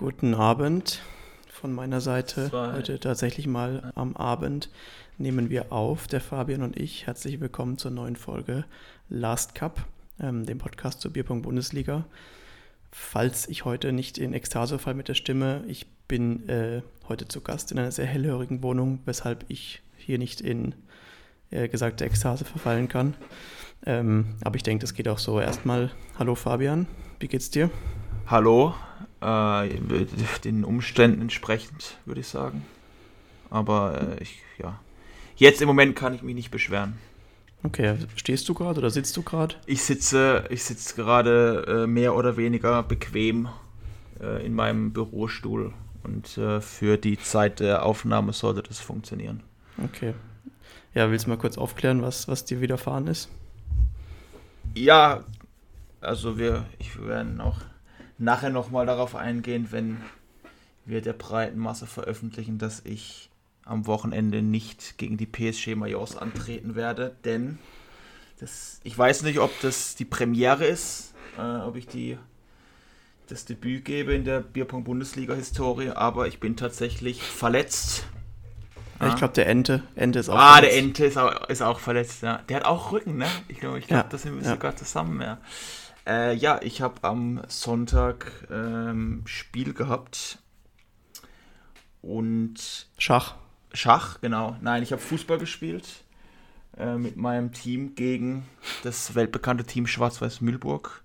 Guten Abend von meiner Seite. Zwei. Heute tatsächlich mal am Abend nehmen wir auf, der Fabian und ich. Herzlich willkommen zur neuen Folge Last Cup, ähm, dem Podcast zur Bierpunkt Bundesliga. Falls ich heute nicht in Ekstase fall mit der Stimme, ich bin äh, heute zu Gast in einer sehr hellhörigen Wohnung, weshalb ich hier nicht in äh, gesagte Ekstase verfallen kann. Ähm, aber ich denke, das geht auch so. Erstmal, hallo Fabian, wie geht's dir? Hallo, äh, den Umständen entsprechend, würde ich sagen. Aber äh, ich, ja. Jetzt im Moment kann ich mich nicht beschweren. Okay, stehst du gerade oder sitzt du gerade? Ich sitze, ich sitze gerade äh, mehr oder weniger bequem äh, in meinem Bürostuhl und äh, für die Zeit der Aufnahme sollte das funktionieren. Okay. Ja, willst du mal kurz aufklären, was, was dir widerfahren ist? Ja, also wir, ich werden auch nachher nochmal darauf eingehen, wenn wir der breiten Masse veröffentlichen, dass ich am Wochenende nicht gegen die PSG Majors antreten werde, denn das, ich weiß nicht, ob das die Premiere ist, äh, ob ich die, das Debüt gebe in der Bierpunkt Bundesliga Historie, aber ich bin tatsächlich verletzt. Ja, ich glaube, der Ente, Ente ist auch Ah, verletzt. der Ente ist auch, ist auch verletzt, ja. Der hat auch Rücken, ne? Ich glaube, ich glaub, ja, das sind wir ja. sogar zusammen, ja. Äh, ja, ich habe am Sonntag ähm, Spiel gehabt. Und. Schach. Schach, genau. Nein, ich habe Fußball gespielt äh, mit meinem Team gegen das weltbekannte Team Schwarz-Weiß-Mühlburg.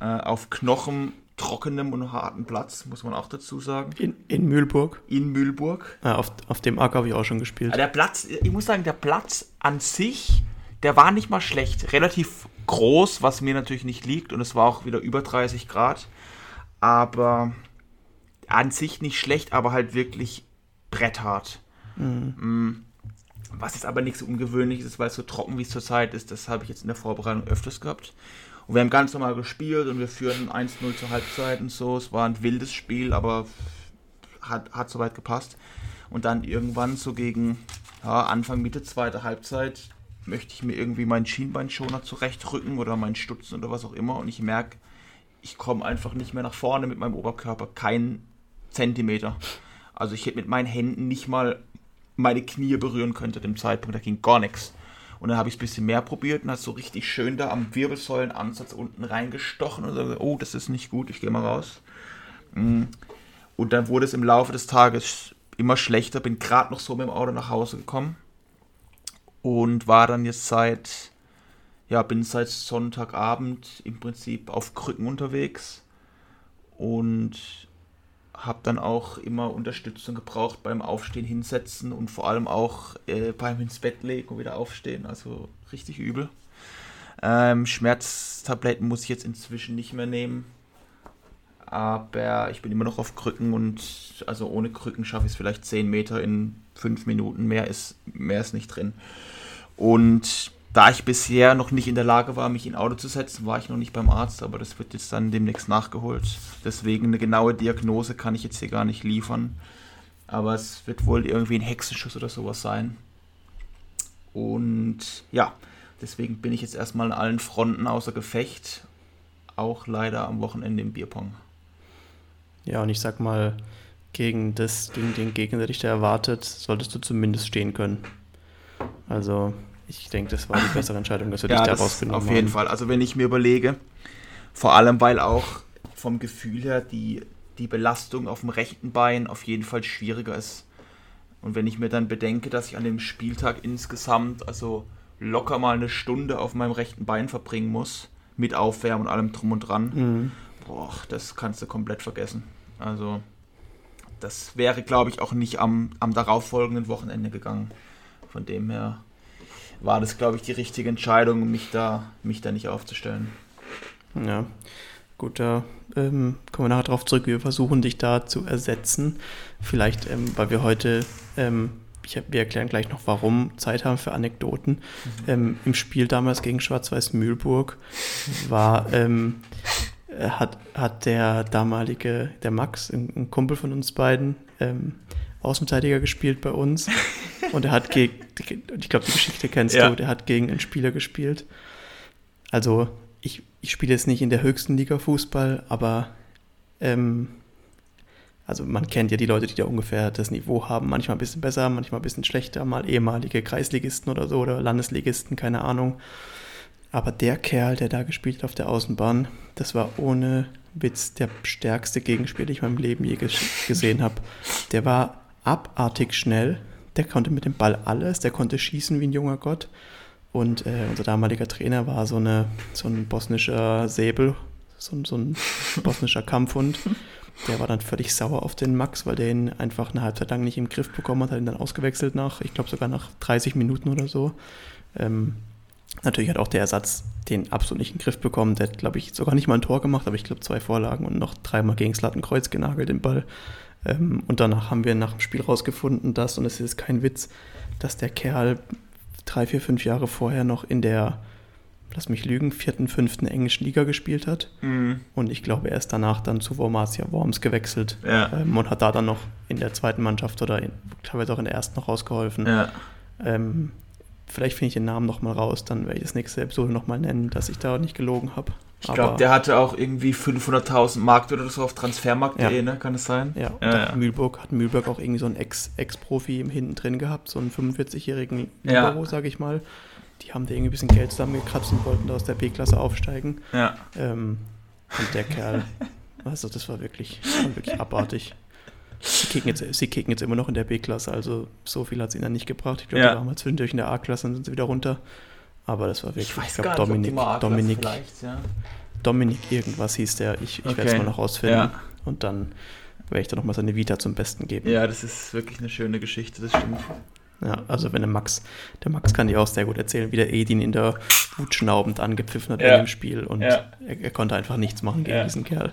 Äh, auf Knochen trockenem und harten Platz, muss man auch dazu sagen. In, in Mühlburg? In Mühlburg. Ja, auf, auf dem Acker habe ich auch schon gespielt. Der Platz, ich muss sagen, der Platz an sich, der war nicht mal schlecht. Relativ groß, was mir natürlich nicht liegt und es war auch wieder über 30 Grad. Aber an sich nicht schlecht, aber halt wirklich bretthart. Mhm. Mm. Was jetzt aber nichts so Ungewöhnliches ist, weil es so trocken wie es zurzeit ist, das habe ich jetzt in der Vorbereitung öfters gehabt. Und wir haben ganz normal gespielt und wir führen 1-0 zur Halbzeit und so. Es war ein wildes Spiel, aber hat, hat soweit gepasst. Und dann irgendwann so gegen ja, Anfang, Mitte, zweite Halbzeit möchte ich mir irgendwie meinen Schienbeinschoner zurechtrücken oder meinen Stutzen oder was auch immer und ich merke, ich komme einfach nicht mehr nach vorne mit meinem Oberkörper, kein Zentimeter. Also ich hätte mit meinen Händen nicht mal meine Knie berühren können zu dem Zeitpunkt, da ging gar nichts. Und dann habe ich es ein bisschen mehr probiert und hat so richtig schön da am Wirbelsäulenansatz unten reingestochen und so, oh, das ist nicht gut, ich gehe mal raus. Mm. Und dann wurde es im Laufe des Tages immer schlechter, bin gerade noch so mit dem Auto nach Hause gekommen und war dann jetzt seit, ja, bin seit Sonntagabend im Prinzip auf Krücken unterwegs und habe dann auch immer Unterstützung gebraucht beim Aufstehen, Hinsetzen und vor allem auch äh, beim ins Bett legen und wieder aufstehen, also richtig übel. Ähm, Schmerztabletten muss ich jetzt inzwischen nicht mehr nehmen. Aber ich bin immer noch auf Krücken und also ohne Krücken schaffe ich es vielleicht 10 Meter in 5 Minuten. Mehr ist, mehr ist nicht drin. Und da ich bisher noch nicht in der Lage war, mich in Auto zu setzen, war ich noch nicht beim Arzt, aber das wird jetzt dann demnächst nachgeholt. Deswegen eine genaue Diagnose kann ich jetzt hier gar nicht liefern. Aber es wird wohl irgendwie ein Hexenschuss oder sowas sein. Und ja, deswegen bin ich jetzt erstmal an allen Fronten außer Gefecht. Auch leider am Wochenende im Bierpong. Ja, und ich sag mal, gegen das, gegen den Gegner, der dich da erwartet, solltest du zumindest stehen können. Also ich denke, das war die bessere Entscheidung, dass wir ja, dich da rausgenommen haben. Auf jeden Fall. Also wenn ich mir überlege, vor allem weil auch vom Gefühl her die, die Belastung auf dem rechten Bein auf jeden Fall schwieriger ist. Und wenn ich mir dann bedenke, dass ich an dem Spieltag insgesamt also locker mal eine Stunde auf meinem rechten Bein verbringen muss, mit Aufwärmen und allem drum und dran, mhm. boah, das kannst du komplett vergessen. Also das wäre, glaube ich, auch nicht am, am darauffolgenden Wochenende gegangen. Von dem her war das, glaube ich, die richtige Entscheidung, mich da, mich da nicht aufzustellen. Ja, gut, da ähm, kommen wir nachher drauf zurück. Wir versuchen dich da zu ersetzen. Vielleicht, ähm, weil wir heute, ähm, ich, wir erklären gleich noch, warum, Zeit haben für Anekdoten. Mhm. Ähm, Im Spiel damals gegen Schwarz-Weiß Mühlburg war, ähm, hat, hat der damalige, der Max, ein, ein Kumpel von uns beiden, ähm, Außenverteidiger gespielt bei uns. Und er hat gegen, ich glaube, die Geschichte kennst ja. du, der hat gegen einen Spieler gespielt. Also, ich, ich spiele jetzt nicht in der höchsten Liga Fußball, aber ähm, also man kennt ja die Leute, die da ungefähr das Niveau haben, manchmal ein bisschen besser, manchmal ein bisschen schlechter, mal ehemalige Kreisligisten oder so oder Landesligisten, keine Ahnung. Aber der Kerl, der da gespielt hat auf der Außenbahn, das war ohne Witz der stärkste Gegenspieler, den ich in meinem Leben je gesehen habe. Der war abartig schnell, der konnte mit dem Ball alles, der konnte schießen wie ein junger Gott. Und äh, unser damaliger Trainer war so, eine, so ein bosnischer Säbel, so, so ein bosnischer Kampfhund. Der war dann völlig sauer auf den Max, weil der ihn einfach eine Halbzeit lang nicht im Griff bekommen hat, hat ihn dann ausgewechselt nach, ich glaube sogar nach 30 Minuten oder so. Ähm, natürlich hat auch der Ersatz den absolut nicht in den Griff bekommen. Der hat, glaube ich, sogar nicht mal ein Tor gemacht, aber ich glaube zwei Vorlagen und noch dreimal gegen das Lattenkreuz genagelt, den Ball. Ähm, und danach haben wir nach dem Spiel rausgefunden, dass, und es ist kein Witz, dass der Kerl drei, vier, fünf Jahre vorher noch in der lass mich lügen, vierten, fünften englischen Liga gespielt hat. Mhm. Und ich glaube, er ist danach dann zu Wormatia Worms gewechselt ja. ähm, und hat da dann noch in der zweiten Mannschaft oder in, teilweise auch in der ersten noch rausgeholfen. Ja. Ähm, vielleicht finde ich den Namen nochmal raus, dann werde ich das nächste Episode nochmal nennen, dass ich da nicht gelogen habe. Ich glaube, der hatte auch irgendwie 500.000 Markt oder so auf Transfermarkt.de, ja. ne? kann es sein? Ja, ja, ja. Mühlburg hat Mühlburg auch irgendwie so einen Ex-Profi Ex hinten drin gehabt, so einen 45-jährigen Libero, ja. sage ich mal die haben da irgendwie ein bisschen Geld zusammengekratzt und wollten da aus der B-Klasse aufsteigen. Ja. Ähm, und der Kerl, also das war wirklich, das war wirklich abartig. Sie kicken, jetzt, sie kicken jetzt immer noch in der B-Klasse, also so viel hat es ihnen dann nicht gebracht. Ich glaube, ja. die waren mal zwischendurch in der A-Klasse und sind sie wieder runter. Aber das war wirklich, ich weiß ich glaube, Dominik, nicht, Dominik, ja. Dominik irgendwas hieß der. Ich, ich okay. werde es mal noch rausfinden. Ja. Und dann werde ich da nochmal seine Vita zum Besten geben. Ja, das ist wirklich eine schöne Geschichte, das stimmt. Ja, also wenn der Max, der Max kann dir auch sehr gut erzählen, wie der Edin in der Wut schnaubend angepfiffen hat ja. in dem Spiel und ja. er, er, konnte einfach nichts machen gegen ja. diesen Kerl.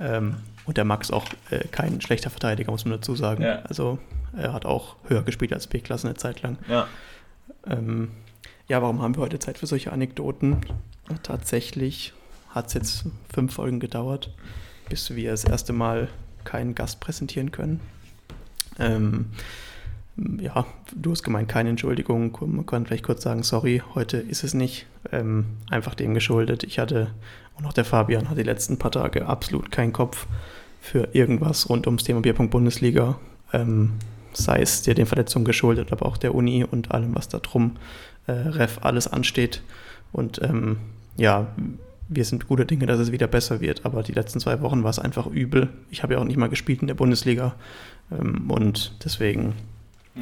Ähm, und der Max auch äh, kein schlechter Verteidiger, muss man dazu sagen. Also er hat auch höher gespielt als B-Klasse eine Zeit lang. Ja. Ähm, ja, warum haben wir heute Zeit für solche Anekdoten? Tatsächlich hat es jetzt fünf Folgen gedauert, bis wir das erste Mal keinen Gast präsentieren können. Ähm, ja, du hast gemeint, keine Entschuldigung. Man kann vielleicht kurz sagen, sorry, heute ist es nicht. Ähm, einfach dem geschuldet. Ich hatte, und auch der Fabian hat die letzten paar Tage absolut keinen Kopf für irgendwas rund ums Thema Bierpunkt Bundesliga. Ähm, sei es dir den Verletzungen geschuldet, aber auch der Uni und allem, was da drum, äh, Ref, alles ansteht. Und ähm, ja, wir sind gute Dinge, dass es wieder besser wird. Aber die letzten zwei Wochen war es einfach übel. Ich habe ja auch nicht mal gespielt in der Bundesliga. Ähm, und deswegen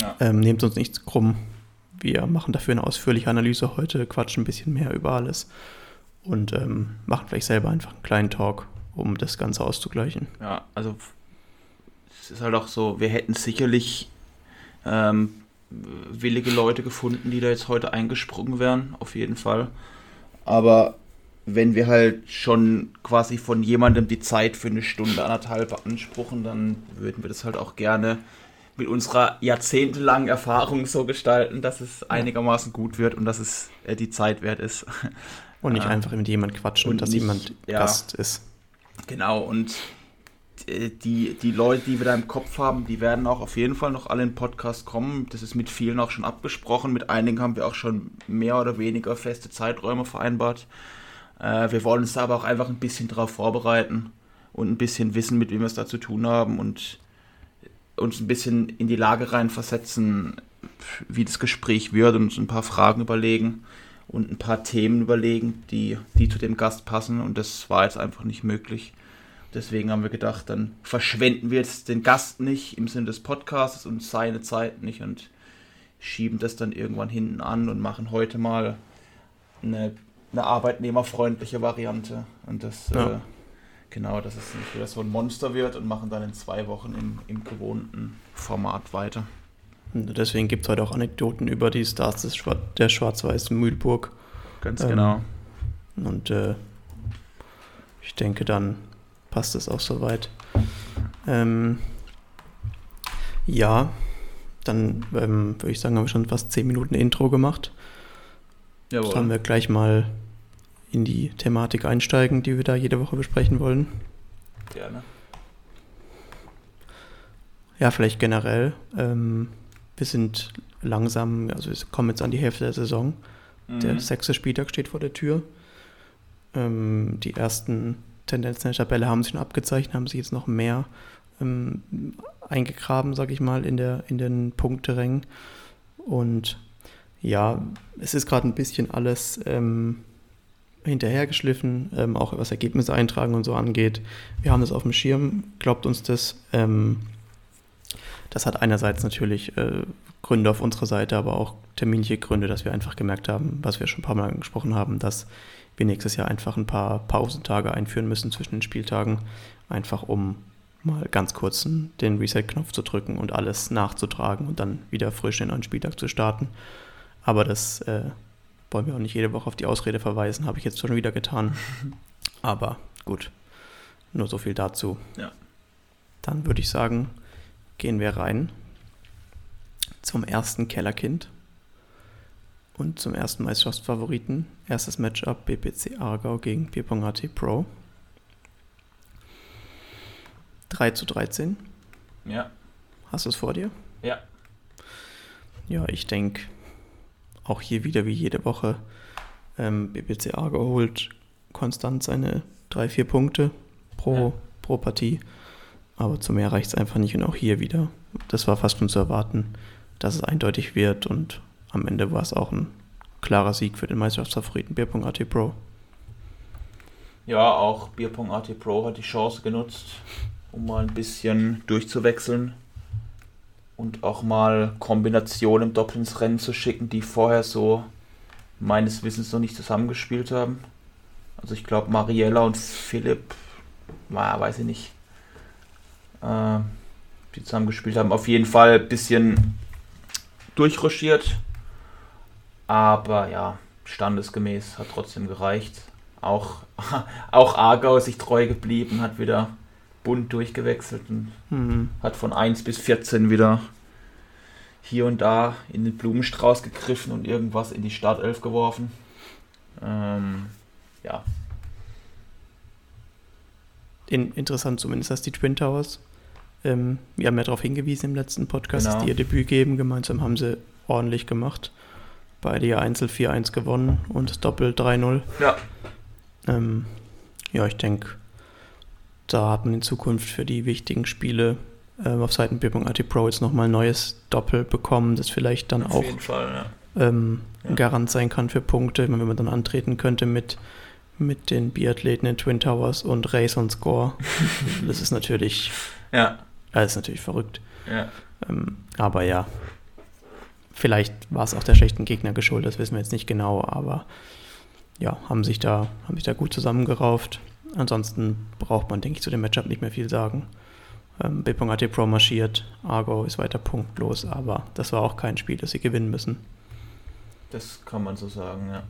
ja. Ähm, nehmt uns nichts krumm. Wir machen dafür eine ausführliche Analyse heute, quatschen ein bisschen mehr über alles und ähm, machen vielleicht selber einfach einen kleinen Talk, um das Ganze auszugleichen. Ja, also es ist halt auch so, wir hätten sicherlich ähm, willige Leute gefunden, die da jetzt heute eingesprungen wären, auf jeden Fall. Aber wenn wir halt schon quasi von jemandem die Zeit für eine Stunde, anderthalb beanspruchen, dann würden wir das halt auch gerne mit unserer jahrzehntelangen Erfahrung so gestalten, dass es einigermaßen gut wird und dass es äh, die Zeit wert ist. Und nicht äh, einfach mit jemand quatschen, und dass nicht, jemand ja, Gast ist. Genau, und äh, die, die Leute, die wir da im Kopf haben, die werden auch auf jeden Fall noch alle in den Podcast kommen. Das ist mit vielen auch schon abgesprochen. Mit einigen haben wir auch schon mehr oder weniger feste Zeiträume vereinbart. Äh, wir wollen uns da aber auch einfach ein bisschen darauf vorbereiten und ein bisschen wissen, mit wem wir es da zu tun haben und uns ein bisschen in die Lage reinversetzen, wie das Gespräch wird und uns ein paar Fragen überlegen und ein paar Themen überlegen, die, die zu dem Gast passen. Und das war jetzt einfach nicht möglich. Deswegen haben wir gedacht, dann verschwenden wir jetzt den Gast nicht im Sinne des Podcasts und seine Zeit nicht und schieben das dann irgendwann hinten an und machen heute mal eine, eine arbeitnehmerfreundliche Variante. Und das ja. äh, Genau, dass es nicht wieder so ein Monster wird und machen dann in zwei Wochen im, im gewohnten Format weiter. Und deswegen gibt es heute auch Anekdoten über die Stars des Schwar der schwarz-weißen Mühlburg. Ganz ähm, genau. Und äh, ich denke, dann passt es auch soweit. Ähm, ja, dann ähm, würde ich sagen, haben wir schon fast zehn Minuten Intro gemacht. Jawohl. Sollen wir gleich mal in die Thematik einsteigen, die wir da jede Woche besprechen wollen? Gerne. Ja, vielleicht generell. Ähm, wir sind langsam, also wir kommen jetzt an die Hälfte der Saison. Mhm. Der sechste Spieltag steht vor der Tür. Ähm, die ersten Tendenzen der Tabelle haben sich schon abgezeichnet, haben sich jetzt noch mehr ähm, eingegraben, sag ich mal, in, der, in den Punkterängen. Und ja, es ist gerade ein bisschen alles ähm, hinterhergeschliffen, ähm, auch was Ergebnisse eintragen und so angeht. Wir haben das auf dem Schirm, glaubt uns das. Ähm, das hat einerseits natürlich äh, Gründe auf unserer Seite, aber auch terminliche Gründe, dass wir einfach gemerkt haben, was wir schon ein paar Mal angesprochen haben, dass wir nächstes Jahr einfach ein paar Pausentage einführen müssen zwischen den Spieltagen, einfach um mal ganz kurz den Reset-Knopf zu drücken und alles nachzutragen und dann wieder frisch in einen Spieltag zu starten. Aber das äh, wollen wir auch nicht jede Woche auf die Ausrede verweisen, habe ich jetzt schon wieder getan. Aber gut, nur so viel dazu. Ja. Dann würde ich sagen, gehen wir rein zum ersten Kellerkind und zum ersten Meisterschaftsfavoriten. Erstes Matchup BPC Aargau gegen Pierpong.at Pro. 3 zu 13. Ja. Hast du es vor dir? Ja. Ja, ich denke, auch hier wieder wie jede Woche, ähm, BBC Argo holt konstant seine 3-4 Punkte pro, ja. pro Partie. Aber zu mehr reicht es einfach nicht. Und auch hier wieder, das war fast schon zu erwarten, dass es eindeutig wird. Und am Ende war es auch ein klarer Sieg für den Meisterschaftsfavoriten Bierpunkt.at Pro. Ja, auch Bierpunkt.at Pro hat die Chance genutzt, um mal ein bisschen durchzuwechseln und auch mal Kombinationen im Doppel ins Rennen zu schicken, die vorher so meines Wissens noch nicht zusammengespielt haben. Also ich glaube Mariella und Philipp, na, weiß ich nicht, äh, die zusammengespielt haben. Auf jeden Fall ein bisschen durchrochiert, aber ja, standesgemäß hat trotzdem gereicht. Auch, auch Aargau ist sich treu geblieben, hat wieder bunt durchgewechselt und mhm. hat von 1 bis 14 wieder hier und da in den Blumenstrauß gegriffen und irgendwas in die Startelf geworfen. Ähm, ja. In, interessant zumindest, dass die Twin Towers, ähm, wir haben ja darauf hingewiesen im letzten Podcast, genau. dass die ihr Debüt geben. Gemeinsam haben sie ordentlich gemacht. Beide ja Einzel 4-1 gewonnen und Doppel 3-0. Ja. Ähm, ja, ich denke, da hat man in Zukunft für die wichtigen Spiele ähm, auf Seiten B.AT Pro jetzt nochmal ein neues Doppel bekommen, das vielleicht dann auf auch Fall, ja. ähm, ja. Garant sein kann für Punkte, wenn man dann antreten könnte mit, mit den Biathleten in Twin Towers und Race und Score. das ist natürlich, ja. Das ist natürlich verrückt. Ja. Ähm, aber ja, vielleicht war es auch der schlechten Gegner geschuldet, das wissen wir jetzt nicht genau, aber ja, haben sich da, haben sich da gut zusammengerauft. Ansonsten braucht man, denke ich, zu dem Matchup nicht mehr viel sagen. Ähm, B.AT Pro marschiert, Argo ist weiter punktlos, aber das war auch kein Spiel, das sie gewinnen müssen. Das kann man so sagen, ja.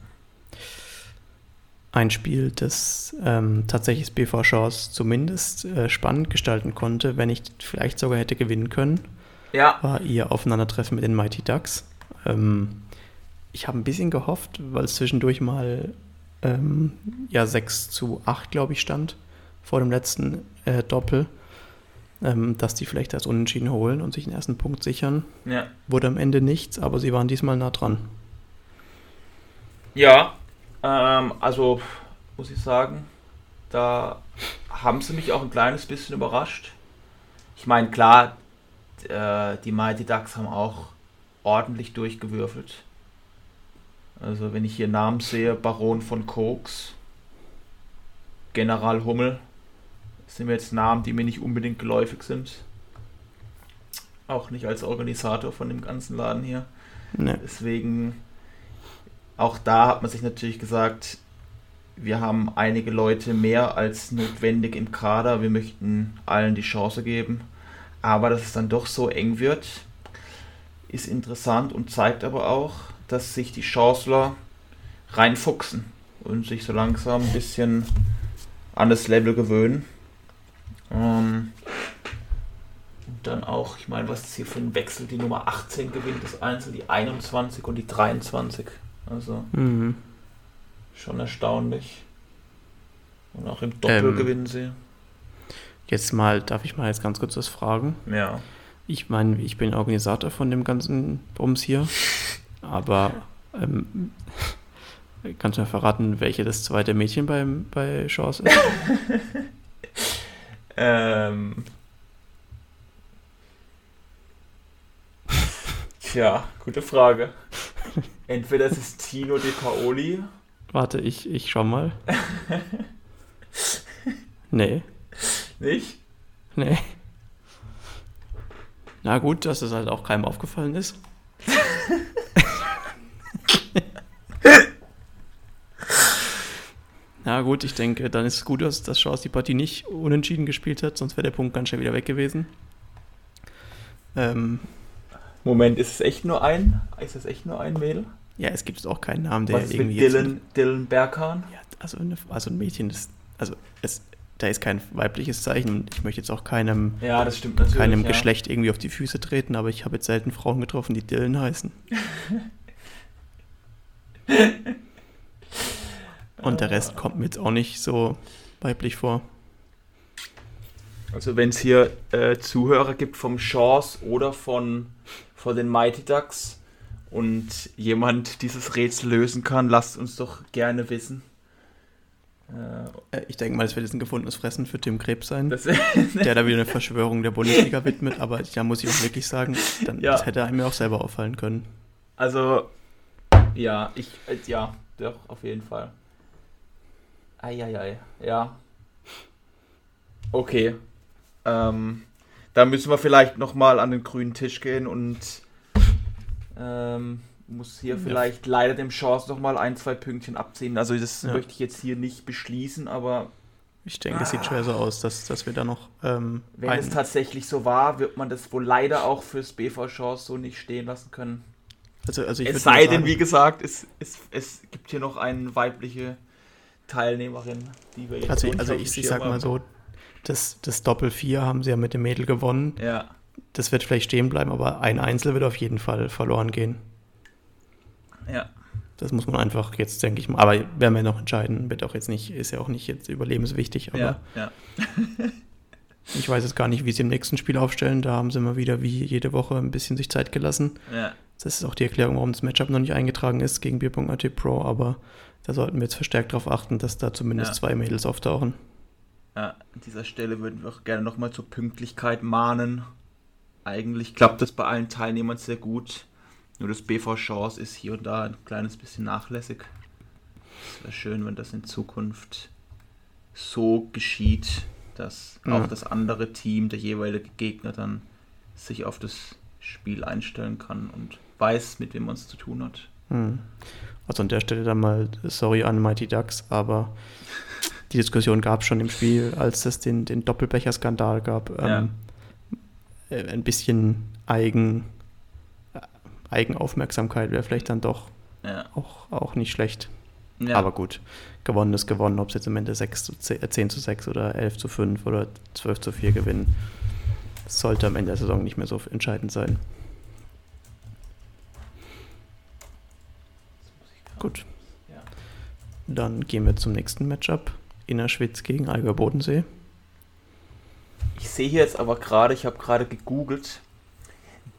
Ein Spiel, das ähm, tatsächlich BV Chance zumindest äh, spannend gestalten konnte, wenn ich vielleicht sogar hätte gewinnen können, ja. war ihr Aufeinandertreffen mit den Mighty Ducks. Ähm, ich habe ein bisschen gehofft, weil es zwischendurch mal ähm, ja 6 zu 8, glaube ich, stand vor dem letzten äh, Doppel, ähm, dass die vielleicht das Unentschieden holen und sich den ersten Punkt sichern. Ja. Wurde am Ende nichts, aber sie waren diesmal nah dran. Ja, ähm, also muss ich sagen, da haben sie mich auch ein kleines bisschen überrascht. Ich meine, klar, äh, die Mighty Ducks haben auch ordentlich durchgewürfelt. Also wenn ich hier Namen sehe, Baron von Koks, General Hummel, sind mir jetzt Namen, die mir nicht unbedingt geläufig sind. Auch nicht als Organisator von dem ganzen Laden hier. Nee. Deswegen, auch da hat man sich natürlich gesagt, wir haben einige Leute mehr als notwendig im Kader. Wir möchten allen die Chance geben. Aber dass es dann doch so eng wird, ist interessant und zeigt aber auch, dass sich die Chancellor reinfuchsen und sich so langsam ein bisschen an das Level gewöhnen. Ähm, und dann auch, ich meine, was ist hier für ein Wechsel? Die Nummer 18 gewinnt das Einzel, die 21 und die 23. Also mhm. schon erstaunlich. Und auch im Doppel ähm, gewinnen sie. Jetzt mal, darf ich mal jetzt ganz kurz was fragen? Ja. Ich meine, ich bin Organisator von dem ganzen Bums hier, aber ähm, kannst du mir verraten, welche das zweite Mädchen beim, bei Chance ist? ähm. Tja, gute Frage. Entweder es ist Tino De Paoli. Warte, ich, ich schau mal. nee. Nicht? Nee. Na gut, dass es halt auch keinem aufgefallen ist. Na gut, ich denke, dann ist es gut, dass, dass Chance die Partie nicht unentschieden gespielt hat, sonst wäre der Punkt ganz schnell wieder weg gewesen. Ähm, Moment, ist es echt nur ein? Ist es echt nur ein Mädel? Ja, es gibt auch keinen Namen, der Was ist irgendwie. Mit Dylan, Dylan Berghahn? Ja, also, eine, also ein Mädchen ist. Also es, da ist kein weibliches Zeichen und ich möchte jetzt auch keinem, ja, keinem ja. Geschlecht irgendwie auf die Füße treten, aber ich habe jetzt selten Frauen getroffen, die Dylan heißen. und der Rest kommt mir jetzt auch nicht so weiblich vor. Also wenn es hier äh, Zuhörer gibt vom Chance oder von, von den Mighty Ducks und jemand dieses Rätsel lösen kann, lasst uns doch gerne wissen. Äh, ich denke mal, es wird jetzt ein gefundenes Fressen für Tim Krebs sein, der da wieder eine Verschwörung der Bundesliga widmet, aber da muss ich auch wirklich sagen, dann, ja. das hätte einem ja auch selber auffallen können. Also, ja, ich, äh, ja, doch, auf jeden Fall. Eieiei, ja. Okay. Ähm, da müssen wir vielleicht nochmal an den grünen Tisch gehen und ähm, muss hier ja. vielleicht leider dem Chance nochmal ein, zwei Pünktchen abziehen. Also das ja. möchte ich jetzt hier nicht beschließen, aber. Ich denke, ah, es sieht schwer so aus, dass, dass wir da noch. Ähm, wenn es tatsächlich so war, wird man das wohl leider auch fürs BV Chance so nicht stehen lassen können. Also, also es sei denn, wie gesagt, es, es, es gibt hier noch eine weibliche Teilnehmerin, die wir jetzt Also, also ich, ich sag mal so, das, das Doppel 4 haben sie ja mit dem Mädel gewonnen. Ja. Das wird vielleicht stehen bleiben, aber ein Einzel wird auf jeden Fall verloren gehen. Ja. Das muss man einfach jetzt, denke ich mal, aber werden wir noch entscheiden, wird auch jetzt nicht, ist ja auch nicht jetzt überlebenswichtig, aber ja, ja. ich weiß jetzt gar nicht, wie sie im nächsten Spiel aufstellen. Da haben sie mal wieder wie jede Woche ein bisschen sich Zeit gelassen. Ja. Das ist auch die Erklärung, warum das Matchup noch nicht eingetragen ist gegen Bier.at Pro, aber da sollten wir jetzt verstärkt darauf achten, dass da zumindest ja. zwei Mädels auftauchen. Ja, an dieser Stelle würden wir auch gerne nochmal zur Pünktlichkeit mahnen. Eigentlich klappt das bei allen Teilnehmern sehr gut. Nur das BV Chance ist hier und da ein kleines bisschen nachlässig. Es wäre schön, wenn das in Zukunft so geschieht, dass ja. auch das andere Team, der jeweilige Gegner, dann sich auf das Spiel einstellen kann und weiß, mit wem man es zu tun hat. Hm. Also an der Stelle dann mal sorry an Mighty Ducks, aber die Diskussion gab es schon im Spiel, als es den, den Doppelbecher-Skandal gab. Ähm, ja. Äh, ein bisschen Eigen, Eigenaufmerksamkeit wäre vielleicht dann doch ja. auch, auch nicht schlecht. Ja. Aber gut, gewonnen ist gewonnen, ob es jetzt am Ende 6 zu 10, 10 zu 6 oder 11 zu 5 oder 12 zu 4 gewinnen. Sollte am Ende der Saison nicht mehr so entscheidend sein. Gut. Dann gehen wir zum nächsten Matchup. Innerschwitz gegen Allgäu Bodensee. Ich sehe hier jetzt aber gerade, ich habe gerade gegoogelt.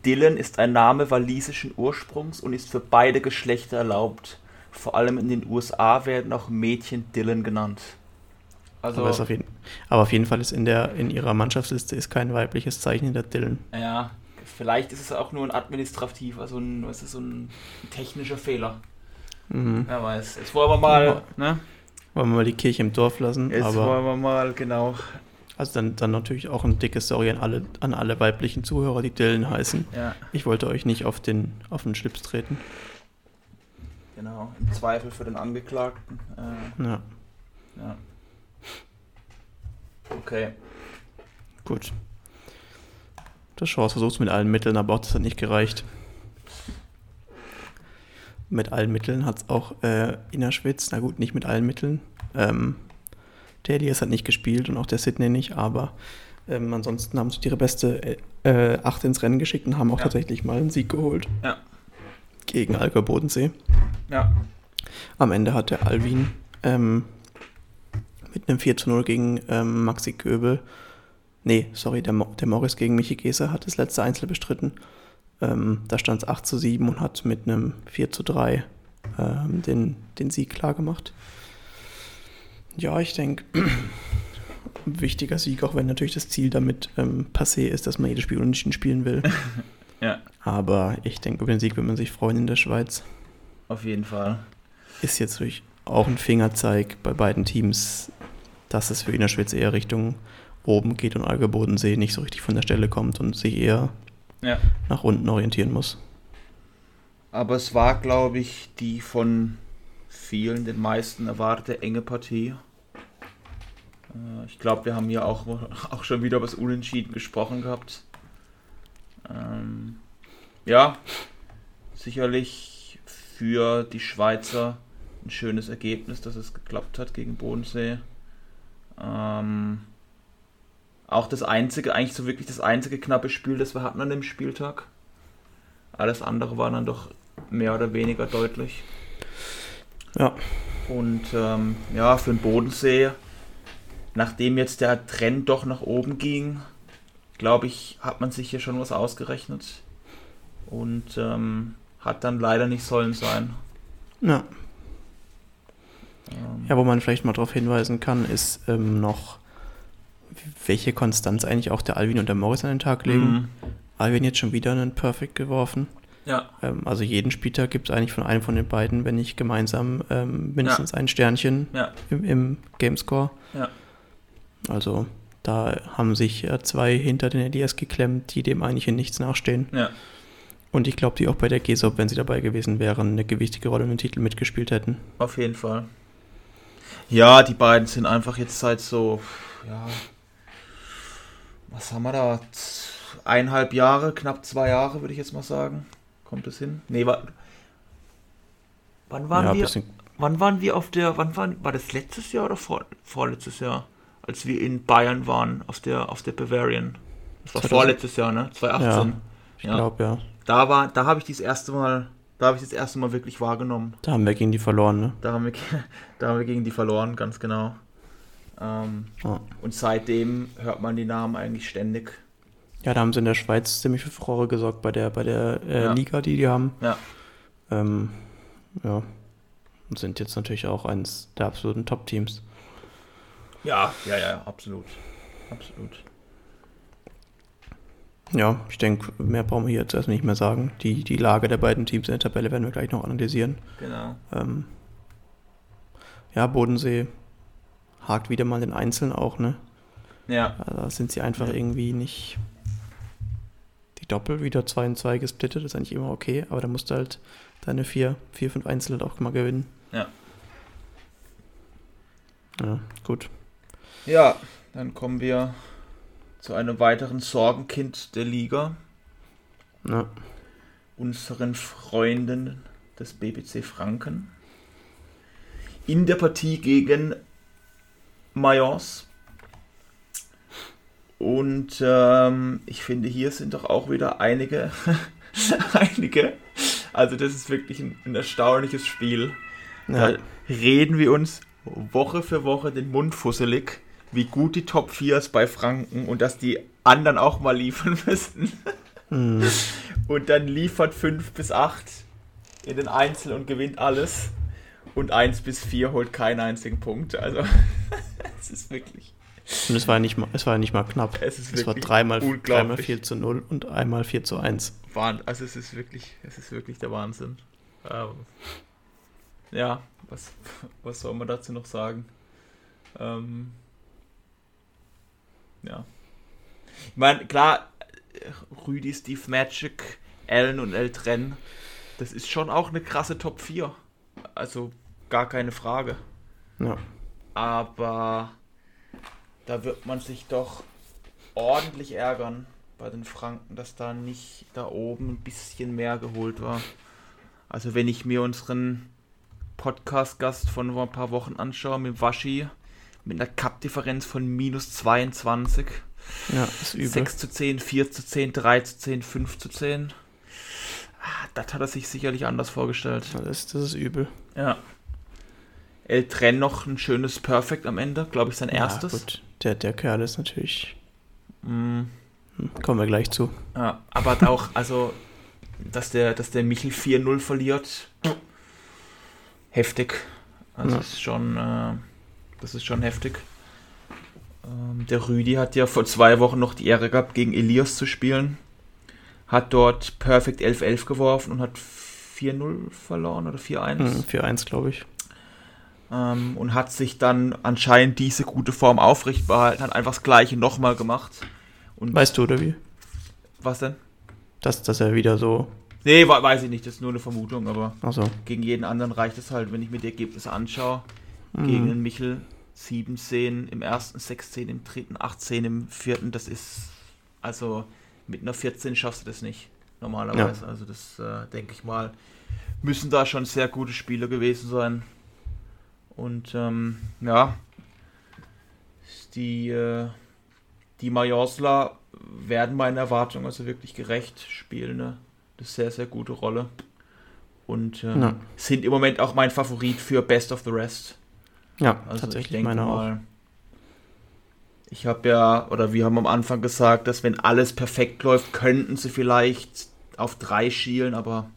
Dylan ist ein Name walisischen Ursprungs und ist für beide Geschlechter erlaubt. Vor allem in den USA werden auch Mädchen Dylan genannt. Also, aber, auf jeden, aber auf jeden Fall ist in, der, in ihrer Mannschaftsliste ist kein weibliches Zeichen hinter Dylan. Ja, vielleicht ist es auch nur ein administrativ, also ein, was ist so ein technischer Fehler. Mhm. Wer weiß. Jetzt wollen wir mal, ja. ne? Wollen wir mal die Kirche im Dorf lassen. Jetzt aber wollen wir mal, genau. Also dann, dann natürlich auch ein dickes Sorry an alle, an alle weiblichen Zuhörer, die Dylan heißen. Ja. Ich wollte euch nicht auf den, auf den Schlips treten. Genau, im Zweifel für den Angeklagten. Äh, ja. Ja. Okay. Gut. Das Chance versucht es mit allen Mitteln, aber auch das hat nicht gereicht mit allen Mitteln hat es auch äh, Innerschwitz, na gut, nicht mit allen Mitteln. Ähm, der Elias hat nicht gespielt und auch der Sydney nicht, aber ähm, ansonsten haben sie ihre beste äh, Acht ins Rennen geschickt und haben auch ja. tatsächlich mal einen Sieg geholt. Ja. Gegen Alger Bodensee. Ja. Am Ende hat der Alvin ähm, mit einem 4 zu 0 gegen ähm, Maxi Köbel, nee, sorry, der, der Morris gegen Michi Geser hat das letzte Einzel bestritten. Ähm, da stand es 8 zu 7 und hat mit einem 4 zu 3 ähm, den, den Sieg klar gemacht. Ja, ich denke, wichtiger Sieg, auch wenn natürlich das Ziel damit ähm, passé ist, dass man jedes Spiel unentschieden spielen will. Ja. Aber ich denke, über den Sieg wird man sich freuen in der Schweiz. Auf jeden Fall. Ist jetzt durch auch ein Fingerzeig bei beiden Teams, dass es für Innerschwitz eher Richtung oben geht und Alge Bodensee nicht so richtig von der Stelle kommt und sich eher Ja. nach unten orientieren muss. Aber es war, glaube ich, die von vielen, den meisten erwartete enge Partie. Äh, Ich glaube, wir haben hier auch, auch schon wieder über das Unentschieden gesprochen gehabt. Ähm, ja, sicherlich für die Schweizer ein schönes Ergebnis, dass es geklappt hat gegen Bodensee. Ähm, auch das einzige, eigentlich so wirklich das einzige knappe Spiel, das wir hatten an dem Spieltag. Alles andere war dann doch mehr oder weniger deutlich. Ja, Und ähm, ja, für den Bodensee, nachdem jetzt der Trend doch nach oben ging, glaube ich, hat man sich hier schon was ausgerechnet. Und ähm, hat dann leider nicht sollen sein. ja. Ähm, Ja, wo man vielleicht mal darauf hinweisen kann, ist ähm, noch, welche Konstanz eigentlich auch der Alvin und der Morris an den Tag legen. mhm. Alvin jetzt schon wieder einen Perfect geworfen. Ja, Ähm, also jeden Spieltag gibt es eigentlich von einem von den beiden, wenn nicht gemeinsam, ähm, mindestens ein Sternchen ja, im, im Gamescore. ja. Also da haben sich äh, zwei hinter den LDS geklemmt, die dem eigentlich in nichts nachstehen. ja. Und ich glaube, die auch bei der GESOP, wenn sie dabei gewesen wären, eine gewichtige Rolle im Titel mitgespielt hätten. Auf jeden Fall. Ja, die beiden sind einfach jetzt seit so, ja, was haben wir da? Eineinhalb Jahre, knapp zwei Jahre, würde ich jetzt mal sagen. Kommt es hin? Nee, wa wann waren ja, wir? bisschen, Wann waren wir auf der, wann waren, war das letztes Jahr oder vor, vorletztes Jahr? Als wir in Bayern waren, auf der, auf der Bavarian. Das war 2000. vorletztes Jahr, ne? 2018. ich ja. glaube, ja. Da war, da habe ich das erste Mal, da habe ich das erste Mal wirklich wahrgenommen. Da haben wir gegen die verloren, ne? Da haben wir, da haben wir gegen die verloren, ganz genau. Ähm, Ja. und seitdem hört man die Namen eigentlich ständig. Ja, da haben sie in der Schweiz ziemlich für Furore gesorgt bei der, bei der äh, Ja. Liga, die die haben. Ja. Ähm, ja. Und sind jetzt natürlich auch eines der absoluten Top-Teams. Ja, ja, ja, absolut. Absolut. Ja, ich denke, mehr brauchen wir hier jetzt erstmal nicht mehr sagen. Die, die Lage der beiden Teams in der Tabelle werden wir gleich noch analysieren. Genau. Ähm, ja, Bodensee hakt wieder mal den Einzelnen auch, ne? Ja, Also Da sind sie einfach Ja. irgendwie nicht. Die Doppel wieder 2 und 2 gesplittet, ist eigentlich immer okay, aber da musst du halt deine 4, 4, 5 Einzel halt auch mal gewinnen. Ja. Ja, gut. Ja, dann kommen wir zu einem weiteren Sorgenkind der Liga, Ja, unseren Freunden des BBC Franken. In der Partie gegen Mayence. Und ähm, ich finde, hier sind doch auch wieder einige, einige. Also das ist wirklich ein, ein erstaunliches Spiel. ja, Da reden wir uns Woche für Woche den Mund fusselig, wie gut die Top 4 ist bei Franken und dass die anderen auch mal liefern müssen. hm, Und dann liefert 5 bis 8 in den Einzel und gewinnt alles. Und 1 bis 4 holt keinen einzigen Punkt. Also, es ist wirklich. und es war ja nicht mal, es war nicht mal knapp. Es ist Es war dreimal, dreimal unglaublich. 4 zu 0 und einmal 4 zu 1. Wahn- Also, es ist wirklich, es ist wirklich der Wahnsinn. Ähm, ja, was, was soll man dazu noch sagen? Ähm, ja. Ich meine, klar, Rüdi, Steve Magic, Allen und El Tren, das ist schon auch eine krasse Top 4. Also gar keine Frage. Ja, Aber da wird man sich doch ordentlich ärgern bei den Franken, dass da nicht da oben ein bisschen mehr geholt war. Also wenn ich mir unseren Podcast-Gast von vor ein paar Wochen anschaue, mit Waschi, mit einer Cup-Differenz von minus 22, ja, ist übel. 6 zu 10, 4 zu 10, 3 zu 10, 5 zu 10. Ah, Das hat er sich sicherlich anders vorgestellt. Das, ist- das ist übel. Ja. El Tren noch ein schönes Perfect am Ende, glaube ich, sein erstes. Ja, gut. Der, der Kerl ist natürlich. Mm, hm, Kommen wir gleich zu. ja, aber auch, also, dass der, dass der Michel 4-0 verliert, heftig. Also Ja. das ist schon, äh, das ist schon heftig. Ähm, der Rüdi hat ja vor zwei Wochen noch die Ehre gehabt, gegen Elias zu spielen. hat dort Perfect 11-11 geworfen und hat 4-0 verloren oder 4-1. Mhm, 4-1, glaube ich. Ähm, und hat sich dann anscheinend diese gute Form aufrecht behalten, hat einfach das gleiche nochmal gemacht. Und weißt du, oder wie? Was denn? Dass, dass er wieder so. Nee, weiß ich nicht, das ist nur eine Vermutung, aber so. gegen jeden anderen reicht es halt, wenn ich mir die Ergebnisse anschaue. Mhm. Gegen den Michel 17 im ersten, 16 im dritten, 18 im vierten, das ist also mit einer 14 schaffst du das nicht normalerweise. Ja. Also das äh, denke ich mal, müssen da schon sehr gute Spieler gewesen sein. Und ähm, ja, die, äh, die Majorsla werden meinen Erwartungen also wirklich gerecht spielen. Ne? Ist eine sehr, sehr gute Rolle. Und äh, ja. sind im Moment auch mein Favorit für Best of the Rest. Ja, also tatsächlich meine mal, auch. Ich habe ja, oder wir haben am Anfang gesagt, dass wenn alles perfekt läuft, könnten sie vielleicht auf drei schielen, aber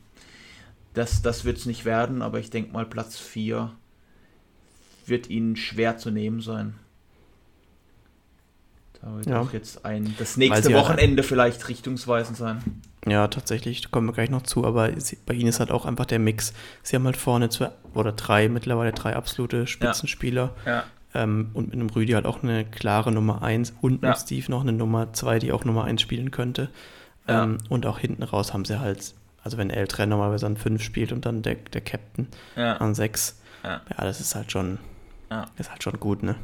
das, das wird es nicht werden. Aber ich denke mal, Platz 4 wird ihnen schwer zu nehmen sein. Da wird ja. auch jetzt ein, das nächste Wochenende ja, vielleicht richtungsweisend sein. Ja, tatsächlich, da kommen wir gleich noch zu, aber bei ihnen ist halt auch einfach der Mix. Sie haben halt vorne zwei oder drei, mittlerweile drei absolute Spitzenspieler. Ja. ja. Ähm, und mit einem Rüdi halt auch eine klare Nummer 1 und mit Steve noch eine Nummer 2, die auch Nummer 1 spielen könnte. Ähm, und auch hinten raus haben sie halt, also wenn Eltren normalerweise an 5 spielt und dann der, der Captain an 6, ja. das ist halt schon, ist halt schon gut, ne?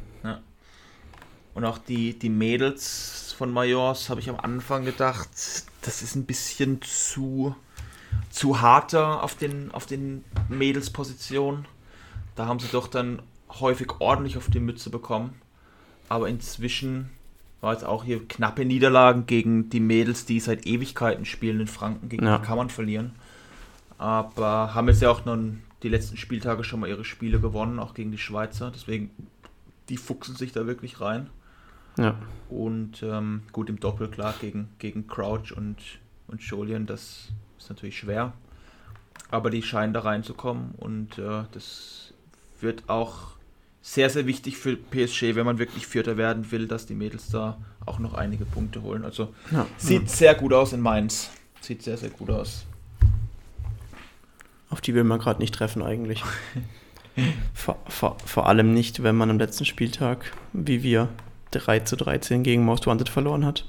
Und auch die, die Mädels von Majors habe ich am Anfang gedacht, das ist ein bisschen zu, zu harter auf den, auf den Mädelspositionen. Da haben sie doch dann häufig ordentlich auf die Mütze bekommen. Aber inzwischen war jetzt auch hier knappe Niederlagen gegen die Mädels, die seit Ewigkeiten spielen in Franken. Gegen ja. die kann man verlieren. Aber haben jetzt ja auch noch die letzten Spieltage schon mal ihre Spiele gewonnen, auch gegen die Schweizer. Deswegen, die fuchsen sich da wirklich rein. Ja. Und ähm, gut im Doppel, klar, gegen, gegen Crouch und, und Jolien, das ist natürlich schwer. Aber die scheinen da reinzukommen und äh, das wird auch sehr, sehr wichtig für PSG, wenn man wirklich Vierter werden will, dass die Mädels da auch noch einige Punkte holen. Also ja, sieht ja. sehr gut aus in Mainz. Sieht sehr, sehr gut aus. Auf die will man gerade nicht treffen eigentlich. vor, vor, vor allem nicht, wenn man am letzten Spieltag, wie wir, 3 zu 13 gegen Most Wanted verloren hat.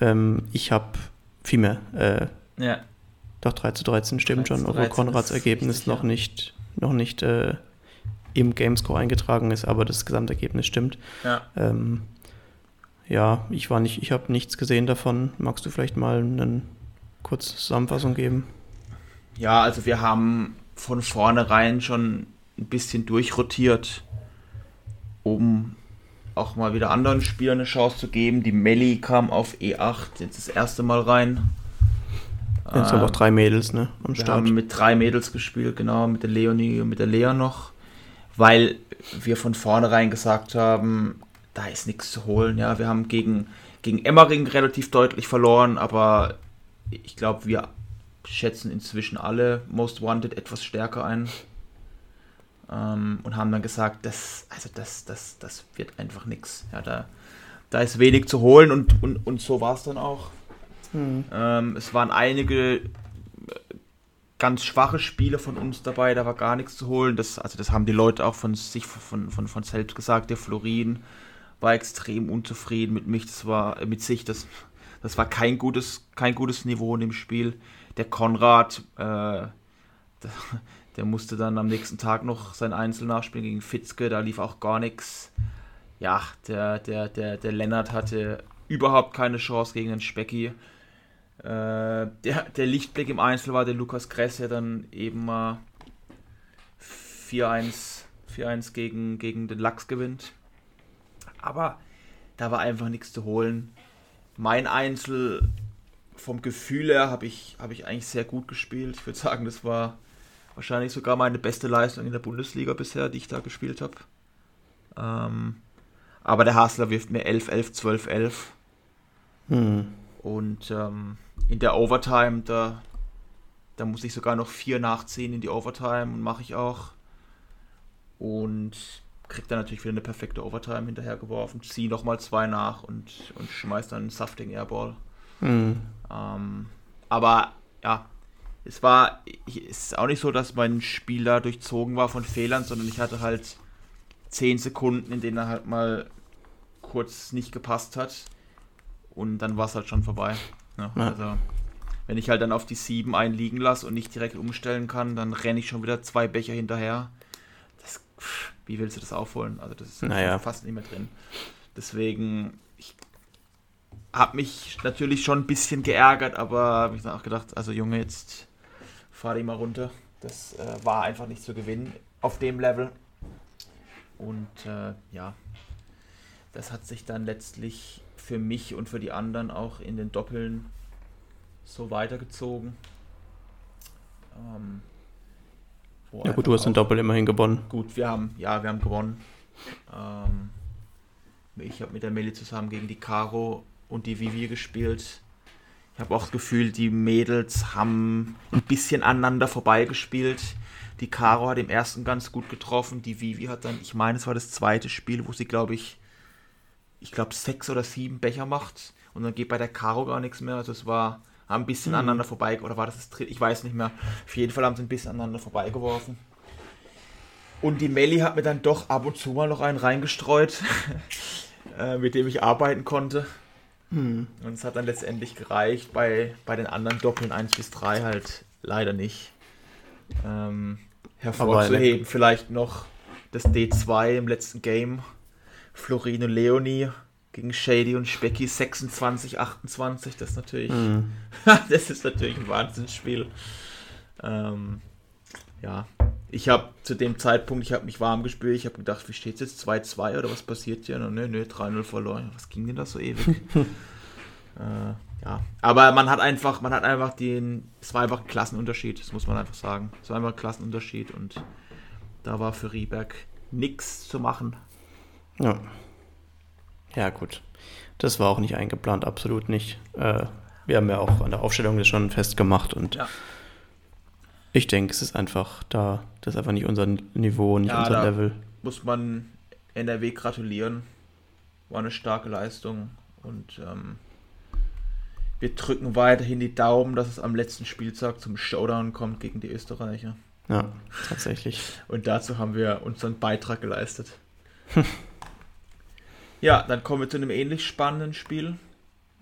Ähm, ich habe viel mehr. Äh, ja. Doch 3 zu 13 stimmt 13, schon, obwohl Konrads Ergebnis richtig, noch ja. nicht, noch nicht äh, im Gamescore eingetragen ist, aber das Gesamtergebnis stimmt. Ja. Ähm, ja, ich war nicht, ich habe nichts gesehen davon. Magst du vielleicht mal eine kurze Zusammenfassung geben? Ja, also wir haben von vornherein schon ein bisschen durchrotiert, um auch mal wieder anderen Spielern eine Chance zu geben. Die Melli kam auf E8 jetzt das erste Mal rein. Jetzt ähm, haben auch drei Mädels, ne? Am wir Start. haben mit drei Mädels gespielt, genau, mit der Leonie und mit der Lea noch. Weil wir von vornherein gesagt haben, da ist nichts zu holen. Ja, wir haben gegen, gegen Emmering relativ deutlich verloren, aber ich glaube, wir schätzen inzwischen alle Most Wanted etwas stärker ein ähm, und haben dann gesagt, das, also das, das, das wird einfach nichts. Ja, da, da ist wenig zu holen und, und, und so war es dann auch. Mhm. Ähm, es waren einige äh, ganz schwache Spiele von uns dabei, da war gar nichts zu holen. Das, also das haben die Leute auch von sich von, von, von selbst gesagt. Der Florin war extrem unzufrieden mit mich, das war äh, mit sich, das, das war kein gutes, kein gutes Niveau in dem Spiel. Der Konrad, äh, der musste dann am nächsten Tag noch sein Einzel nachspielen gegen Fitzke, da lief auch gar nichts. Ja, der, der, der, der Lennart hatte überhaupt keine Chance gegen den Specki. Äh, der, der Lichtblick im Einzel war der Lukas Kress, der dann eben mal 4-1 gegen, gegen den Lachs gewinnt. Aber da war einfach nichts zu holen. Mein Einzel vom Gefühl her habe ich, hab ich eigentlich sehr gut gespielt. Ich würde sagen, das war Wahrscheinlich sogar meine beste Leistung in der Bundesliga bisher, die ich da gespielt habe. Ähm, aber der Hasler wirft mir 11, 11, 12, 11. Hm. Und ähm, in der Overtime, da, da muss ich sogar noch 4 nachziehen in die Overtime und mache ich auch. Und kriegt dann natürlich wieder eine perfekte Overtime hinterhergeworfen, ziehe nochmal zwei nach und, und schmeiß dann einen saftigen Airball. Hm. Ähm, aber ja, es war es ist auch nicht so, dass mein Spiel da durchzogen war von Fehlern, sondern ich hatte halt 10 Sekunden, in denen er halt mal kurz nicht gepasst hat. Und dann war es halt schon vorbei. Ja, ja. Also, wenn ich halt dann auf die 7 einliegen lasse und nicht direkt umstellen kann, dann renne ich schon wieder zwei Becher hinterher. Das, wie willst du das aufholen? Also, das ist naja. fast nicht mehr drin. Deswegen, habe mich natürlich schon ein bisschen geärgert, aber habe ich dann auch gedacht, also Junge, jetzt fahr die mal runter. Das äh, war einfach nicht zu gewinnen auf dem Level. Und äh, ja, das hat sich dann letztlich für mich und für die anderen auch in den Doppeln so weitergezogen. Ähm, ja gut, du hast den Doppel immerhin gewonnen. Gut, wir haben, ja, wir haben gewonnen. Ähm, ich habe mit der Melli zusammen gegen die Caro und die Vivi gespielt. Ich habe auch das Gefühl, die Mädels haben ein bisschen aneinander vorbeigespielt. Die Caro hat im ersten ganz gut getroffen. Die Vivi hat dann, ich meine, es war das zweite Spiel, wo sie, glaube ich, ich glaube, sechs oder sieben Becher macht. Und dann geht bei der Caro gar nichts mehr. Also es war ein bisschen mhm. aneinander vorbei. Oder war das das dritte? Ich weiß nicht mehr. Auf jeden Fall haben sie ein bisschen aneinander vorbeigeworfen. Und die Melli hat mir dann doch ab und zu mal noch einen reingestreut, äh, mit dem ich arbeiten konnte. Mhm. Und es hat dann letztendlich gereicht. Bei, bei den anderen Doppeln 1 bis 3 halt leider nicht. Ähm, hervorzuheben vielleicht noch das D2 im letzten Game Florino Leoni gegen Shady und Specky 26, 28. Das ist natürlich, mm. das ist natürlich ein Wahnsinnsspiel. Ähm, ja, ich habe zu dem Zeitpunkt, ich habe mich warm gespielt, ich habe gedacht, wie steht es jetzt 2-2 oder was passiert hier? Nö, nö, 3-0 verloren. Was ging denn da so ewig? äh, ja, aber man hat einfach, man hat einfach den, es war einfach ein Klassenunterschied, das muss man einfach sagen. Es war einfach ein Klassenunterschied und da war für Rieberg nichts zu machen. Ja. Ja, gut. Das war auch nicht eingeplant, absolut nicht. Äh, wir haben ja auch an der Aufstellung das schon festgemacht und ja. Ich denke, es ist einfach da, das ist einfach nicht unser Niveau, nicht ja, unser Level. Muss man NRW gratulieren. War eine starke Leistung und ähm, wir drücken weiterhin die Daumen, dass es am letzten Spieltag zum Showdown kommt gegen die Österreicher. Ja, tatsächlich. und dazu haben wir unseren Beitrag geleistet. Ja, dann kommen wir zu einem ähnlich spannenden Spiel.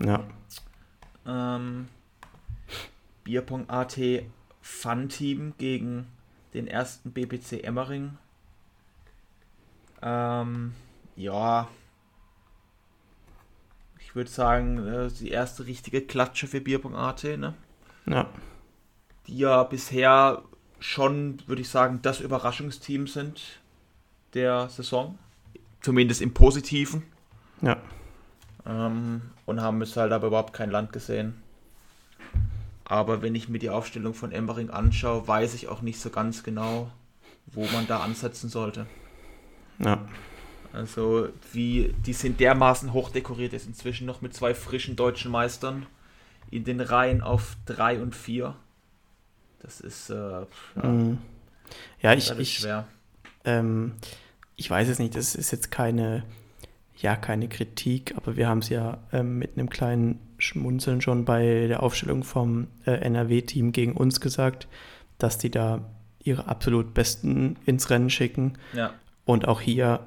Ja. Ähm, Bierpong AT Fun Team gegen den ersten BPC Emmering. Ähm, ja. Ich würde sagen, äh, die erste richtige Klatsche für Bierpong AT, ne? Ja. Die ja bisher schon, würde ich sagen, das Überraschungsteam sind der Saison. Zumindest im Positiven. Ja. Ähm, und haben es halt aber überhaupt kein Land gesehen. Aber wenn ich mir die Aufstellung von Embering anschaue, weiß ich auch nicht so ganz genau, wo man da ansetzen sollte. Ja. Also, wie, die sind dermaßen hochdekoriert, ist inzwischen noch mit zwei frischen deutschen Meistern in den Reihen auf 3 und 4. Das ist, äh, ja, mhm. ja ich, ich, schwer. Ähm, ich weiß es nicht, das ist jetzt keine ja, keine Kritik, aber wir haben es ja ähm, mit einem kleinen Schmunzeln schon bei der Aufstellung vom äh, NRW-Team gegen uns gesagt, dass die da ihre absolut Besten ins Rennen schicken. Ja. Und auch hier,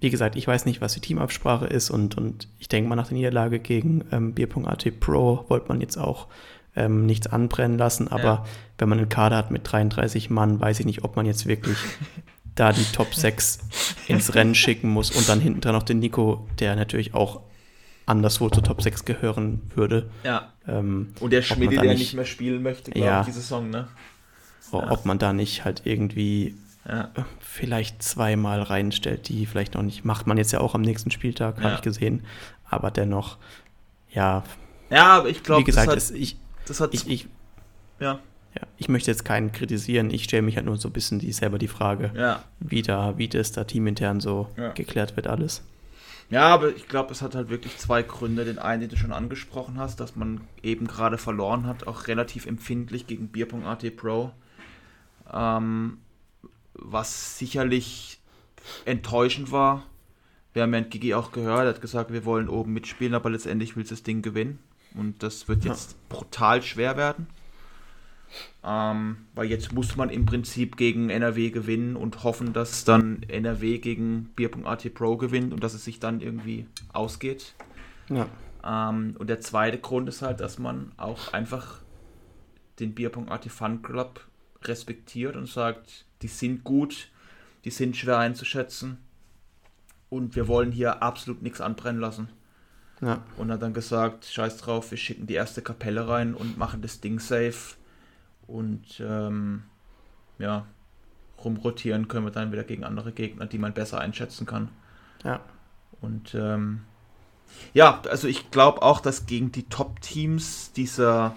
wie gesagt, ich weiß nicht, was die Teamabsprache ist und, und ich denke mal, nach der Niederlage gegen ähm, Bier.at Pro wollte man jetzt auch ähm, nichts anbrennen lassen, aber ja. wenn man einen Kader hat mit 33 Mann, weiß ich nicht, ob man jetzt wirklich da die Top 6 ins Rennen schicken muss und dann hinten dran noch den Nico, der natürlich auch anderswo zur Top 6 gehören würde. Ja. Ähm, und der Schmiede, der nicht, nicht mehr spielen möchte, glaube ja, ich, die Saison, ne? Ja. Ob man da nicht halt irgendwie ja. vielleicht zweimal reinstellt, die vielleicht noch nicht, macht man jetzt ja auch am nächsten Spieltag, habe ich gesehen. Aber dennoch, ja. Ja, aber ich glaube, wie gesagt, das hat, ich, das hat ich, ich, ja. Ja, ich möchte jetzt keinen kritisieren, ich stelle mich halt nur so ein bisschen die, selber die Frage, ja. wie, da, wie das da teamintern so geklärt wird alles. Ja, aber ich glaube, es hat halt wirklich zwei Gründe. Den einen, den du schon angesprochen hast, dass man eben gerade verloren hat, auch relativ empfindlich gegen Bier.at Pro. Ähm, was sicherlich enttäuschend war. Wir haben ja Gigi auch gehört, er hat gesagt, wir wollen oben mitspielen, aber letztendlich will das Ding gewinnen. Und das wird jetzt ja. brutal schwer werden. Ähm, weil jetzt muss man im Prinzip gegen NRW gewinnen und hoffen, dass dann NRW gegen Bier.at Pro gewinnt und dass es sich dann irgendwie ausgeht. Ja. Ähm, und der zweite Grund ist halt, dass man auch einfach den Bier.at Fun Club respektiert und sagt, die sind gut, die sind schwer einzuschätzen und wir wollen hier absolut nichts anbrennen lassen. Ja. Und hat dann gesagt, scheiß drauf, wir schicken die erste Kapelle rein und machen das Ding safe. Und ähm, ja, rumrotieren können wir dann wieder gegen andere Gegner, die man besser einschätzen kann. Ja. Und ähm, ja, also ich glaube auch, dass gegen die Top-Teams dieser,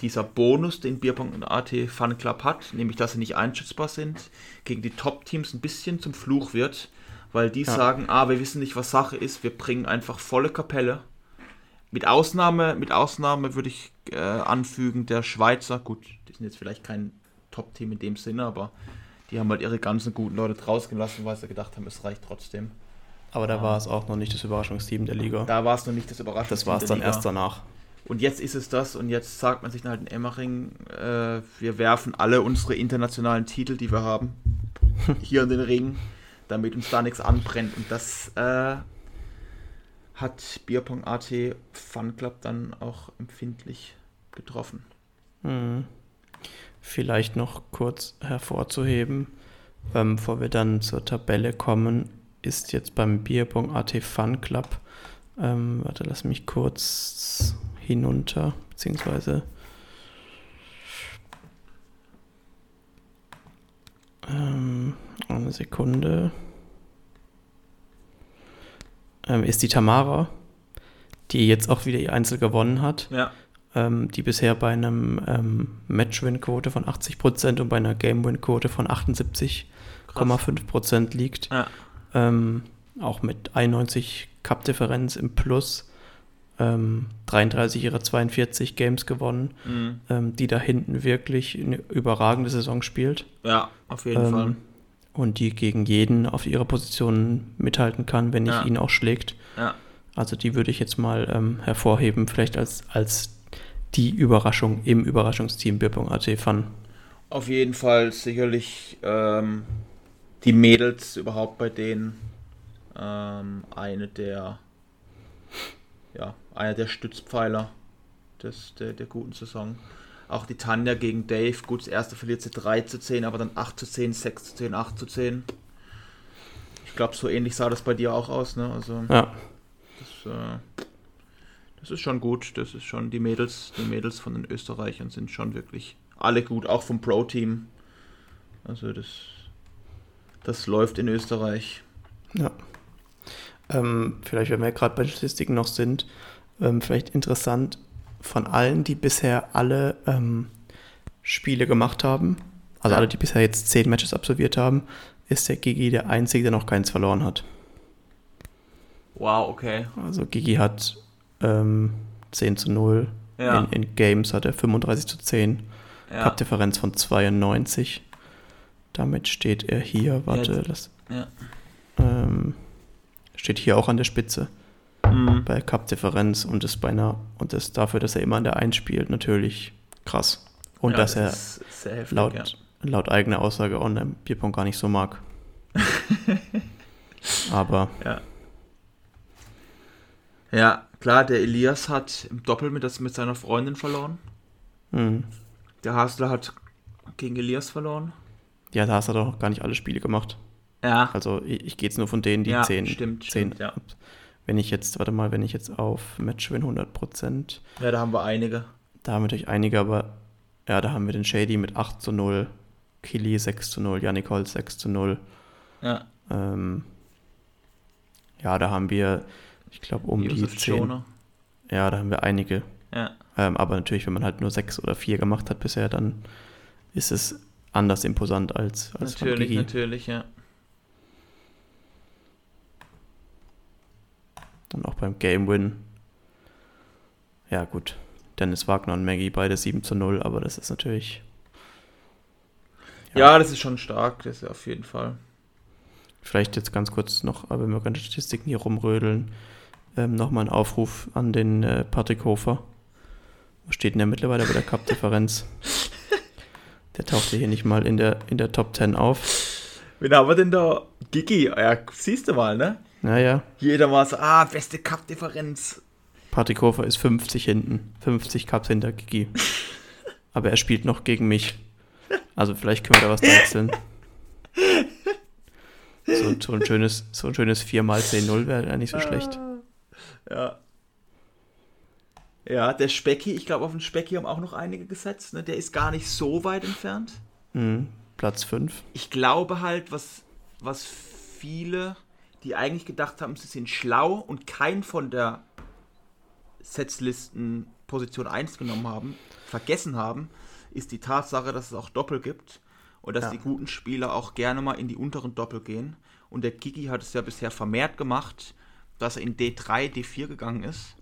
dieser Bonus, den Bierpunkt.at Fun Club hat, nämlich dass sie nicht einschätzbar sind, gegen die Top-Teams ein bisschen zum Fluch wird, weil die ja. sagen, ah, wir wissen nicht, was Sache ist, wir bringen einfach volle Kapelle. Mit Ausnahme, mit Ausnahme würde ich äh, anfügen, der Schweizer, gut, die sind jetzt vielleicht kein Top-Team in dem Sinne, aber die haben halt ihre ganzen guten Leute draußen gelassen, weil sie gedacht haben, es reicht trotzdem. Aber da war es auch noch nicht das Überraschungsteam der Liga. Da war es noch nicht das Überraschungsteam. Das war es dann Liga. erst danach. Und jetzt ist es das und jetzt sagt man sich dann halt in Emmering, äh, wir werfen alle unsere internationalen Titel, die wir haben, hier in den Ring damit uns da nichts anbrennt. Und das äh, hat Bierpong AT Fun Club dann auch empfindlich getroffen. Mhm. Vielleicht noch kurz hervorzuheben, ähm, bevor wir dann zur Tabelle kommen, ist jetzt beim Bierpong AT Fun Club, ähm, warte, lass mich kurz hinunter, beziehungsweise ähm, eine Sekunde. Ähm, ist die Tamara, die jetzt auch wieder ihr Einzel gewonnen hat. Ja. Ähm, die bisher bei einem ähm, Match-Win-Quote von 80% und bei einer Game-Win-Quote von 78,5% liegt. Ja. Ähm, auch mit 91 Cup-Differenz im Plus. 33 ähm, ihrer 42 Games gewonnen, mhm. Ähm, die da hinten wirklich eine überragende Saison spielt. Ja, auf jeden Fall und die gegen jeden auf ihrer Position mithalten kann, wenn nicht ja. ihn auch schlägt. Ja. Also die würde ich jetzt mal ähm, hervorheben, vielleicht als, als die Überraschung im Überraschungsteam Birpung.at Fun. Auf jeden Fall sicherlich ähm, die Mädels überhaupt bei denen ähm, eine der ja, einer der Stützpfeiler des, der, der guten Saison. Auch die Tanja gegen Dave, gut, das erste verliert sie 3 zu 10, aber dann 8 zu 10, 6 zu 10, 8 zu 10. Ich glaube, so ähnlich sah das bei dir auch aus, ne? Also, ja. Das, äh, das ist schon gut. Das ist schon, die Mädels, die Mädels von den Österreichern sind schon wirklich alle gut, auch vom Pro-Team. Also das, das läuft in Österreich. Ja. Ähm, vielleicht, wenn wir gerade bei Statistiken noch sind, ähm, vielleicht interessant, von allen, die bisher alle ähm, Spiele gemacht haben, also alle, die bisher jetzt zehn Matches absolviert haben, ist der Gigi der Einzige, der noch keins verloren hat. Wow, okay. Also Gigi hat ähm, 10 zu 0. Ja. In, in, Games hat er 35 zu 10. Ja. Cup-Differenz von 92. Damit steht er hier, warte, das ja. ähm, steht hier auch an der Spitze mhm. bei Cup-Differenz und ist bei einer, und ist dafür, dass er immer an der 1 spielt, natürlich krass. Und ja, dass er heftig, laut, ja. laut eigener Aussage online Bierpong gar nicht so mag. Aber. Ja. Ja, klar, der Elias hat im Doppel mit, das mit seiner Freundin verloren. Mhm. Der Hasler hat gegen Elias verloren. Ja, da hast du doch gar nicht alle Spiele gemacht. Ja. Also ich, ich gehe jetzt nur von denen, die ja, 10, stimmt, 10 stimmt, ja. Wenn ich jetzt, warte mal, wenn ich jetzt auf Matchwin 100%. Ja, da haben wir einige. Da haben wir natürlich einige, aber ja, da haben wir den Shady mit 8 zu 0, Killy 6 zu 0, Yannick Holz 6 zu 0. Ja. Ähm, ja, da haben wir, ich glaube, um Josef die 10. Schoner. Ja, da haben wir einige. Ja. Ähm, aber natürlich, wenn man halt nur 6 oder 4 gemacht hat bisher, dann ist es anders imposant als, als Natürlich, natürlich, ja. Und auch beim Game Win. Ja, gut. Dennis Wagner und Maggie beide 7 zu 0, aber das ist natürlich. Ja, ja das ist schon stark, das ist auf jeden Fall. Vielleicht jetzt ganz kurz noch, wenn wir ganz Statistiken hier rumrödeln. Ähm, nochmal ein Aufruf an den äh, Patrick Hofer. Wo steht denn der mittlerweile bei der Cup-Differenz? Der taucht ja hier nicht mal in der, in der Top 10 auf. Wen haben wir denn da? Gigi, ja, siehst du mal, ne? Naja, Jeder mal so, ah, beste Cup-Differenz. Patrick Hofer ist 50 hinten. 50 Cups hinter Gigi. Aber er spielt noch gegen mich. Also vielleicht können wir da was wechseln. So, so ein schönes, so ein schönes 4x10-0 wäre ja nicht so schlecht. Ja. Ja, der Specki, ich glaube, auf den Specki haben auch noch einige gesetzt, ne? Der ist gar nicht so weit entfernt. Mhm, Platz 5. Ich glaube halt, was, was viele, die eigentlich gedacht haben, sie sind schlau und keinen von der Setzlisten Position 1 genommen haben, vergessen haben, ist die Tatsache, dass es auch Doppel gibt und dass Ja. die guten Spieler auch gerne mal in die unteren Doppel gehen. Und der Kiki hat es ja bisher vermehrt gemacht, dass er in D3, D4 gegangen ist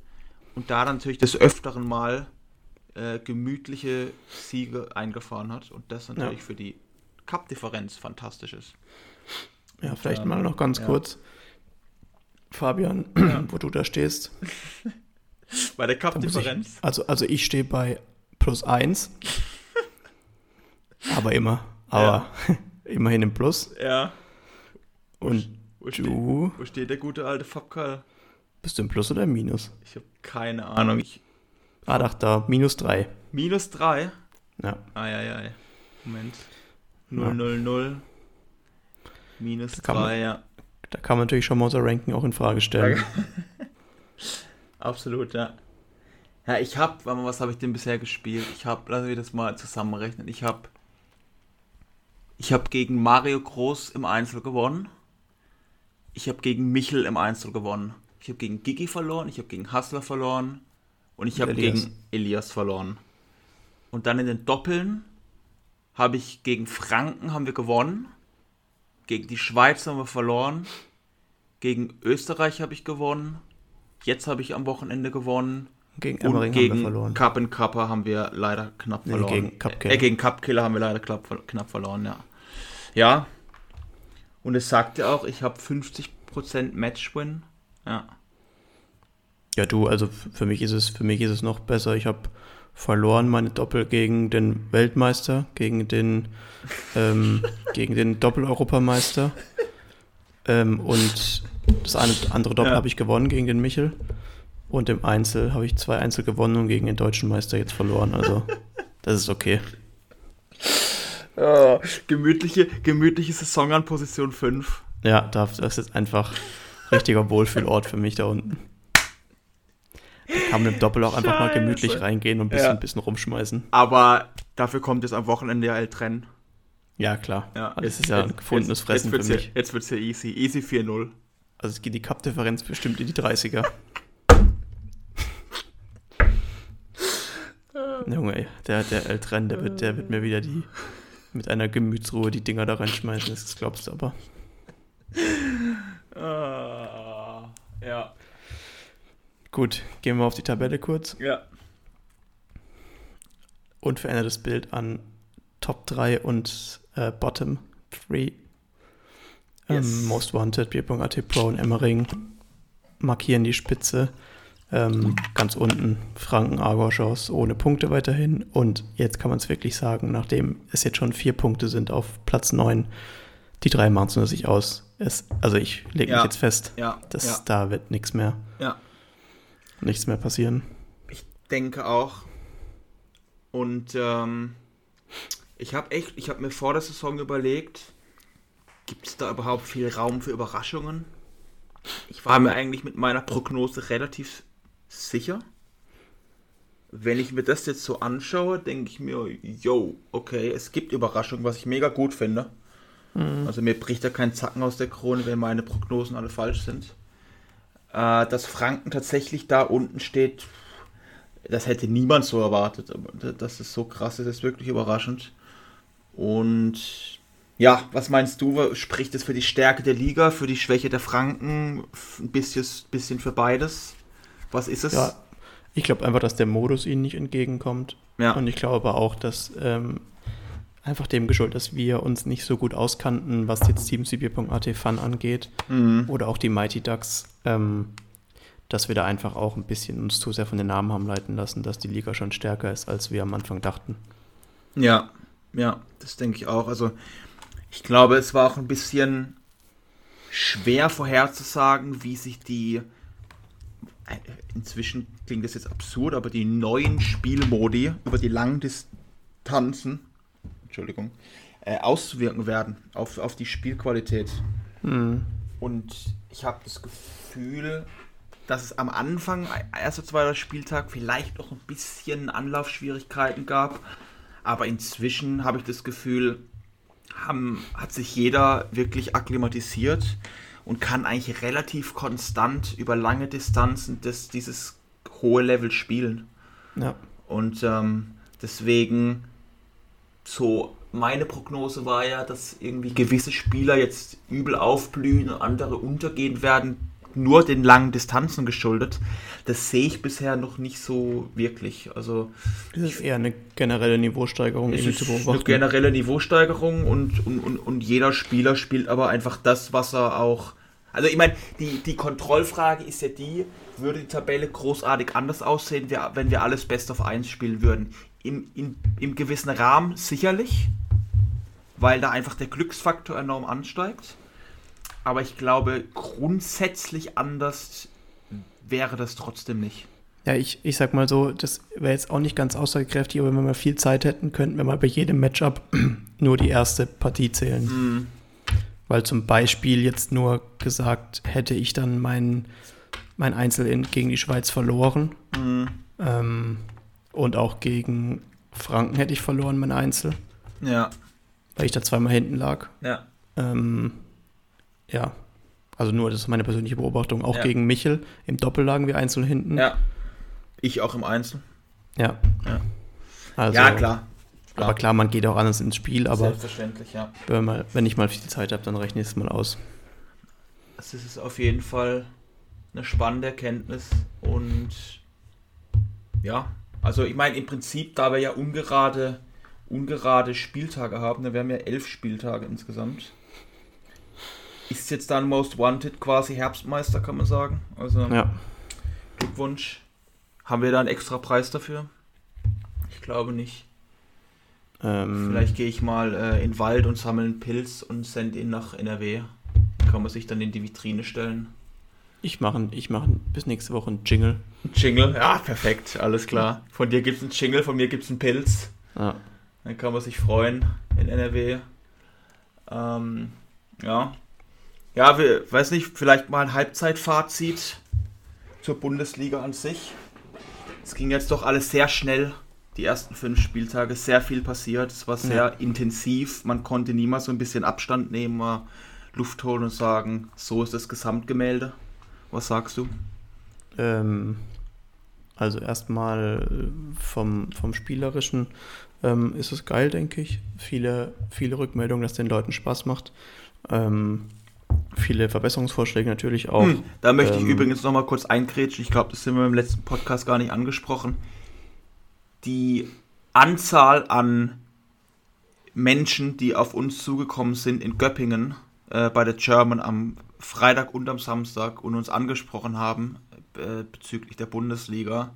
und da dann natürlich des Öfteren mal äh, gemütliche Siege eingefahren hat und das natürlich Ja. für die Cup-Differenz fantastisch ist. Ja, vielleicht ähm, mal noch ganz ja. kurz. Fabian, wo du da stehst. Bei der Cup-Differenz? also, also ich stehe bei plus 1. aber immer. Aber immerhin im Plus. Ja. Und Wo, steht, du wo steht der gute alte Fabkal? bist du im Plus oder im Minus? Ich habe keine Ahnung. Ich, Ah, ach, da, minus 3. minus 3. Ja. Eieiei. Moment. Ja. 0, 0, 0. Minus Da kann man- 3, ja. Da kann man natürlich schon mal unser Ranking auch in Frage stellen. Absolut, ja. Ja, ich habe, was habe ich denn bisher gespielt? Ich habe, lassen wir das mal zusammenrechnen. Ich habe ich habe gegen Mario Groß im Einzel gewonnen. Ich habe gegen Michel im Einzel gewonnen. Ich habe gegen Gigi verloren, ich habe gegen Hassler verloren und ich habe gegen Elias verloren. Und dann in den Doppeln habe ich gegen Franken haben wir gewonnen. Gegen die Schweiz haben wir verloren. Gegen Österreich habe ich gewonnen. Jetzt habe ich am Wochenende gewonnen. Gegen Emmering haben wir gegen verloren. Cup and Kappa haben wir leider knapp Nee, verloren. gegen Cupkiller. Äh, gegen Cupkiller haben wir leider knapp, knapp verloren, ja. Ja. Und es sagt ja auch, ich habe 50% Matchwin. Ja. Ja, du, also für mich ist es, für mich ist es noch besser. Ich habe verloren meine Doppel gegen den Weltmeister, gegen den, ähm, gegen den Doppel-Europameister. Ähm, und das eine, andere Doppel Ja. habe ich gewonnen gegen den Michel. Und im Einzel habe ich zwei Einzel gewonnen und gegen den deutschen Meister jetzt verloren. Also, das ist okay. Gemütliche, gemütliche Saison an Position 5. Ja, da- das ist einfach richtiger Wohlfühlort für mich da unten. Da kann man im Doppel auch einfach mal gemütlich Scheiße. reingehen und ein bisschen, Ja. bisschen rumschmeißen. Aber dafür kommt jetzt am Wochenende ja El-Tren. Ja, klar. Ja, das ist ja ein gefundenes jetzt, Fressen jetzt für wird's mich. Ja, jetzt wird es ja easy. Easy 4-0. Also es geht die Cup-Differenz bestimmt in die 30er. Junge, ey, der, der Eltren, der wird, der wird mir wieder die mit einer Gemütsruhe die Dinger da reinschmeißen, das glaubst du aber. Ah, ja. Gut, gehen wir auf die Tabelle kurz. Ja. Unverändertes Bild an Top 3 und äh, Bottom 3. Yes. Ähm, Most Wanted, Bier.at Pro und Emmering markieren die Spitze. Ähm, ganz unten Franken Argoschaus ohne Punkte weiterhin. Und jetzt kann man es wirklich sagen, nachdem es jetzt schon vier Punkte sind auf Platz 9, die drei machen es nur sich aus. Es, also ich lege Ja. mich jetzt fest, Ja. dass ja. da wird nichts mehr, ja. nichts mehr passieren. Ich denke auch. Und ähm, ich habe echt, ich habe mir vor der Saison überlegt, gibt es da überhaupt viel Raum für Überraschungen? Ich war mir eigentlich mit meiner Prognose relativ sicher. Wenn ich mir das jetzt so anschaue, denke ich mir, yo, okay, es gibt Überraschungen, was ich mega gut finde. Also mir bricht da kein Zacken aus der Krone, wenn meine Prognosen alle falsch sind. Äh, dass Franken tatsächlich da unten steht, das hätte niemand so erwartet. Aber da- dass es so krass ist, ist wirklich überraschend. Und ja, was meinst du? Spricht es für die Stärke der Liga, für die Schwäche der Franken? Ein bisschen, bisschen für beides? Was ist es? Ja, ich glaube einfach, dass der Modus ihnen nicht entgegenkommt. Ja. Und ich glaube aber auch, dass ähm, einfach dem geschuldet, dass wir uns nicht so gut auskannten, was jetzt TeamCB.at Fun angeht Mhm. oder auch die Mighty Ducks, ähm, dass wir da einfach auch ein bisschen uns zu sehr von den Namen haben leiten lassen, dass die Liga schon stärker ist, als wir am Anfang dachten. Ja, ja, das denke ich auch. Also ich glaube, es war auch ein bisschen schwer vorherzusagen, wie sich die inzwischen klingt das jetzt absurd, aber die neuen Spielmodi über die langen Distanzen, Entschuldigung, äh, auszuwirken werden auf, auf die Spielqualität. Mhm. Und ich habe das Gefühl, dass es am Anfang, erster, zweiter Spieltag, vielleicht noch ein bisschen Anlaufschwierigkeiten gab. Aber inzwischen habe ich das Gefühl, haben, hat sich jeder wirklich akklimatisiert und kann eigentlich relativ konstant über lange Distanzen das, dieses hohe Level spielen. Ja. Und ähm, deswegen so meine Prognose war ja, dass irgendwie gewisse Spieler jetzt übel aufblühen und andere untergehen werden, nur den langen Distanzen geschuldet. Das sehe ich bisher noch nicht so wirklich. Also das ist eher eine generelle Niveausteigerung. Es ist eine generelle Niveausteigerung und, und, und, und jeder Spieler spielt aber einfach das, was er auch. Also ich meine, die, die Kontrollfrage ist ja die, würde die Tabelle großartig anders aussehen, wenn wir alles Best of 1 spielen würden. Im, in, Im gewissen Rahmen sicherlich, weil da einfach der Glücksfaktor enorm ansteigt. Aber ich glaube, grundsätzlich anders wäre das trotzdem nicht. Ja, ich, ich sag mal so, das wäre jetzt auch nicht ganz aussagekräftig, aber wenn wir mal viel Zeit hätten, könnten wir mal bei jedem Matchup nur die erste Partie zählen. Mhm. Weil zum Beispiel jetzt nur gesagt, hätte ich dann mein, mein Einzel in, gegen die Schweiz verloren mhm. ähm, und auch gegen Franken hätte ich verloren, mein Einzel. Ja. Weil ich da zweimal hinten lag. Ja. Ähm, ja, also nur, das ist meine persönliche Beobachtung. Auch ja. gegen Michel im Doppel lagen wir einzeln hinten. Ja. Ich auch im Einzel. Ja. Ja, also, ja klar. klar. Aber klar, man geht auch anders ins Spiel, aber Selbstverständlich, ja. Wenn, mal, wenn ich mal viel Zeit habe, dann rechne ich es mal aus. Das ist auf jeden Fall eine spannende Erkenntnis und ja, also ich meine im Prinzip, da wir ja ungerade, ungerade Spieltage haben, da wären ja elf Spieltage insgesamt ist jetzt dann Most Wanted quasi Herbstmeister, kann man sagen. Also ja. Glückwunsch. Haben wir da einen extra Preis dafür? Ich glaube nicht. Ähm, Vielleicht gehe ich mal äh, in den Wald und sammle einen Pilz und sende ihn nach NRW. Kann man sich dann in die Vitrine stellen. Ich mache ich mach bis nächste Woche einen Jingle. Ein Jingle? Ja, perfekt, alles klar. Von dir gibt es einen Jingle, von mir gibt es einen Pilz. Ja. Dann kann man sich freuen in NRW. Ähm, ja, ja, wir, weiß nicht, vielleicht mal ein Halbzeitfazit zur Bundesliga an sich. Es ging jetzt doch alles sehr schnell, die ersten fünf Spieltage, sehr viel passiert. Es war sehr ja. intensiv. Man konnte niemals so ein bisschen Abstand nehmen, mal Luft holen und sagen, so ist das Gesamtgemälde. Was sagst du? Ähm, also erstmal vom, vom Spielerischen ähm, ist es geil, denke ich. Viele, viele Rückmeldungen, dass den Leuten Spaß macht. Ähm, viele Verbesserungsvorschläge natürlich auch. Hm, da möchte ähm, ich übrigens noch mal kurz eingrätschen. Ich glaube, das sind wir im letzten Podcast gar nicht angesprochen. Die Anzahl an Menschen, die auf uns zugekommen sind in Göppingen äh, bei der German am Freitag und am Samstag und uns angesprochen haben äh, bezüglich der Bundesliga,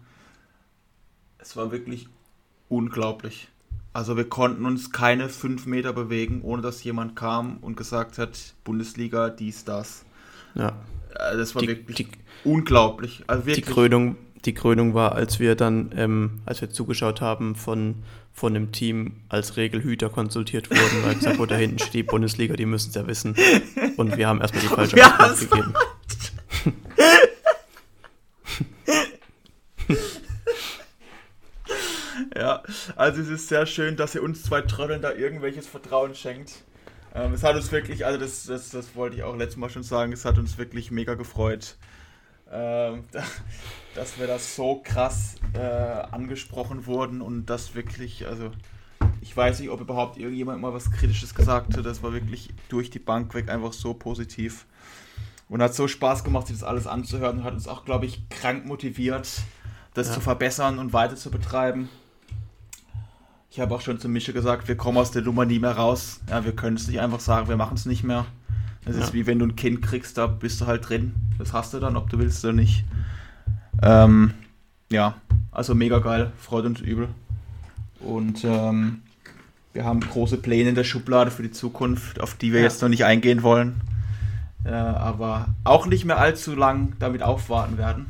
es war wirklich unglaublich. Also wir konnten uns keine fünf Meter bewegen, ohne dass jemand kam und gesagt hat, Bundesliga, dies, das. Ja. Äh, das war die, wirklich die, unglaublich. Also wirklich. Die Krönung, die Krönung war, als wir dann, ähm, als wir zugeschaut haben, von, von einem Team als Regelhüter konsultiert wurden, weil gesagt wurde, da hinten steht die Bundesliga, die müssen es ja wissen. Und wir haben erstmal die falsche Antwort gegeben. Ja, also es ist sehr schön, dass ihr uns zwei Trotteln da irgendwelches Vertrauen schenkt. Ähm, es hat uns wirklich, also das, das, das wollte ich auch letztes Mal schon sagen, es hat uns wirklich mega gefreut, ähm, dass wir das so krass äh, angesprochen wurden und das wirklich, also ich weiß nicht, ob überhaupt irgendjemand mal was Kritisches gesagt hat. Das war wirklich durch die Bank weg einfach so positiv. Und hat so Spaß gemacht, sich das alles anzuhören und hat uns auch, glaube ich, krank motiviert, das ja. zu verbessern und weiter zu betreiben. Ich habe auch schon zu Mische gesagt, wir kommen aus der Nummer nie mehr raus. Ja, wir können es nicht einfach sagen, wir machen es nicht mehr. Das ja. ist wie wenn du ein Kind kriegst, da bist du halt drin. Das hast du dann, ob du willst oder nicht. Ähm, ja, also mega geil, freut uns übel. Und ähm, wir haben große Pläne in der Schublade für die Zukunft, auf die wir ja. jetzt noch nicht eingehen wollen. Äh, aber auch nicht mehr allzu lang damit aufwarten werden.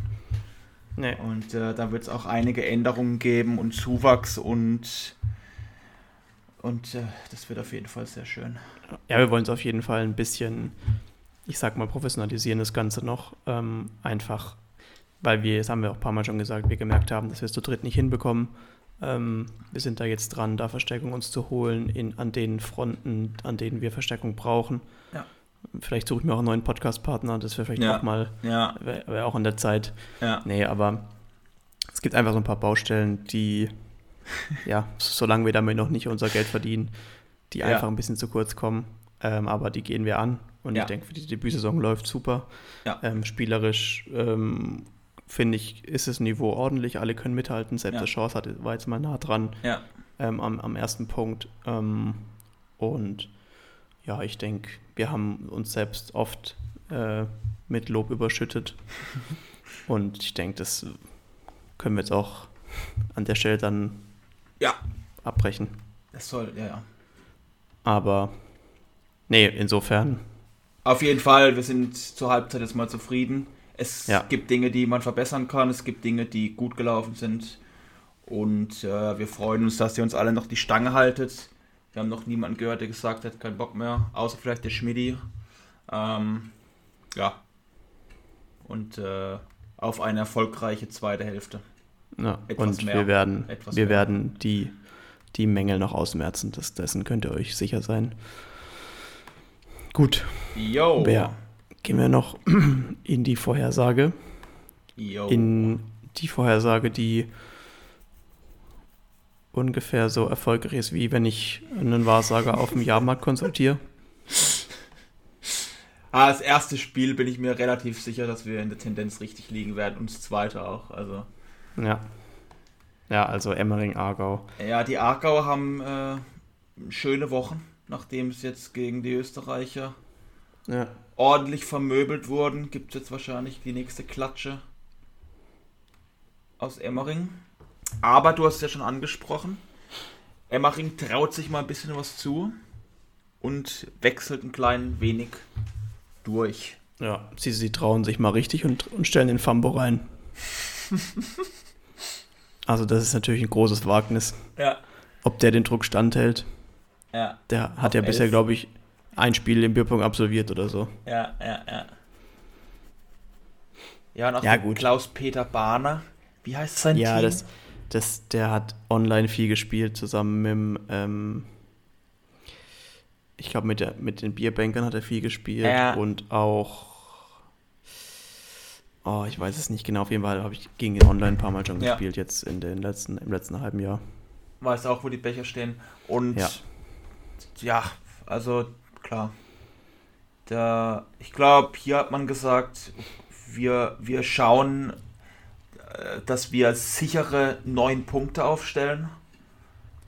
Nee. Und äh, da wird es auch einige Änderungen geben und Zuwachs und und äh, das wird auf jeden Fall sehr schön. Ja, wir wollen es auf jeden Fall ein bisschen, ich sag mal, professionalisieren, das Ganze noch. Ähm, einfach, weil wir, das haben wir auch ein paar Mal schon gesagt, wir gemerkt haben, dass wir es zu dritt nicht hinbekommen. Ähm, wir sind da jetzt dran, da Verstärkung uns zu holen in, an den Fronten, an denen wir Verstärkung brauchen. Ja. Vielleicht suche ich mir auch einen neuen Podcast-Partner, das wäre vielleicht ja. auch mal, ja. wäre wär auch an der Zeit. Ja. Nee, aber es gibt einfach so ein paar Baustellen, die, ja, solange wir damit noch nicht unser Geld verdienen, die ja. einfach ein bisschen zu kurz kommen. Ähm, aber die gehen wir an. Und ja. ich denke, für die Debütsaison läuft super. Ja. Ähm, spielerisch ähm, finde ich, ist das Niveau ordentlich. Alle können mithalten. Selbst ja. der Chance hat, war jetzt mal nah dran ähm, am, am, ersten Punkt. Ähm, und ja, ich denke, wir haben uns selbst oft äh, mit Lob überschüttet. und ich denke, das können wir jetzt auch an der Stelle dann ja. abbrechen. Das soll, ja, ja. Aber nee, insofern. Auf jeden Fall, wir sind zur Halbzeit jetzt mal zufrieden. Es ja. gibt Dinge, die man verbessern kann, es gibt Dinge, die gut gelaufen sind. Und äh, wir freuen uns, dass ihr uns alle noch die Stange haltet. Wir haben noch niemanden gehört, der gesagt hat, kein Bock mehr, außer vielleicht der Schmidti. Ähm, ja. Und äh, auf eine erfolgreiche zweite Hälfte. Ja, etwas und mehr, wir werden, wir mehr. werden die die Mängel noch ausmerzen. Das, dessen könnt ihr euch sicher sein. Gut. Yo. Bär, gehen wir noch in die Vorhersage. Yo. In die Vorhersage, die ungefähr so erfolgreich ist, wie wenn ich einen Wahrsager auf dem Jahrmarkt konsultiere. Ah, das erste Spiel bin ich mir relativ sicher, dass wir in der Tendenz richtig liegen werden und das zweite auch. Also. Ja. Ja, also Emmering, Aargau. Ja, die Aargauer haben äh, schöne Wochen, nachdem es jetzt gegen die Österreicher ja. ordentlich vermöbelt wurden. Gibt es jetzt wahrscheinlich die nächste Klatsche aus Emmering. Aber du hast es ja schon angesprochen. Emmering traut sich mal ein bisschen was zu und wechselt ein klein wenig durch. Ja, sie, sie trauen sich mal richtig und, und stellen den Fambo rein. Also das ist natürlich ein großes Wagnis. Ja. Ob der den Druck standhält. Ja. Der hat ja bisher, glaube ich, ein Spiel im Bierpunkt absolviert oder so. Ja, ja, ja. Ja, und auch ja, Klaus-Peter Bahner. Wie heißt sein ja, Team? Ja, das, das, der hat online viel gespielt, zusammen mit dem, ähm, ich glaube, mit, mit den Bierbänkern hat er viel gespielt ja. und auch Oh, ich weiß es nicht genau. Auf jeden Fall habe ich gegen ihn online ein paar Mal schon ja. gespielt, jetzt in den letzten, im letzten halben Jahr. Weiß auch, wo die Becher stehen. Und ja, ja also klar. Der, ich glaube, hier hat man gesagt, wir, wir schauen, dass wir sichere neun Punkte aufstellen.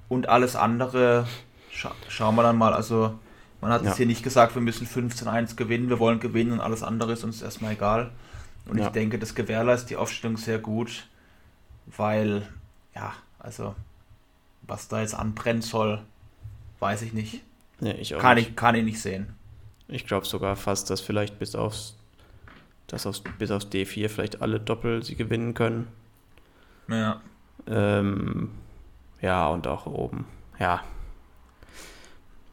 Und alles andere scha schauen wir dann mal. Also man hat ja. jetzt hier nicht gesagt, wir müssen 15-1 gewinnen, wir wollen gewinnen und alles andere ist uns erstmal egal. Und ja. ich denke, das gewährleistet die Aufstellung sehr gut, weil, ja, also, was da jetzt anbrennen soll, weiß ich nicht. Ja, ich kann, nicht. Ich, kann ich nicht sehen. Ich glaube sogar fast, dass vielleicht bis aufs, dass aufs, bis aufs D4 vielleicht alle Doppel sie gewinnen können. Ja. Ähm, ja, und auch oben. Ja.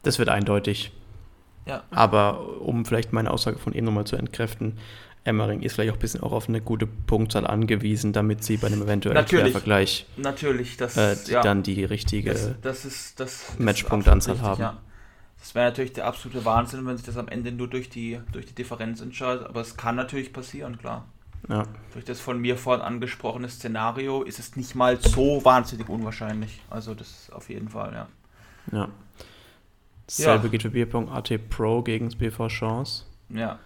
Das wird eindeutig. Ja. Aber um vielleicht meine Aussage von eben nochmal zu entkräften, Emmering ist vielleicht auch ein bisschen auch auf eine gute Punktzahl angewiesen, damit sie bei einem eventuellen Vergleich natürlich, das, äh, ja. dann die richtige das, das ist, das, Matchpunktanzahl haben. Ja. Das wäre natürlich der absolute Wahnsinn, wenn sich das am Ende nur durch die, durch die Differenz entscheidet, aber es kann natürlich passieren, klar. Ja. Durch das von mir vorhin angesprochene Szenario ist es nicht mal so wahnsinnig unwahrscheinlich. Also das auf jeden Fall, ja. Ja. Dasselbe ja. geht für Bierpong AT Pro gegen BV Chance. Ja.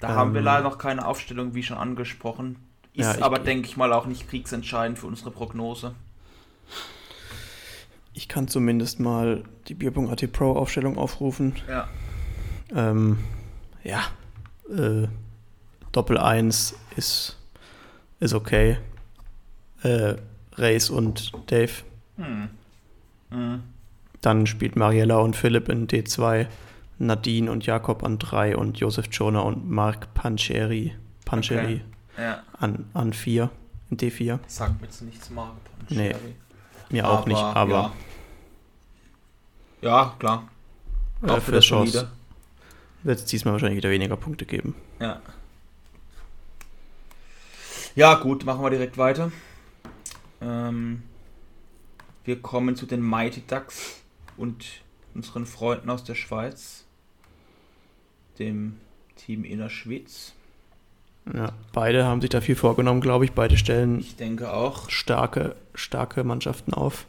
Da ähm, haben wir leider noch keine Aufstellung, wie schon angesprochen. Ist ja, aber, denke ich mal, auch nicht kriegsentscheidend für unsere Prognose. Ich kann zumindest mal die Bier.at Pro Aufstellung aufrufen. Ja. Ähm, ja. Äh, Doppel 1 ist ist okay. Äh, Race und Dave. Hm. Hm. Dann spielt Mariella und Philipp in D2, Nadine und Jakob an 3 und Josef Jonah und Marc Pancheri, Pancheri Ja. an, an 4 in D4. Sagt mir jetzt nichts, Marc. Nee. Mir auch nicht, aber Ja, ja klar. Auch für wieder das Chance solide. wird es diesmal wahrscheinlich wieder weniger Punkte geben. Ja. Ja, gut, machen wir direkt weiter. Ähm, wir kommen zu den Mighty Ducks und unseren Freunden aus der Schweiz, dem Team Innerschwitz. Ja, beide haben sich da viel vorgenommen, glaube ich. Beide stellen Ich denke auch, starke, starke Mannschaften auf.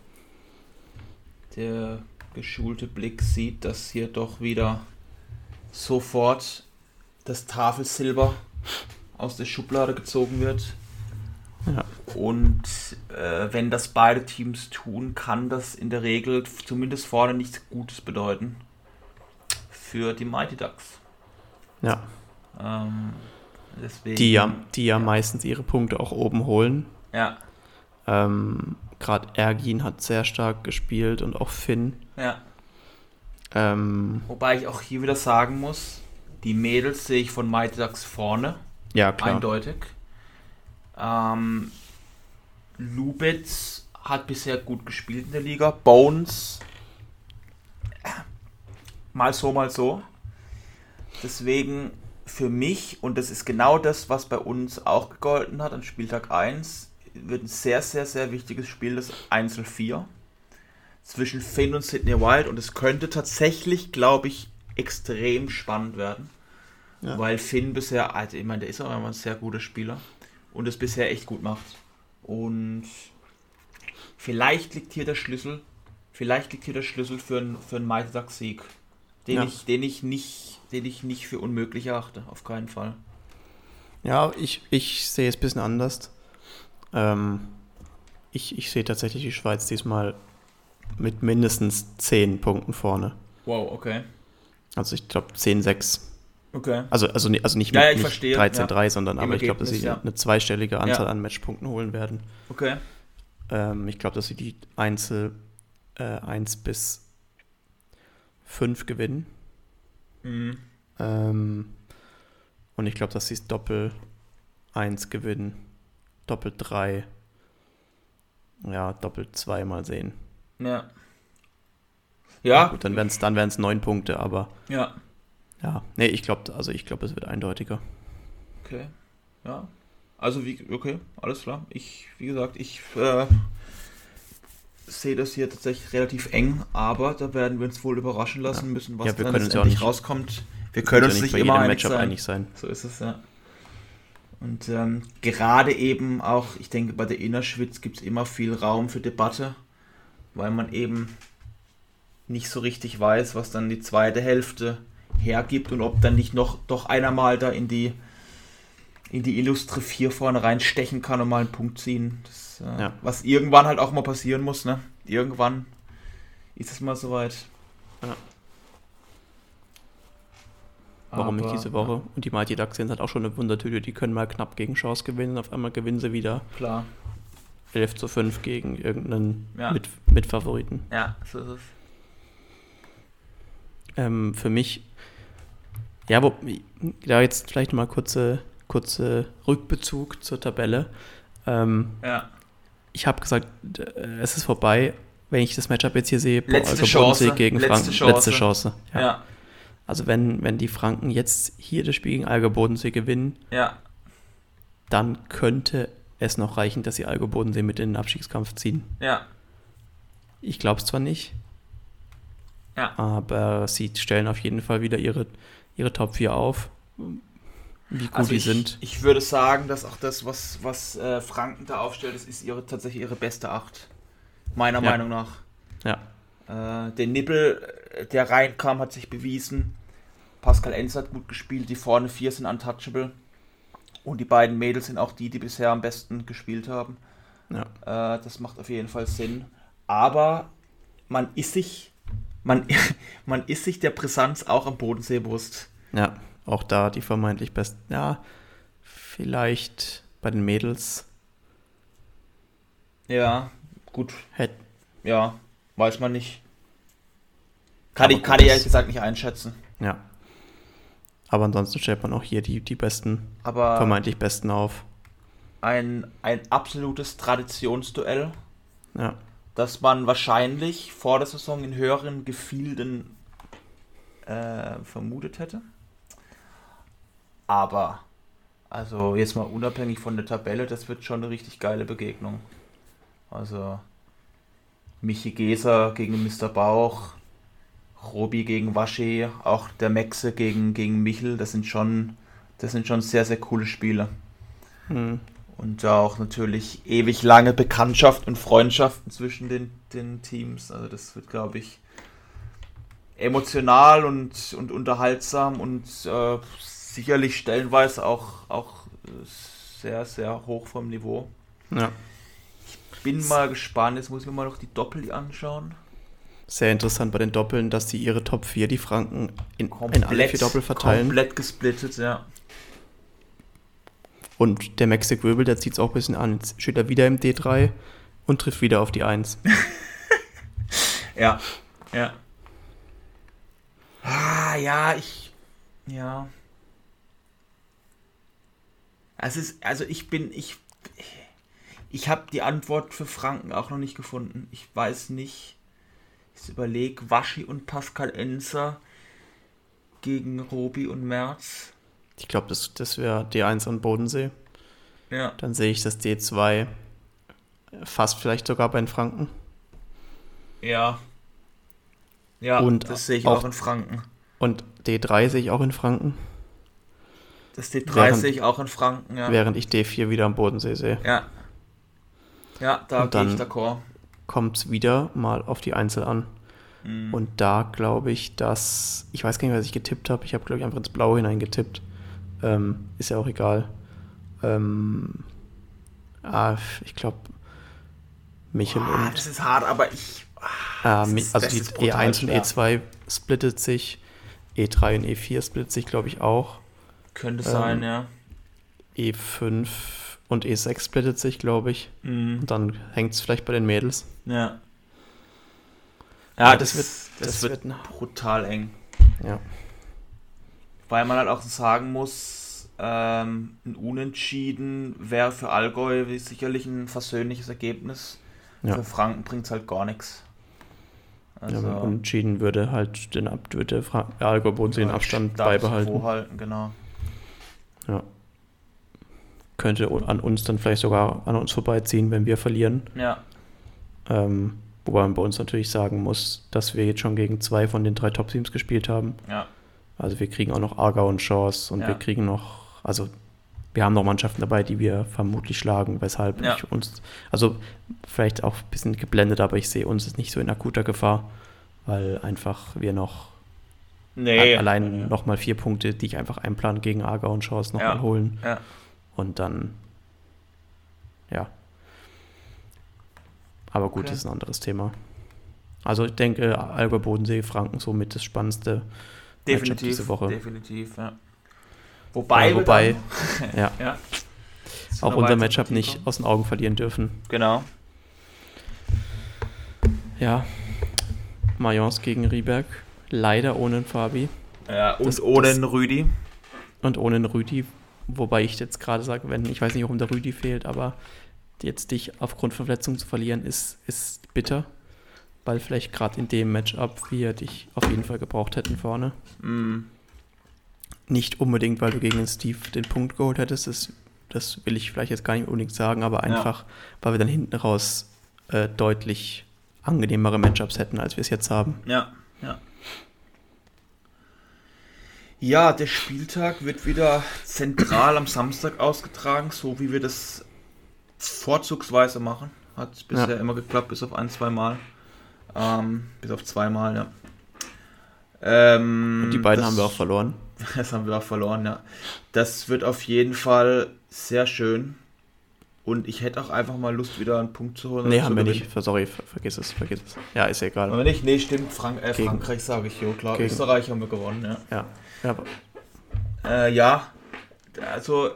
der geschulte Blick sieht, dass hier doch wieder sofort das Tafelsilber aus der Schublade gezogen wird. Ja. Und äh, wenn das beide Teams tun, kann das in der Regel zumindest vorne nichts Gutes bedeuten für die Mighty Ducks. Ja, Ähm, deswegen, die ja, die ja meistens ihre Punkte auch oben holen. Ja, Ähm, Gerade Ergin hat sehr stark gespielt und auch Finn. ja. Ähm, Wobei ich auch hier wieder sagen muss, die Mädels sehe ich von Mighty Ducks vorne. ja, klar. Eindeutig. Ähm, Lubitz hat bisher gut gespielt in der Liga. Bones äh, mal so, mal so. Deswegen für mich, und das ist genau das, was bei uns auch gegolten hat an Spieltag 1, wird ein sehr, sehr, sehr wichtiges Spiel, das Einzel 4 zwischen Finn und Sydney Wild und es könnte tatsächlich, glaube ich, extrem spannend werden. Ja. Weil Finn bisher, also ich meine, der ist auch immer ein sehr guter Spieler und es bisher echt gut macht. Und vielleicht liegt hier der Schlüssel, vielleicht liegt hier der Schlüssel für einen, für einen Mighty Ducks Sieg, den, Ja. ich, den, ich nicht, den ich nicht für unmöglich erachte, auf keinen Fall. Ja, ich, ich sehe es ein bisschen anders. Ähm, ich, ich sehe tatsächlich die Schweiz diesmal mit mindestens 10 Punkten vorne. Wow, okay. Also ich glaube 10-6. Okay. Also, also, also nicht, Ja, mit, ich nicht verstehe, 13-3, sondern Im aber ich glaube, dass sie ja. eine zweistellige Anzahl Ja. an Matchpunkten holen werden. Okay. Ähm, ich glaube, dass sie die Einzel äh, 1 bis 5 gewinnen. Mhm. Ähm, und ich glaube, dass sie es Doppel 1 gewinnen. Doppel 3. Ja, Doppel 2 mal sehen. Ja. Ja, Gut, dann wären es dann wären's 9 Punkte, aber ja. ja. Nee, ich glaube, also ich glaube, es wird eindeutiger. Okay. Ja. Also wie, okay, alles klar. Ich, wie gesagt, ich äh, sehe das hier tatsächlich relativ eng, aber da werden wir uns wohl überraschen lassen Ja. müssen, was Ja, wir dann letztendlich nicht- rauskommt. Wir können uns nicht bei immer jedem einig Matchup sein. einig sein. So ist es, ja. Und ähm, gerade eben auch, ich denke, bei der Innerschwitz gibt es immer viel Raum für Debatte, weil man eben nicht so richtig weiß, was dann die zweite Hälfte hergibt und ob dann nicht noch doch einer mal da in die in die Illustre 4 vorne reinstechen kann und mal einen Punkt ziehen. Das, äh, Ja. Was irgendwann halt auch mal passieren muss, ne? Irgendwann ist es mal soweit. Ja. Warum nicht diese Woche? Und die Mighty Ducks sind halt auch schon eine Wundertüte. Die können mal knapp gegen Chance gewinnen. Auf einmal gewinnen sie wieder Ja, klar. 11 zu 5 gegen irgendeinen Ja. Mit Mitfavoriten. Ja, so ist es. Ähm, für mich, ja, wo, da jetzt vielleicht mal kurze, kurze Rückbezug zur Tabelle. Ähm, Ja. Ich habe gesagt, äh, es ist vorbei, wenn ich das Matchup jetzt hier sehe. boah, Letzte also Chance, Bodensee gegen letzte Franken. Chance. Letzte Chance. Ja. Ja. Also wenn, wenn die Franken jetzt hier das Spiel gegen Alger Bodensee gewinnen, Ja. dann könnte es noch reichen, dass sie Alger Bodensee mit in den Abstiegskampf ziehen. Ja. Ich glaube es zwar nicht, Ja. aber sie stellen auf jeden Fall wieder ihre, ihre Top 4 auf. Wie gut die ich, sind. Ich würde sagen, dass auch das, was, was äh, Franken da aufstellt, das ist ihre, tatsächlich ihre beste Acht. Meiner Ja. Meinung nach. Ja, Äh, der Nippel, äh, der reinkam, hat sich bewiesen. Pascal Enz hat gut gespielt. Die vorne vier sind untouchable. Und die beiden Mädels sind auch die, die bisher am besten gespielt haben. ja. Äh, das macht auf jeden Fall Sinn. Aber man ist sich, man, man ist sich der Brisanz auch am Bodensee bewusst. Ja, auch da die vermeintlich besten. Ja, vielleicht. bei den Mädels. Ja, gut. Hätt, Ja, weiß man nicht. Kann Aber ich, kann ich ehrlich gesagt nicht einschätzen. ja. Aber ansonsten stellt man auch hier die, die besten, Aber vermeintlich besten auf. ein, ein absolutes Traditionsduell, Ja. das man wahrscheinlich vor der Saison in höheren Gefilden äh, vermutet hätte. Aber, also jetzt mal unabhängig von der Tabelle, das wird schon eine richtig geile Begegnung. Also, Michi Geser gegen Mr. Bauch, Robi gegen Waschi, auch der Mexe gegen, gegen Michel, das sind schon, das sind schon sehr, sehr coole Spiele. Hm. Und auch natürlich ewig lange Bekanntschaft und Freundschaften zwischen den, den Teams. Also das wird, glaube ich, emotional und, und unterhaltsam und äh, sicherlich stellenweise auch, auch sehr, sehr hoch vom Niveau. ja. Bin mal gespannt, jetzt muss ich mir mal noch die Doppel anschauen. Sehr interessant bei den Doppeln, dass sie ihre Top 4, die Franken, in, in alle vier Doppel verteilen. Komplett gesplittet, ja. Und der Mexic Wirbel, der zieht es auch ein bisschen an. Jetzt steht er wieder im D3 und trifft wieder auf die 1. Ja, ja. Ah, ja, ich. Ja. Es ist, also ich bin, ich. Ich habe die Antwort für Franken auch noch nicht gefunden. Ich weiß nicht. Ich überlege, Waschi und Pascal Enzer gegen Robi und Merz. Ich glaube, das, das wäre D1 an Bodensee. Ja. Dann sehe ich das D2 fast vielleicht sogar bei den Franken. Ja. Ja, Und das sehe ich auch- auch in Franken. Und D3 sehe ich auch in Franken, Das D3 während- auch in Franken, ja. während ich D4 wieder am Bodensee sehe. Ja. Ja, da Und gehe ich d'accord. Kommt es wieder mal auf die Einzel an. Mhm. Und da glaube ich, dass. Ich weiß gar nicht, was ich getippt habe. Ich habe, glaube ich, einfach ins Blaue hineingetippt. Ähm, ist ja auch egal. Ähm, ah, ich glaube, Michel Ah, und. das ist hart, aber ich. Ah, ist- also die ist brutal E1 und schwer. E2 splittet sich. E3 und E4 splittet sich, glaube ich, auch. Könnte Ähm, sein, ja. E5 und E6 splittet sich, glaube ich. Mhm. Und dann hängt es vielleicht bei den Mädels. Ja. Ja, das das, wird- das, das wird, wird brutal eng. Ja. Weil man halt auch sagen muss, ähm, ein Unentschieden wäre für Allgäu sicherlich ein versöhnliches Ergebnis. Ja. Für Franken bringt es halt gar nichts. Also, ja, unentschieden würde halt den, Ab würde Allgäu Bodensee den Abstand beibehalten. quo halten, genau. Könnte an uns dann vielleicht sogar an uns vorbeiziehen, wenn wir verlieren. Ja, Ähm, wobei man bei uns natürlich sagen muss, dass wir jetzt schon gegen zwei von den drei Top-Teams gespielt haben. ja, Also wir kriegen auch noch Aargau und Chance und Ja. wir kriegen noch, also wir haben noch Mannschaften dabei, die wir vermutlich schlagen, weshalb Ja. ich uns, also vielleicht auch ein bisschen geblendet, aber ich sehe uns jetzt nicht so in akuter Gefahr, weil einfach wir noch nee. allein ja. nochmal vier Punkte, die ich einfach einplanen gegen Aargau und Chance nochmal Ja. holen. Ja. Und dann, ja. Aber gut, Okay. das ist ein anderes Thema. Also ich denke, Allgäu, Bodensee, Franken somit das spannendste Matchup Definitiv, diese Woche. definitiv, ja. Wobei, Ja, wobei, ja, ja, auch unser Matchup nicht aus den Augen verlieren dürfen. Genau. Ja, Mayence gegen Rieberg, leider ohne Fabi Ja, und Das- ohne das- Rüdi. und ohne Rüdi, wobei ich jetzt gerade sage, wenn, ich weiß nicht, warum der Rüdi fehlt, aber jetzt dich aufgrund von Verletzung zu verlieren, ist, ist bitter, weil vielleicht gerade in dem Matchup wir dich auf jeden Fall gebraucht hätten vorne. Mhm. Nicht unbedingt, weil du gegen den Steve den Punkt geholt hättest, das, das will ich vielleicht jetzt gar nicht unbedingt sagen, aber einfach, weil wir dann hinten raus äh, deutlich angenehmere Matchups hätten, als wir es jetzt haben. Ja, ja. Der Spieltag wird wieder zentral am Samstag ausgetragen, so wie wir das vorzugsweise machen. Hat bisher Ja. immer geklappt, bis auf ein, zwei Mal. Ähm, bis auf zweimal, ja. Ähm, Und die beiden das- haben wir auch verloren. Das haben wir auch verloren, ja. Das wird auf jeden Fall sehr schön. Und ich hätte auch einfach mal Lust, wieder einen Punkt zu holen. Nee, haben wir gewinnen. nicht. Sorry, ver- vergiss es, vergiss es. Ja, ist ja egal. Haben wir nicht? Nee, stimmt. Frank äh, Frankreich sage ich, jo, klar. Gegen- Österreich haben wir gewonnen, ja. Ja, ja Äh, ja, also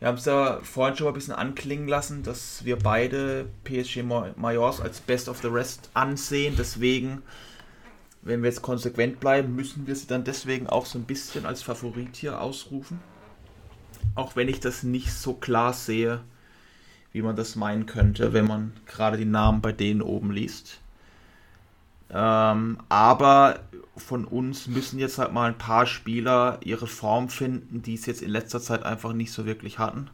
Wir haben es ja vorhin schon mal ein bisschen anklingen lassen, dass wir beide PSG Majors als Best of the Rest ansehen. Deswegen, wenn wir jetzt konsequent bleiben, müssen wir sie dann deswegen auch so ein bisschen als Favorit hier ausrufen. Auch wenn ich das nicht so klar sehe, wie man das meinen könnte, wenn man gerade die Namen bei denen oben liest. Ähm, aber von uns müssen jetzt halt mal ein paar Spieler ihre Form finden, die es jetzt in letzter Zeit einfach nicht so wirklich hatten.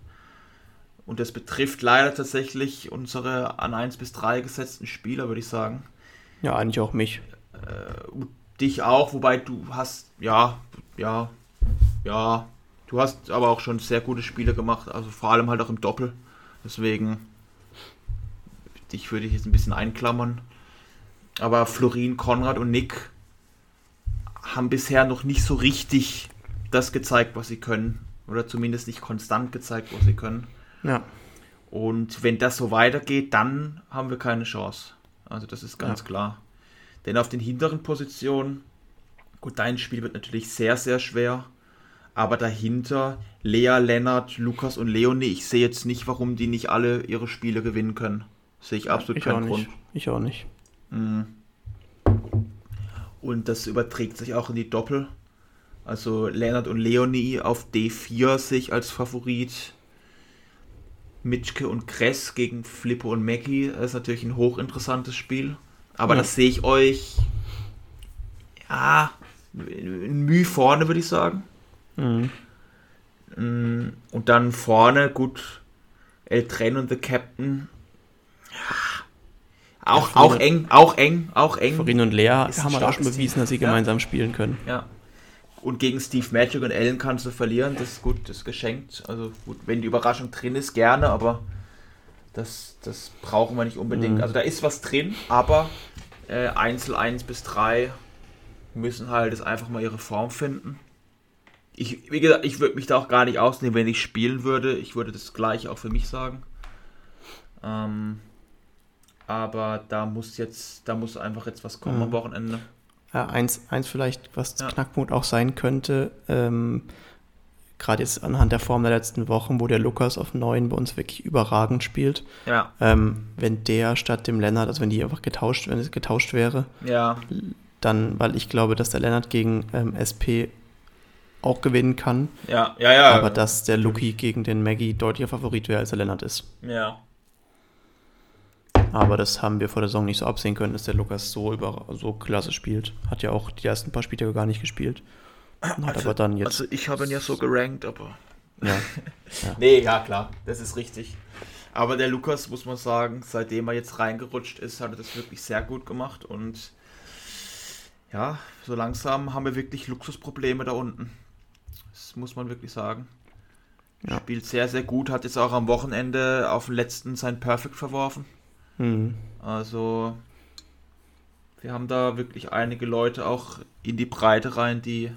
Und das betrifft leider tatsächlich unsere an 1 bis 3 gesetzten Spieler, würde ich sagen. Ja, eigentlich auch mich. Äh, dich auch, wobei du hast, ja, ja, ja, du hast aber auch schon sehr gute Spiele gemacht, also vor allem halt auch im Doppel. Deswegen, dich würde ich jetzt ein bisschen einklammern. Aber Florin, Konrad und Nick haben bisher noch nicht so richtig das gezeigt, was sie können. Oder zumindest nicht konstant gezeigt, was sie können. Ja. Und wenn das so weitergeht, dann haben wir keine Chance. Also das ist ganz ja. klar. Denn auf den hinteren Positionen, gut, dein Spiel wird natürlich sehr, sehr schwer. Aber dahinter Lea, Lennart, Lukas und Leonie, ich sehe jetzt nicht, warum die nicht alle ihre Spiele gewinnen können. Sehe ich absolut ich keinen Grund. Ich auch nicht. Mhm. Und das überträgt sich auch in die Doppel. Also Leonard und Leonie auf D4 sich als Favorit. Mitschke und Kress gegen Flippo und Maggie das ist natürlich ein hochinteressantes Spiel. Aber ja. das sehe ich euch ja ein Mühe vorne, würde ich sagen. Mhm. Mm, und dann vorne, gut, El Tren und The Captain. Ja, auch, ja, auch eng, auch eng, auch eng. Florin und Lea haben auch schon bewiesen, dass sie ja. gemeinsam spielen können. Ja. Und gegen Steve Magic und Ellen kannst du verlieren, das ist gut, das ist geschenkt. Also gut, wenn die Überraschung drin ist, gerne, aber das, das brauchen wir nicht unbedingt. Mhm. Also da ist was drin, aber äh, Einzel 1 bis 3 müssen halt jetzt einfach mal ihre Form finden. Ich, wie gesagt, ich würde mich da auch gar nicht ausnehmen, wenn ich spielen würde. Ich würde das gleich auch für mich sagen. Ähm, aber da muss jetzt, da muss einfach jetzt was kommen ja. am Wochenende. Ja, eins, eins vielleicht, was ja. Knackpunkt auch sein könnte, ähm, gerade jetzt anhand der Form der letzten Wochen, wo der Lukas auf 9 bei uns wirklich überragend spielt. Ja. Ähm, wenn der statt dem Lennart, also wenn die einfach getauscht, wenn es getauscht wäre, ja. dann, weil ich glaube, dass der Lennart gegen ähm, SP auch gewinnen kann. Ja, ja, ja. Aber dass der Luki gegen den Maggie deutlicher Favorit wäre, als der Lennart ist. Ja. Aber das haben wir vor der Saison nicht so absehen können, dass der Lukas so über so klasse spielt. Hat ja auch die ersten paar Spiele gar nicht gespielt. Hat also, aber dann jetzt. Also ich habe ihn ja so gerankt, aber. Ja. ja. nee, ja klar, das ist richtig. Aber der Lukas, muss man sagen, seitdem er jetzt reingerutscht ist, hat er das wirklich sehr gut gemacht und ja, so langsam haben wir wirklich Luxusprobleme da unten. Das muss man wirklich sagen. Ja. Spielt sehr, sehr gut, hat jetzt auch am Wochenende auf dem letzten sein Perfect verworfen. Mhm. Also, wir haben da wirklich einige Leute auch in die Breite rein, die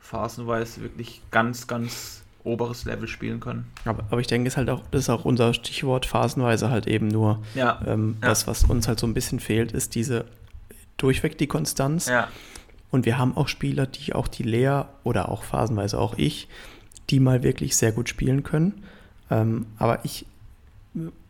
phasenweise wirklich ganz, ganz oberes Level spielen können. Aber, aber ich denke, ist halt auch, das ist auch unser Stichwort, phasenweise halt eben nur. Ja. Ähm, ja. Das, was uns halt so ein bisschen fehlt, ist diese durchweg die Konstanz. Ja. Und wir haben auch Spieler, die auch die Lea oder auch phasenweise auch ich, die mal wirklich sehr gut spielen können. Ähm, aber ich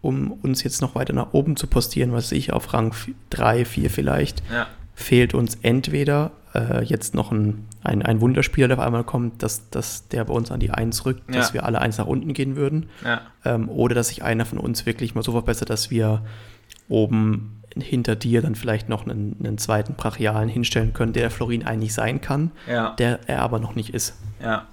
um uns jetzt noch weiter nach oben zu postieren, was ich auf Rang 3, 4 vielleicht, ja. fehlt uns entweder äh, jetzt noch ein, ein, ein, Wunderspieler, der auf einmal kommt, dass, dass der bei uns an die 1 rückt, ja. dass wir alle eins nach unten gehen würden. Ja. Ähm, oder dass sich einer von uns wirklich mal so verbessert, dass wir oben hinter dir dann vielleicht noch einen, einen zweiten Brachialen hinstellen können, der der Florin eigentlich sein kann, der er aber noch nicht ist. Ja.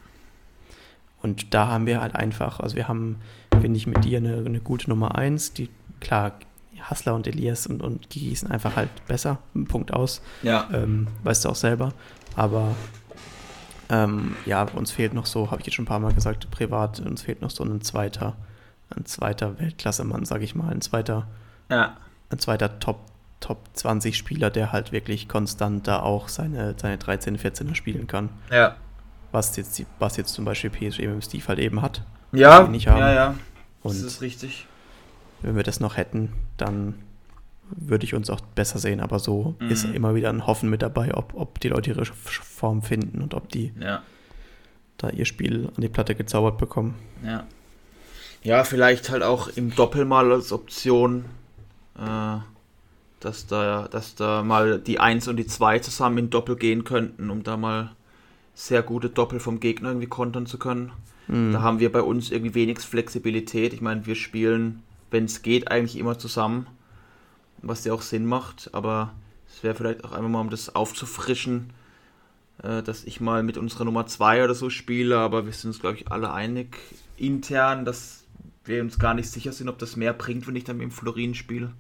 Und da haben wir halt einfach, also wir haben finde ich mit dir eine, eine gute Nummer 1. Die, klar, Hassler und Elias und, und Gigi sind einfach halt besser. Punkt aus. Ja. Ähm, weißt du auch selber. Aber ähm, ja, uns fehlt noch so, habe ich jetzt schon ein paar Mal gesagt, privat, uns fehlt noch so ein zweiter, ein zweiter Weltklasse-Mann, sage ich mal, ein zweiter, ja. ein zweiter Top, Top 20 Spieler, der halt wirklich konstant da auch seine, seine 13, 14er spielen kann. Ja. Was jetzt, was jetzt zum Beispiel PSG mit Steve halt eben hat. Ja, ja, ja. Und das ist richtig. Wenn wir das noch hätten, dann würde ich uns auch besser sehen. Aber so mhm. ist immer wieder ein Hoffen mit dabei, ob, ob die Leute ihre Form finden und ob die ja. da ihr Spiel an die Platte gezaubert bekommen. Ja. Ja, vielleicht halt auch im Doppel mal als Option, äh, dass da, dass da mal die 1 und die 2 zusammen in Doppel gehen könnten, um da mal sehr gute Doppel vom Gegner irgendwie kontern zu können. Mhm. Da haben wir bei uns irgendwie wenig Flexibilität. Ich meine, wir spielen, wenn es geht, eigentlich immer zusammen, was ja auch Sinn macht, aber es wäre vielleicht auch einmal mal, um das aufzufrischen, äh, dass ich mal mit unserer Nummer 2 oder so spiele, aber wir sind uns, glaube ich, alle einig intern, dass wir uns gar nicht sicher sind, ob das mehr bringt, wenn ich dann mit dem Florin spiele.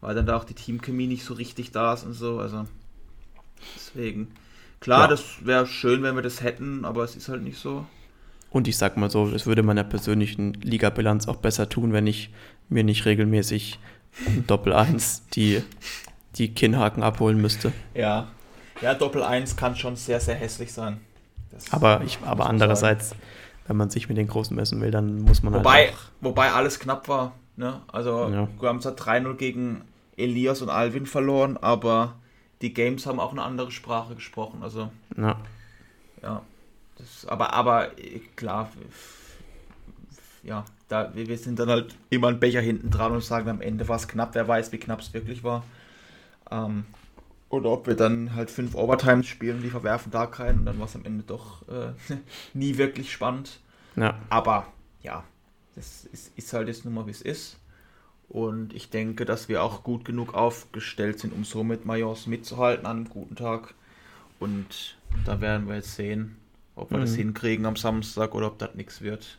Weil dann da auch die Teamchemie nicht so richtig da ist und so. Also deswegen. Klar, ja. das wäre schön, wenn wir das hätten, aber es ist halt nicht so. Und ich sag mal so, es würde meiner persönlichen Ligabilanz auch besser tun, wenn ich mir nicht regelmäßig Doppel 1 die, die Kinnhaken abholen müsste. Ja. Ja, Doppel 1 kann schon sehr, sehr hässlich sein. Das aber ich, aber andererseits, sagen. wenn man sich mit den Großen messen will, dann muss man wobei, halt. Auch wobei alles knapp war. Ne? Also, ja. wir haben zwar 3-0 gegen Elias und Alvin verloren, aber die Games haben auch eine andere Sprache gesprochen. Also, ja. ja das, aber, aber klar, ja, da, wir sind dann halt immer ein Becher hinten dran und sagen, am Ende war es knapp. Wer weiß, wie knapp es wirklich war. Ähm, oder ob wir dann halt fünf Overtimes spielen, die verwerfen da keinen und dann war es am Ende doch äh, nie wirklich spannend. Ja. Aber ja, das ist, ist halt jetzt nun mal wie es ist. Und ich denke, dass wir auch gut genug aufgestellt sind, um so mit Majors mitzuhalten an einem guten Tag. Und da werden wir jetzt sehen, ob wir mhm. das hinkriegen am Samstag oder ob das nichts wird.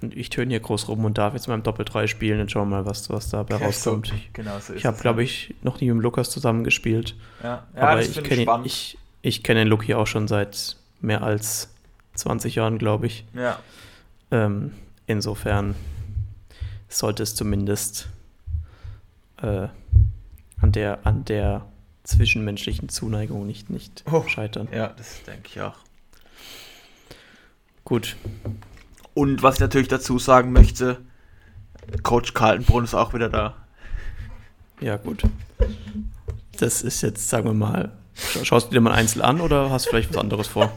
Und ich töne hier groß rum und darf jetzt mal im Doppel-3 spielen und schauen mal, was, was dabei ja, rauskommt. So, genau so ich habe, glaube ich, noch nie mit Lukas zusammengespielt. Ja, ja aber ich kenne ich, ich kenn den Look hier auch schon seit mehr als 20 Jahren, glaube ich. Ja. Ähm, insofern sollte es zumindest äh, an, der, an der zwischenmenschlichen Zuneigung nicht, nicht oh, scheitern. Ja, das denke ich auch. Gut. Und was ich natürlich dazu sagen möchte, Coach Kaltenbrunn ist auch wieder da. Ja, gut. Das ist jetzt, sagen wir mal, schaust du dir mal einzeln an oder hast du vielleicht was anderes vor?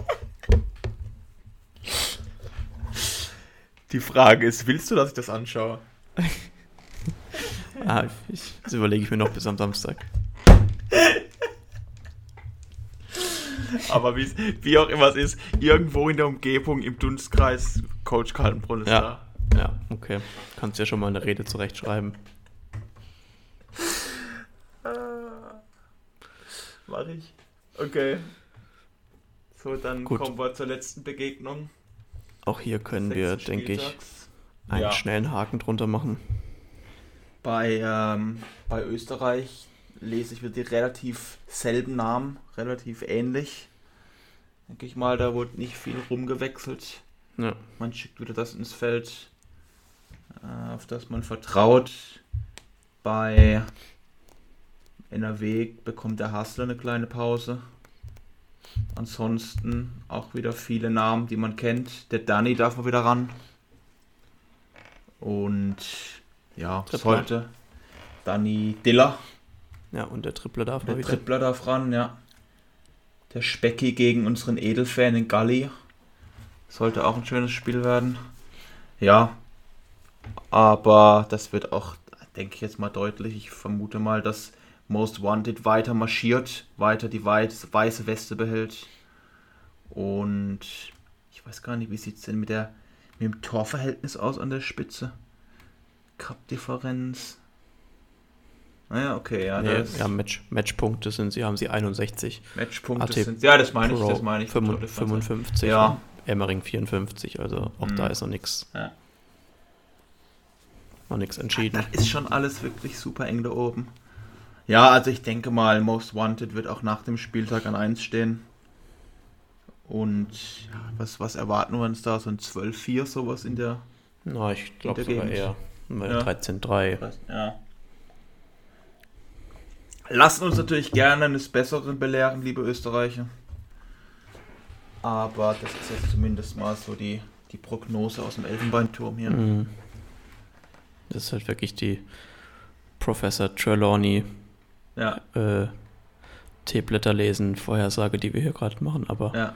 Die Frage ist, willst du, dass ich das anschaue? ah, ich, das überlege ich mir noch bis am Samstag. Aber wie auch immer es ist, irgendwo in der Umgebung im Dunstkreis Coach Kaltenbrunn ist ja. da. Ja, okay. Kannst ja schon mal eine Rede zurechtschreiben. Ah, mach ich. Okay. So, dann Gut. kommen wir zur letzten Begegnung. Auch hier können wir, denke ich, einen ja. schnellen Haken drunter machen. Bei, ähm, bei Österreich lese ich wieder die relativ selben Namen, relativ ähnlich. Denke ich mal, da wurde nicht viel rumgewechselt. Ja. Man schickt wieder das ins Feld, äh, auf das man vertraut. Bei NRW bekommt der Hassler eine kleine Pause. Ansonsten auch wieder viele Namen, die man kennt. Der Danny darf mal wieder ran. Und ja, Trippler. sollte. Danny Diller. Ja, und der Tripler darf der mal wieder. Der Tripler darf ran, ja. Der Specki gegen unseren Edelfan in Galli. Sollte auch ein schönes Spiel werden. Ja. Aber das wird auch, denke ich jetzt mal deutlich. Ich vermute mal, dass Most Wanted weiter marschiert, weiter die weiße Weste behält. Und ich weiß gar nicht, wie sieht es denn mit, der, mit dem Torverhältnis aus an der Spitze? Cup-Differenz. Naja, okay, ja. Nee, ja, Match, Matchpunkte sind sie, haben sie 61. Matchpunkte AT sind, ja, das meine ich, das meine ich. 55, ja. Emmering 54, also auch mhm. da ist noch nichts. Ja. Noch nichts entschieden. Das ist schon alles wirklich super eng da oben. Ja, also ich denke mal, Most Wanted wird auch nach dem Spieltag an 1 stehen. Und ja, was, was erwarten wir uns da? So ein 12-4, sowas in der. Na, ich glaube sogar eher. Ja. 13-3. Ja. Lassen uns natürlich gerne eines Besseren belehren, liebe Österreicher. Aber das ist jetzt zumindest mal so die, die Prognose aus dem Elfenbeinturm hier. Mhm. Das ist halt wirklich die Professor Trelawney ja. äh, Teeblätter lesen, Vorhersage, die wir hier gerade machen. Aber ja.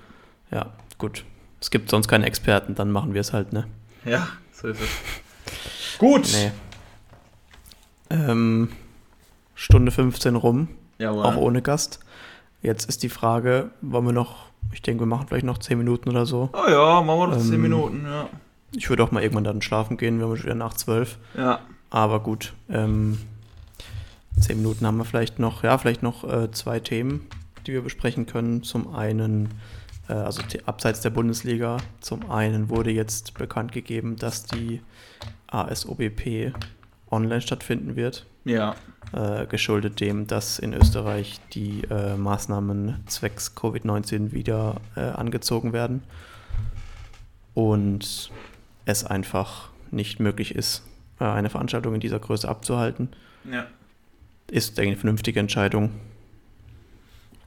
ja, gut. Es gibt sonst keine Experten, dann machen wir es halt, ne? Ja, so ist es. Gut. Nee. Ähm, Stunde 15 rum, Jawohl. auch ohne Gast. Jetzt ist die Frage, wollen wir noch, ich denke, wir machen vielleicht noch 10 Minuten oder so. Oh ja, machen wir noch 10 Ähm, Minuten, ja. Ich würde auch mal irgendwann dann schlafen gehen, wir haben schon wieder nach 12. Ja. Aber gut, ähm, 10 Minuten haben wir vielleicht noch, ja, vielleicht noch äh, zwei Themen, die wir besprechen können. Zum einen, äh, also abseits der Bundesliga, zum einen wurde jetzt bekannt gegeben, dass die ASOBP online stattfinden wird. Ja. Äh, geschuldet dem, dass in Österreich die äh, Maßnahmen zwecks Covid-19 wieder äh, angezogen werden und es einfach nicht möglich ist, äh, eine Veranstaltung in dieser Größe abzuhalten. ja. Ist, eine vernünftige Entscheidung.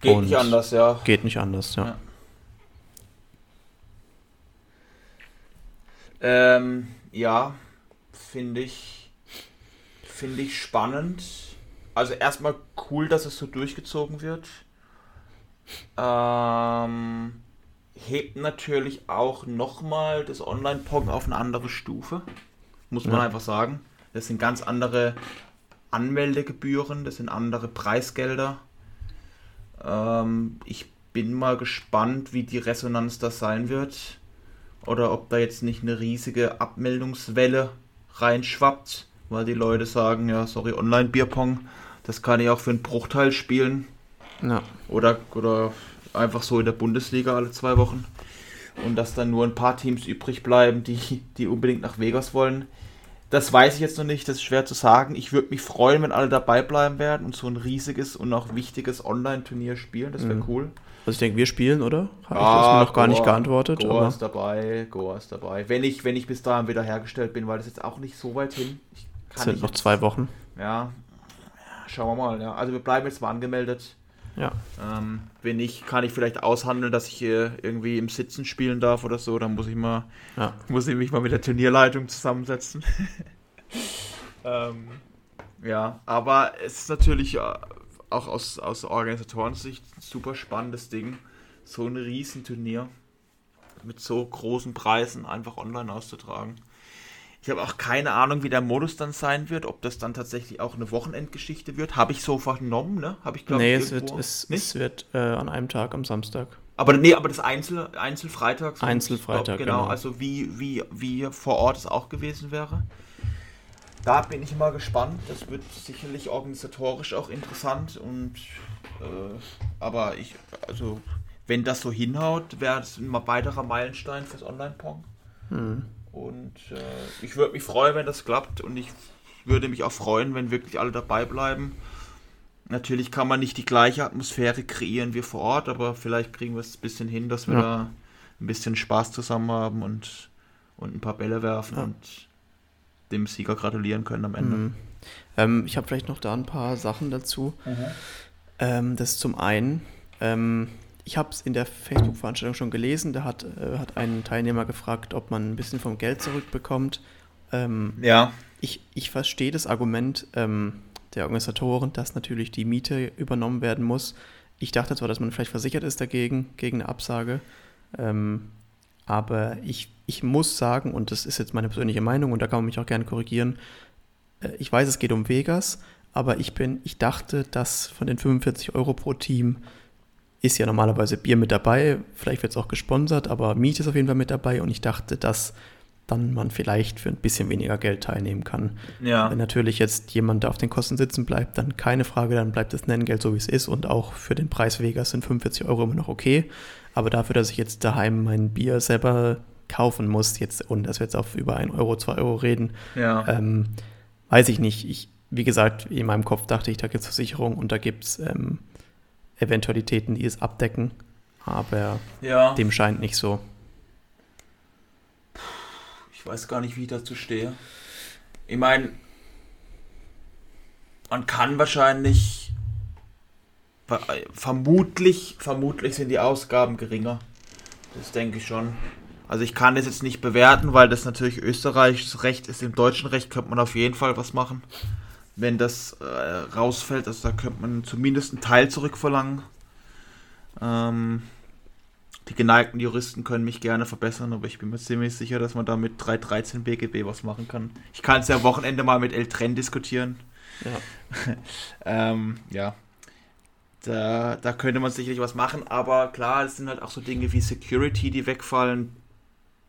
Geht Und- nicht anders, ja. Geht nicht anders, ja. Ja. Ähm, ja, finde ich, finde ich spannend. Also erstmal cool, dass es so durchgezogen wird. Ähm, hebt natürlich auch nochmal das Online-Pong auf eine andere Stufe. Muss man Ja. einfach sagen. Das sind ganz andere Anmeldegebühren, das sind andere Preisgelder. Ähm, ich bin mal gespannt, wie die Resonanz da sein wird. Oder ob da jetzt nicht eine riesige Abmeldungswelle reinschwappt, weil die Leute sagen, ja, sorry, Online-Bierpong, das kann ich auch für einen Bruchteil spielen. ja. Oder, oder einfach so in der Bundesliga alle zwei Wochen. Und dass dann nur ein paar Teams übrig bleiben, die, die unbedingt nach Vegas wollen. Das weiß ich jetzt noch nicht, das ist schwer zu sagen. Ich würde mich freuen, wenn alle dabei bleiben werden und so ein riesiges und auch wichtiges Online-Turnier spielen. Das wäre Mhm. cool. Also ich denke, wir spielen, oder? Habe ich Ah, das mir noch gar nicht Goa- geantwortet. Goa aber ist dabei, Goa ist dabei. Wenn ich, wenn ich bis dahin wieder hergestellt bin, weil das jetzt auch nicht so weit hin. Ich es kann sind nicht noch zwei Wochen. Ja, schauen wir mal. Ja. Also wir bleiben jetzt mal angemeldet. Ja. Ähm, wenn nicht, kann ich vielleicht aushandeln, dass ich äh, irgendwie im Sitzen spielen darf oder so. Dann muss ich mal, Ja. muss ich mich mal mit der Turnierleitung zusammensetzen. ähm, ja, aber es ist natürlich äh, auch aus, aus Organisatorensicht ein super spannendes Ding, so ein Riesenturnier mit so großen Preisen einfach online auszutragen. Ich habe auch keine Ahnung, wie der Modus dann sein wird, ob das dann tatsächlich auch eine Wochenendgeschichte wird. Habe ich so vernommen, ne? Habe ich glaube Nee, ich es wird, es, es wird äh, an einem Tag am Samstag. Aber nee, aber das Einzel, Einzelfreitags. Einzelfreitag, genau. genau. Also wie, wie, wie vor Ort es auch gewesen wäre. Da bin ich mal gespannt. Das wird sicherlich organisatorisch auch interessant und äh, aber ich, also wenn das so hinhaut, wäre es ein weiterer Meilenstein fürs Online-Pong. Hm. Und äh, ich würde mich freuen, wenn das klappt und ich würde mich auch freuen, wenn wirklich alle dabei bleiben. Natürlich kann man nicht die gleiche Atmosphäre kreieren wie vor Ort, aber vielleicht kriegen wir es ein bisschen hin, dass wir Ja. da ein bisschen Spaß zusammen haben und, und ein paar Bälle werfen Ja. und dem Sieger gratulieren können am Ende. Mhm. Ähm, ich habe vielleicht noch da ein paar Sachen dazu. Ähm, das zum einen, ähm, ich habe es in der Facebook-Veranstaltung schon gelesen, da hat, äh, hat ein Teilnehmer gefragt, ob man ein bisschen vom Geld zurückbekommt. Ähm, Ja, ich, ich verstehe das Argument ähm, der Organisatoren, dass natürlich die Miete übernommen werden muss. Ich dachte zwar, dass man vielleicht versichert ist dagegen, gegen eine Absage. Ähm, aber ich, ich muss sagen, und das ist jetzt meine persönliche Meinung, und da kann man mich auch gerne korrigieren, äh, ich weiß, es geht um Vegas, aber ich bin, ich dachte, dass von den 45 Euro pro Team ist ja normalerweise Bier mit dabei, vielleicht wird es auch gesponsert, aber Miete ist auf jeden Fall mit dabei und ich dachte, dass dann man vielleicht für ein bisschen weniger Geld teilnehmen kann. ja, Wenn natürlich jetzt jemand da auf den Kosten sitzen bleibt, dann keine Frage, dann bleibt das Nenngeld so, wie es ist und auch für den Preis Vegas sind 45 Euro immer noch okay. Aber dafür, dass ich jetzt daheim mein Bier selber kaufen muss, jetzt und dass wir jetzt auf über 1 Euro, 2 Euro reden, ja. ähm, weiß ich nicht. Ich, wie gesagt, in meinem Kopf dachte ich, da gibt es Versicherung und da gibt es ähm, Eventualitäten, die es abdecken. Aber ja. dem scheint nicht so. Ich weiß gar nicht, wie ich dazu stehe. Ich meine, man kann wahrscheinlich ver- vermutlich, vermutlich sind die Ausgaben geringer. Das denke ich schon. Also ich kann das jetzt nicht bewerten, weil das natürlich österreichisches Recht ist. Im deutschen Recht könnte man auf jeden Fall was machen. Wenn das äh, rausfällt, also da könnte man zumindest einen Teil zurückverlangen. Ähm, Die geneigten Juristen können mich gerne verbessern, aber ich bin mir ziemlich sicher, dass man da mit 313 BGB was machen kann. Ich kann es ja am Wochenende mal mit Eltren diskutieren. Ja. ähm, ja. Da, da könnte man sicherlich was machen, aber klar, es sind halt auch so Dinge wie Security, die wegfallen,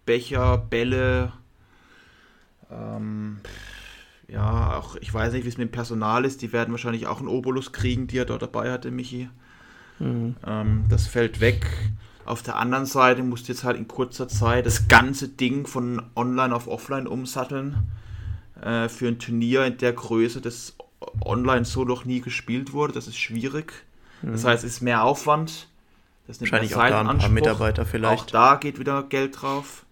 Becher, Bälle, ähm, ja, auch ich weiß nicht, wie es mit dem Personal ist. Die werden wahrscheinlich auch einen Obolus kriegen, die er dort dabei hatte, Michi. Mhm. Ähm, das fällt weg. Auf der anderen Seite musst du jetzt halt in kurzer Zeit das ganze Ding von online auf offline umsatteln. Äh, für ein Turnier in der Größe, das online so noch nie gespielt wurde. Das ist schwierig. Mhm. Das heißt, es ist mehr Aufwand. Das nimmt Wahrscheinlich auch da ein paar Mitarbeiter vielleicht. Auch da geht wieder Geld drauf.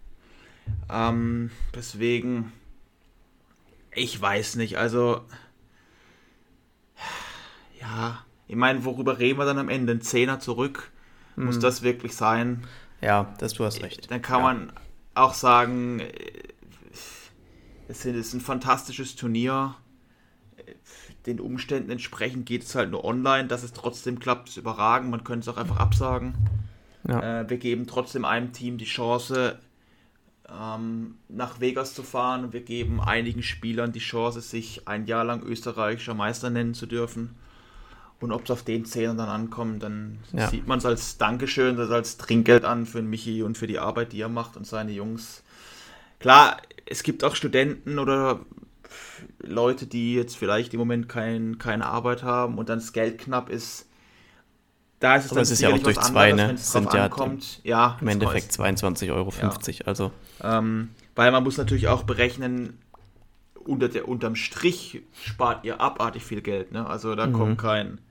Ähm, deswegen ich weiß nicht, also. Ja, ich meine, worüber reden wir dann am Ende? Ein Zehner zurück? Hm. Muss das wirklich sein? Ja, das du hast recht. Dann kann ja. man auch sagen, es ist ein fantastisches Turnier. Den Umständen entsprechend geht es halt nur online. Dass es trotzdem klappt, ist überragend. Man könnte es auch einfach absagen. Ja. Äh, wir geben trotzdem einem Team die Chance, ähm, nach Vegas zu fahren. Wir geben einigen Spielern die Chance, sich ein Jahr lang österreichischer Meister nennen zu dürfen. Und ob es auf den Zählern dann ankommt, dann ja. sieht man es als Dankeschön, das als Trinkgeld an für Michi und für die Arbeit, die er macht und seine Jungs. Klar, es gibt auch Studenten oder Leute, die jetzt vielleicht im Moment kein, keine Arbeit haben und dann das Geld knapp ist da ist es Aber dann es ist ja auch durch zwei, anderes, ne? Sind ja, ankommt. ja im Endeffekt 22,50 Euro. Ja. Also. Ähm, weil man muss natürlich auch berechnen, unter der, unterm Strich spart ihr abartig viel Geld. Ne? Also da mhm. kommt kein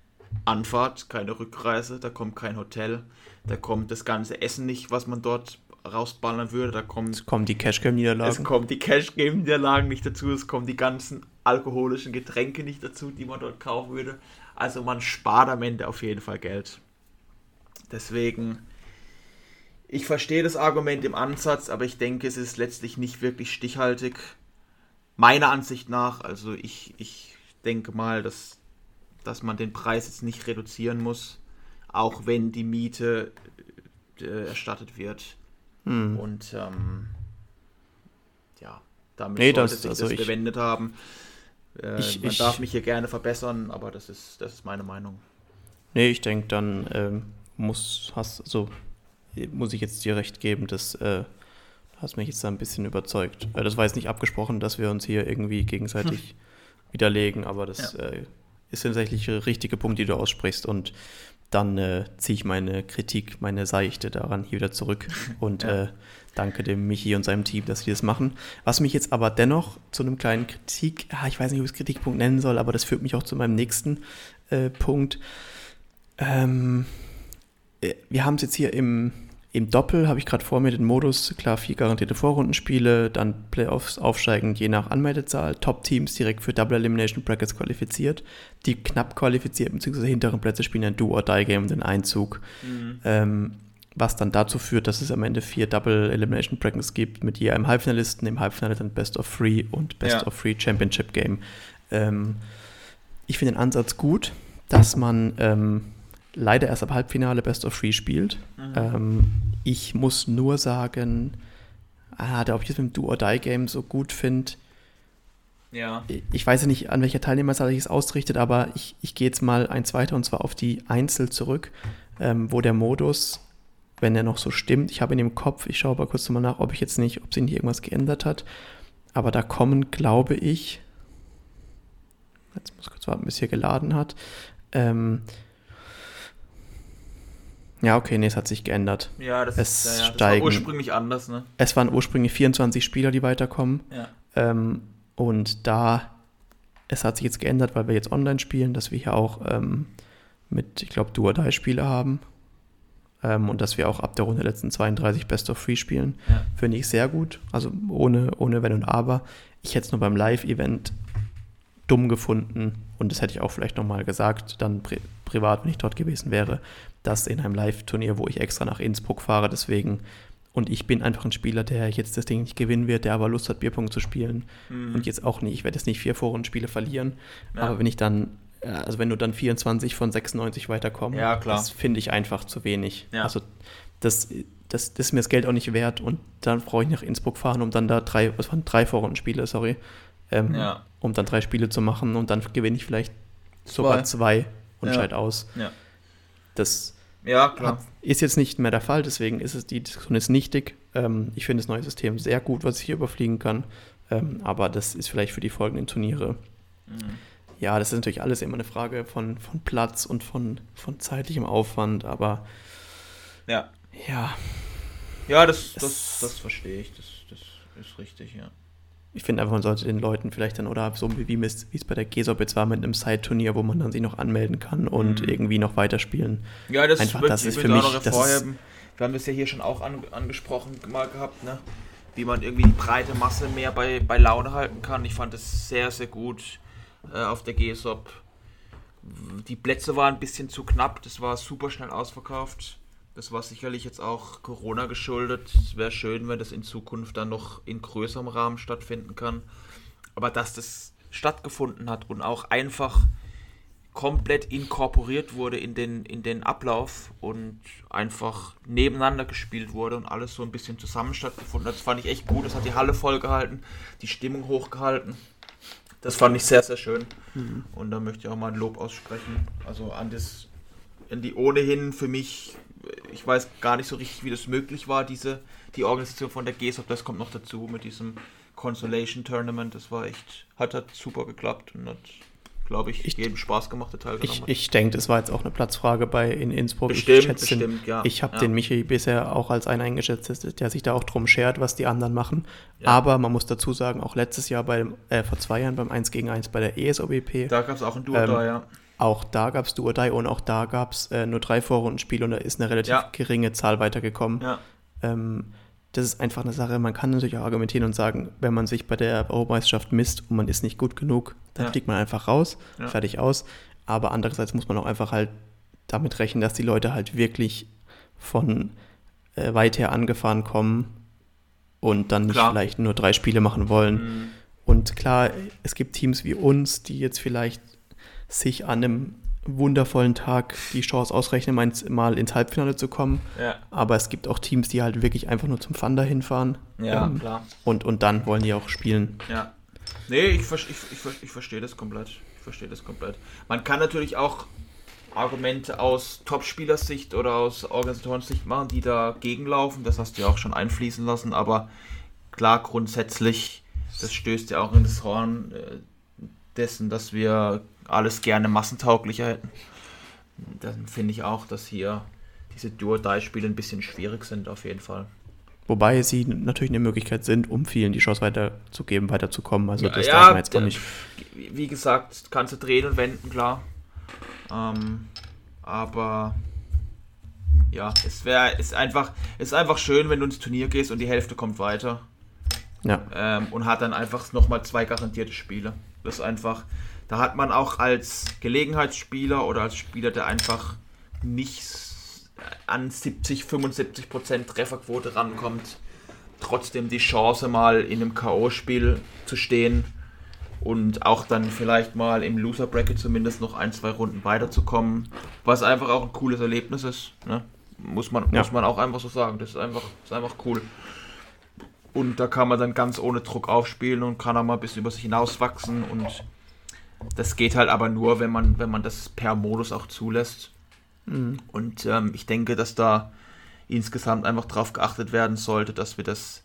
Anfahrt, keine Rückreise, da kommt kein Hotel, da kommt das ganze Essen nicht, was man dort rausballern würde. Da kommt, es kommen die Cashgame-Niederlagen. Es kommen die Cashgame-Niederlagen nicht dazu, es kommen die ganzen alkoholischen Getränke nicht dazu, die man dort kaufen würde. Also man spart am Ende auf jeden Fall Geld. Deswegen, ich verstehe das Argument im Ansatz, aber ich denke, es ist letztlich nicht wirklich stichhaltig. Meiner Ansicht nach, also ich, ich denke mal, dass, dass man den Preis jetzt nicht reduzieren muss, auch wenn die Miete äh, erstattet wird. Hm. Und ähm, ja, damit nee, sollte das, sich also das gewendet haben. Äh, ich, man ich, darf mich hier gerne verbessern, aber das ist, das ist meine Meinung. Nee, ich denke, dann ähm, muss, hast, so, muss ich jetzt dir recht geben, dass äh, hast mich jetzt da ein bisschen überzeugt. Äh, das war jetzt nicht abgesprochen, dass wir uns hier irgendwie gegenseitig hm. widerlegen, aber das ja. äh, ist tatsächlich der richtige Punkt, den du aussprichst und dann äh, ziehe ich meine Kritik, meine Seichte daran hier wieder zurück und ja. äh, danke dem Michi und seinem Team, dass sie das machen. Was mich jetzt aber dennoch zu einem kleinen Kritik, ah, ich weiß nicht, ob ich es Kritikpunkt nennen soll, aber das führt mich auch zu meinem nächsten äh, Punkt. Ähm, äh, wir haben es jetzt hier im, im Doppel, habe ich gerade vor mir den Modus, klar, vier garantierte Vorrundenspiele, dann Playoffs aufsteigend je nach Anmeldezahl, Top-Teams direkt für Double Elimination Brackets qualifiziert, die knapp qualifiziert bzw. hinteren Plätze spielen ein Do-or-Die-Game und den Einzug. Mhm. Ähm, was dann dazu führt, dass es am Ende vier Double Elimination Brackets gibt mit je einem Halbfinalisten, im Halbfinale dann Best of Three und Best ja. of Three Championship Game. Ähm, ich finde den Ansatz gut, dass man ähm, leider erst ab Halbfinale Best of Three spielt. Mhm. Ähm, ich muss nur sagen, ah, ob ich das mit dem Do-or-Die-Game so gut finde. Ja. Ich weiß ja nicht, an welcher Teilnehmerzahl ich es ausrichtet, aber ich, ich gehe jetzt mal eins weiter und zwar auf die Einzel zurück, ähm, wo der Modus, wenn er noch so stimmt, ich habe ihn im Kopf, ich schaue aber kurz nochmal nach, ob ich jetzt nicht, ob sich nicht irgendwas geändert hat. Aber da kommen, glaube ich, jetzt muss ich kurz warten, bis hier geladen hat, ähm, ja, okay, nee, es hat sich geändert. Ja, das, es ist, ja, ja, das war ursprünglich anders, ne? Es waren ursprünglich 24 Spieler, die weiterkommen. Ja. Ähm, und da, es hat sich jetzt geändert, weil wir jetzt online spielen, dass wir hier auch ähm, mit, ich glaube, Duo 3 Spiele haben. Ähm, und dass wir auch ab der Runde letzten 32 Best of Three spielen. Ja. Finde ich sehr gut. Also ohne, ohne Wenn und Aber. Ich hätte es nur beim Live-Event dumm gefunden, und das hätte ich auch vielleicht nochmal gesagt, dann pri privat, wenn ich dort gewesen wäre, dass in einem Live-Turnier, wo ich extra nach Innsbruck fahre, deswegen, und ich bin einfach ein Spieler, der jetzt das Ding nicht gewinnen wird, der aber Lust hat, Bierpunkt zu spielen mhm. und jetzt auch nicht, ich werde jetzt nicht vier Vorrundenspiele verlieren, ja. aber wenn ich dann also wenn du dann 24 von 96 weiterkommst, ja, das finde ich einfach zu wenig. Ja. Also das, das, das ist mir das Geld auch nicht wert und dann brauche ich nach Innsbruck fahren, um dann da drei, was waren drei Vorrundenspiele, sorry, ähm, Ja. um dann drei Spiele zu machen und dann gewinne ich vielleicht sogar zwei und Ja. scheide aus. Ja, Das hat, ist jetzt nicht mehr der Fall, deswegen ist es die Diskussion ist nichtig. Ähm, ich finde das neue System sehr gut, was ich hier überfliegen kann, ähm, aber das ist vielleicht für die folgenden Turniere. Mhm. Ja, das ist natürlich alles immer eine Frage von, von Platz und von, von zeitlichem Aufwand, aber Ja. ja, Ja, das, das, das verstehe ich. Das, das ist richtig, ja. ich finde einfach, man sollte den Leuten vielleicht dann, oder so wie es wie es bei der GESOP jetzt war mit einem Side-Turnier, wo man dann sich noch anmelden kann und Mhm. irgendwie noch weiterspielen. Ja, das Einfach, wird- das ist für mich- das. Wir haben das ja hier schon auch an, angesprochen mal gehabt, ne? Wie man irgendwie die breite Masse mehr bei, bei Laune halten kann. Ich fand das sehr, sehr gut äh, auf der GSOP. Die Plätze waren ein bisschen zu knapp, das war super schnell ausverkauft. Das war sicherlich jetzt auch Corona geschuldet. Es wäre schön, wenn das in Zukunft dann noch in größerem Rahmen stattfinden kann. Aber dass das stattgefunden hat und auch einfach komplett inkorporiert wurde in den, in den Ablauf und einfach nebeneinander gespielt wurde und alles so ein bisschen zusammen stattgefunden hat. Das fand ich echt gut. Das hat die Halle vollgehalten, die Stimmung hochgehalten. Das fand ich sehr, sehr schön. Und da möchte ich auch mal ein Lob aussprechen. Also an das, an die ohnehin für mich, ich weiß gar nicht so richtig, wie das möglich war, diese, die Organisation von der GESOP, das kommt noch dazu mit diesem Consolation Tournament. Das war echt, hat, hat super geklappt und hat, glaube ich, Ich- jedem Spaß gemacht, der teilgenommen Ich, hat. ich denke, das war jetzt auch eine Platzfrage bei in Innsbruck. Bestimmt, ich den, bestimmt, ja. Ich habe Ja. den Michi bisher auch als einen eingeschätzt, der sich da auch drum schert, was die anderen machen. Ja. Aber man muss dazu sagen, auch letztes Jahr, bei, äh, vor zwei Jahren beim 1 gegen 1 bei der ESOBP, Da gab es auch ein Duo Ähm, da, ja. auch da gab es Duo Die und auch da gab es äh, nur drei Vorrundenspiele und da ist eine relativ geringe Zahl weitergekommen. Ja, Ähm, das ist einfach eine Sache, man kann natürlich auch argumentieren und sagen, wenn man sich bei der Europameisterschaft misst und man ist nicht gut genug, dann Ja. fliegt man einfach raus, Ja. fertig aus. Aber andererseits muss man auch einfach halt damit rechnen, dass die Leute halt wirklich von äh, weit her angefahren kommen und dann nicht Klar. vielleicht nur drei Spiele machen wollen. Mhm. Und klar, es gibt Teams wie uns, die jetzt vielleicht sich an einem wundervollen Tag die Chance ausrechnen, mal ins, mal ins Halbfinale zu kommen. ja, Aber es gibt auch Teams, die halt wirklich einfach nur zum Fun dahin fahren. ja Ähm, klar. und, und dann wollen die auch spielen. Ja. Nee, ich, ich, ich, ich verstehe das komplett. Ich verstehe das komplett. Man kann natürlich auch Argumente aus Topspielersicht oder aus Organisatorensicht machen, die dagegen laufen. Das hast du ja auch schon einfließen lassen. Aber klar, grundsätzlich, das stößt ja auch in das Horn äh, dessen, dass wir alles gerne massentauglicher hätten. Dann finde ich auch, dass hier diese Duo-Die-Spiele ein bisschen schwierig sind, auf jeden Fall. Wobei sie natürlich eine Möglichkeit sind, um vielen die Chance weiterzugeben, weiterzukommen. Also das Ja, darf man jetzt auch d- nicht. Wie gesagt, kannst du drehen und wenden, klar. Ähm, aber ja, es wäre ist einfach, ist einfach schön, wenn du ins Turnier gehst und die Hälfte kommt weiter Ja, ähm, und hat dann einfach nochmal zwei garantierte Spiele. Das ist einfach, da hat man auch als Gelegenheitsspieler oder als Spieler, der einfach nicht an 70, 75 Prozent Trefferquote rankommt, trotzdem die Chance mal in einem K.O.-Spiel zu stehen und auch dann vielleicht mal im Loser Bracket zumindest noch ein, zwei Runden weiterzukommen, was einfach auch ein cooles Erlebnis ist. Ne? Muss, man, Ja. muss man auch einfach so sagen. Das ist einfach, ist einfach cool. Und da kann man dann ganz ohne Druck aufspielen und kann auch mal ein bisschen über sich hinauswachsen. Und das geht halt aber nur, wenn man, wenn man das per Modus auch zulässt. Mhm. Und ähm, ich denke, dass da insgesamt einfach darauf geachtet werden sollte, dass wir das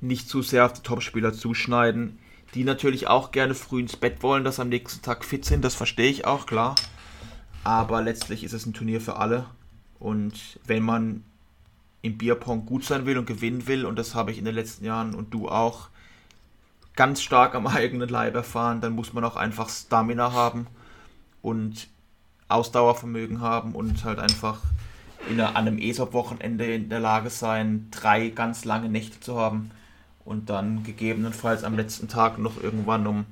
nicht zu sehr auf die Topspieler zuschneiden, die natürlich auch gerne früh ins Bett wollen, dass am nächsten Tag fit sind, das verstehe ich auch, klar. Aber letztlich ist es ein Turnier für alle. Und wenn man im Bierpong gut sein will und gewinnen will, und das habe ich in den letzten Jahren und du auch ganz stark am eigenen Leib erfahren, dann muss man auch einfach Stamina haben und Ausdauervermögen haben und halt einfach in einer, an einem ESOP-Wochenende in der Lage sein, drei ganz lange Nächte zu haben und dann gegebenenfalls am letzten Tag noch irgendwann um,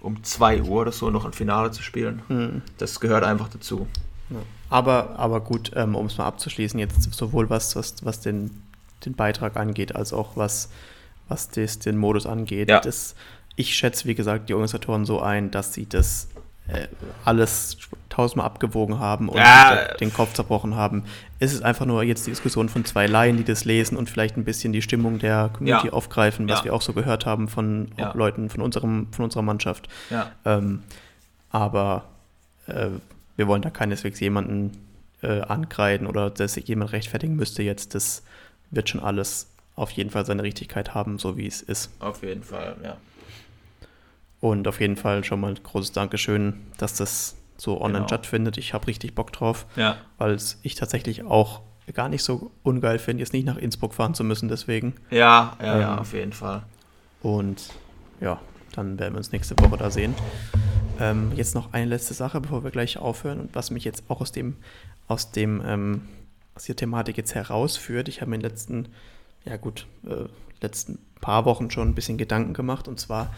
um 2 Uhr oder so noch ein Finale zu spielen. Mhm. Das gehört einfach dazu. Ja. Aber, aber gut, ähm, um es mal abzuschließen, jetzt sowohl was, was, was den, den Beitrag angeht, als auch was, was des, den Modus angeht. Ja. Das, ich schätze, wie gesagt, die Organisatoren so ein, dass sie das äh, alles tausendmal abgewogen haben und Ja. den Kopf zerbrochen haben. Es ist einfach nur jetzt die Diskussion von zwei Laien, die das lesen und vielleicht ein bisschen die Stimmung der Community Ja. aufgreifen, was wir auch so gehört haben von Leuten von, unserem, von unserer Mannschaft. Ähm, aber äh, wir wollen da keineswegs jemanden äh, ankreiden oder dass sich jemand rechtfertigen müsste jetzt. Das wird schon alles auf jeden Fall seine Richtigkeit haben, so wie es ist. Auf jeden Fall, ja. Und auf jeden Fall schon mal ein großes Dankeschön, dass das so online Genau. stattfindet. Ich habe richtig Bock drauf, Ja. weil es ich tatsächlich auch gar nicht so ungeil finde, jetzt nicht nach Innsbruck fahren zu müssen, deswegen. Ja, ja, ja, Ähm, auf jeden Fall. Und ja, dann werden wir uns nächste Woche da sehen. Ähm, jetzt noch eine letzte Sache, bevor wir gleich aufhören und was mich jetzt auch aus dem, aus dem, ähm, aus der Thematik jetzt herausführt. Ich habe mir in den letzten, ja gut, äh, letzten paar Wochen schon ein bisschen Gedanken gemacht und zwar,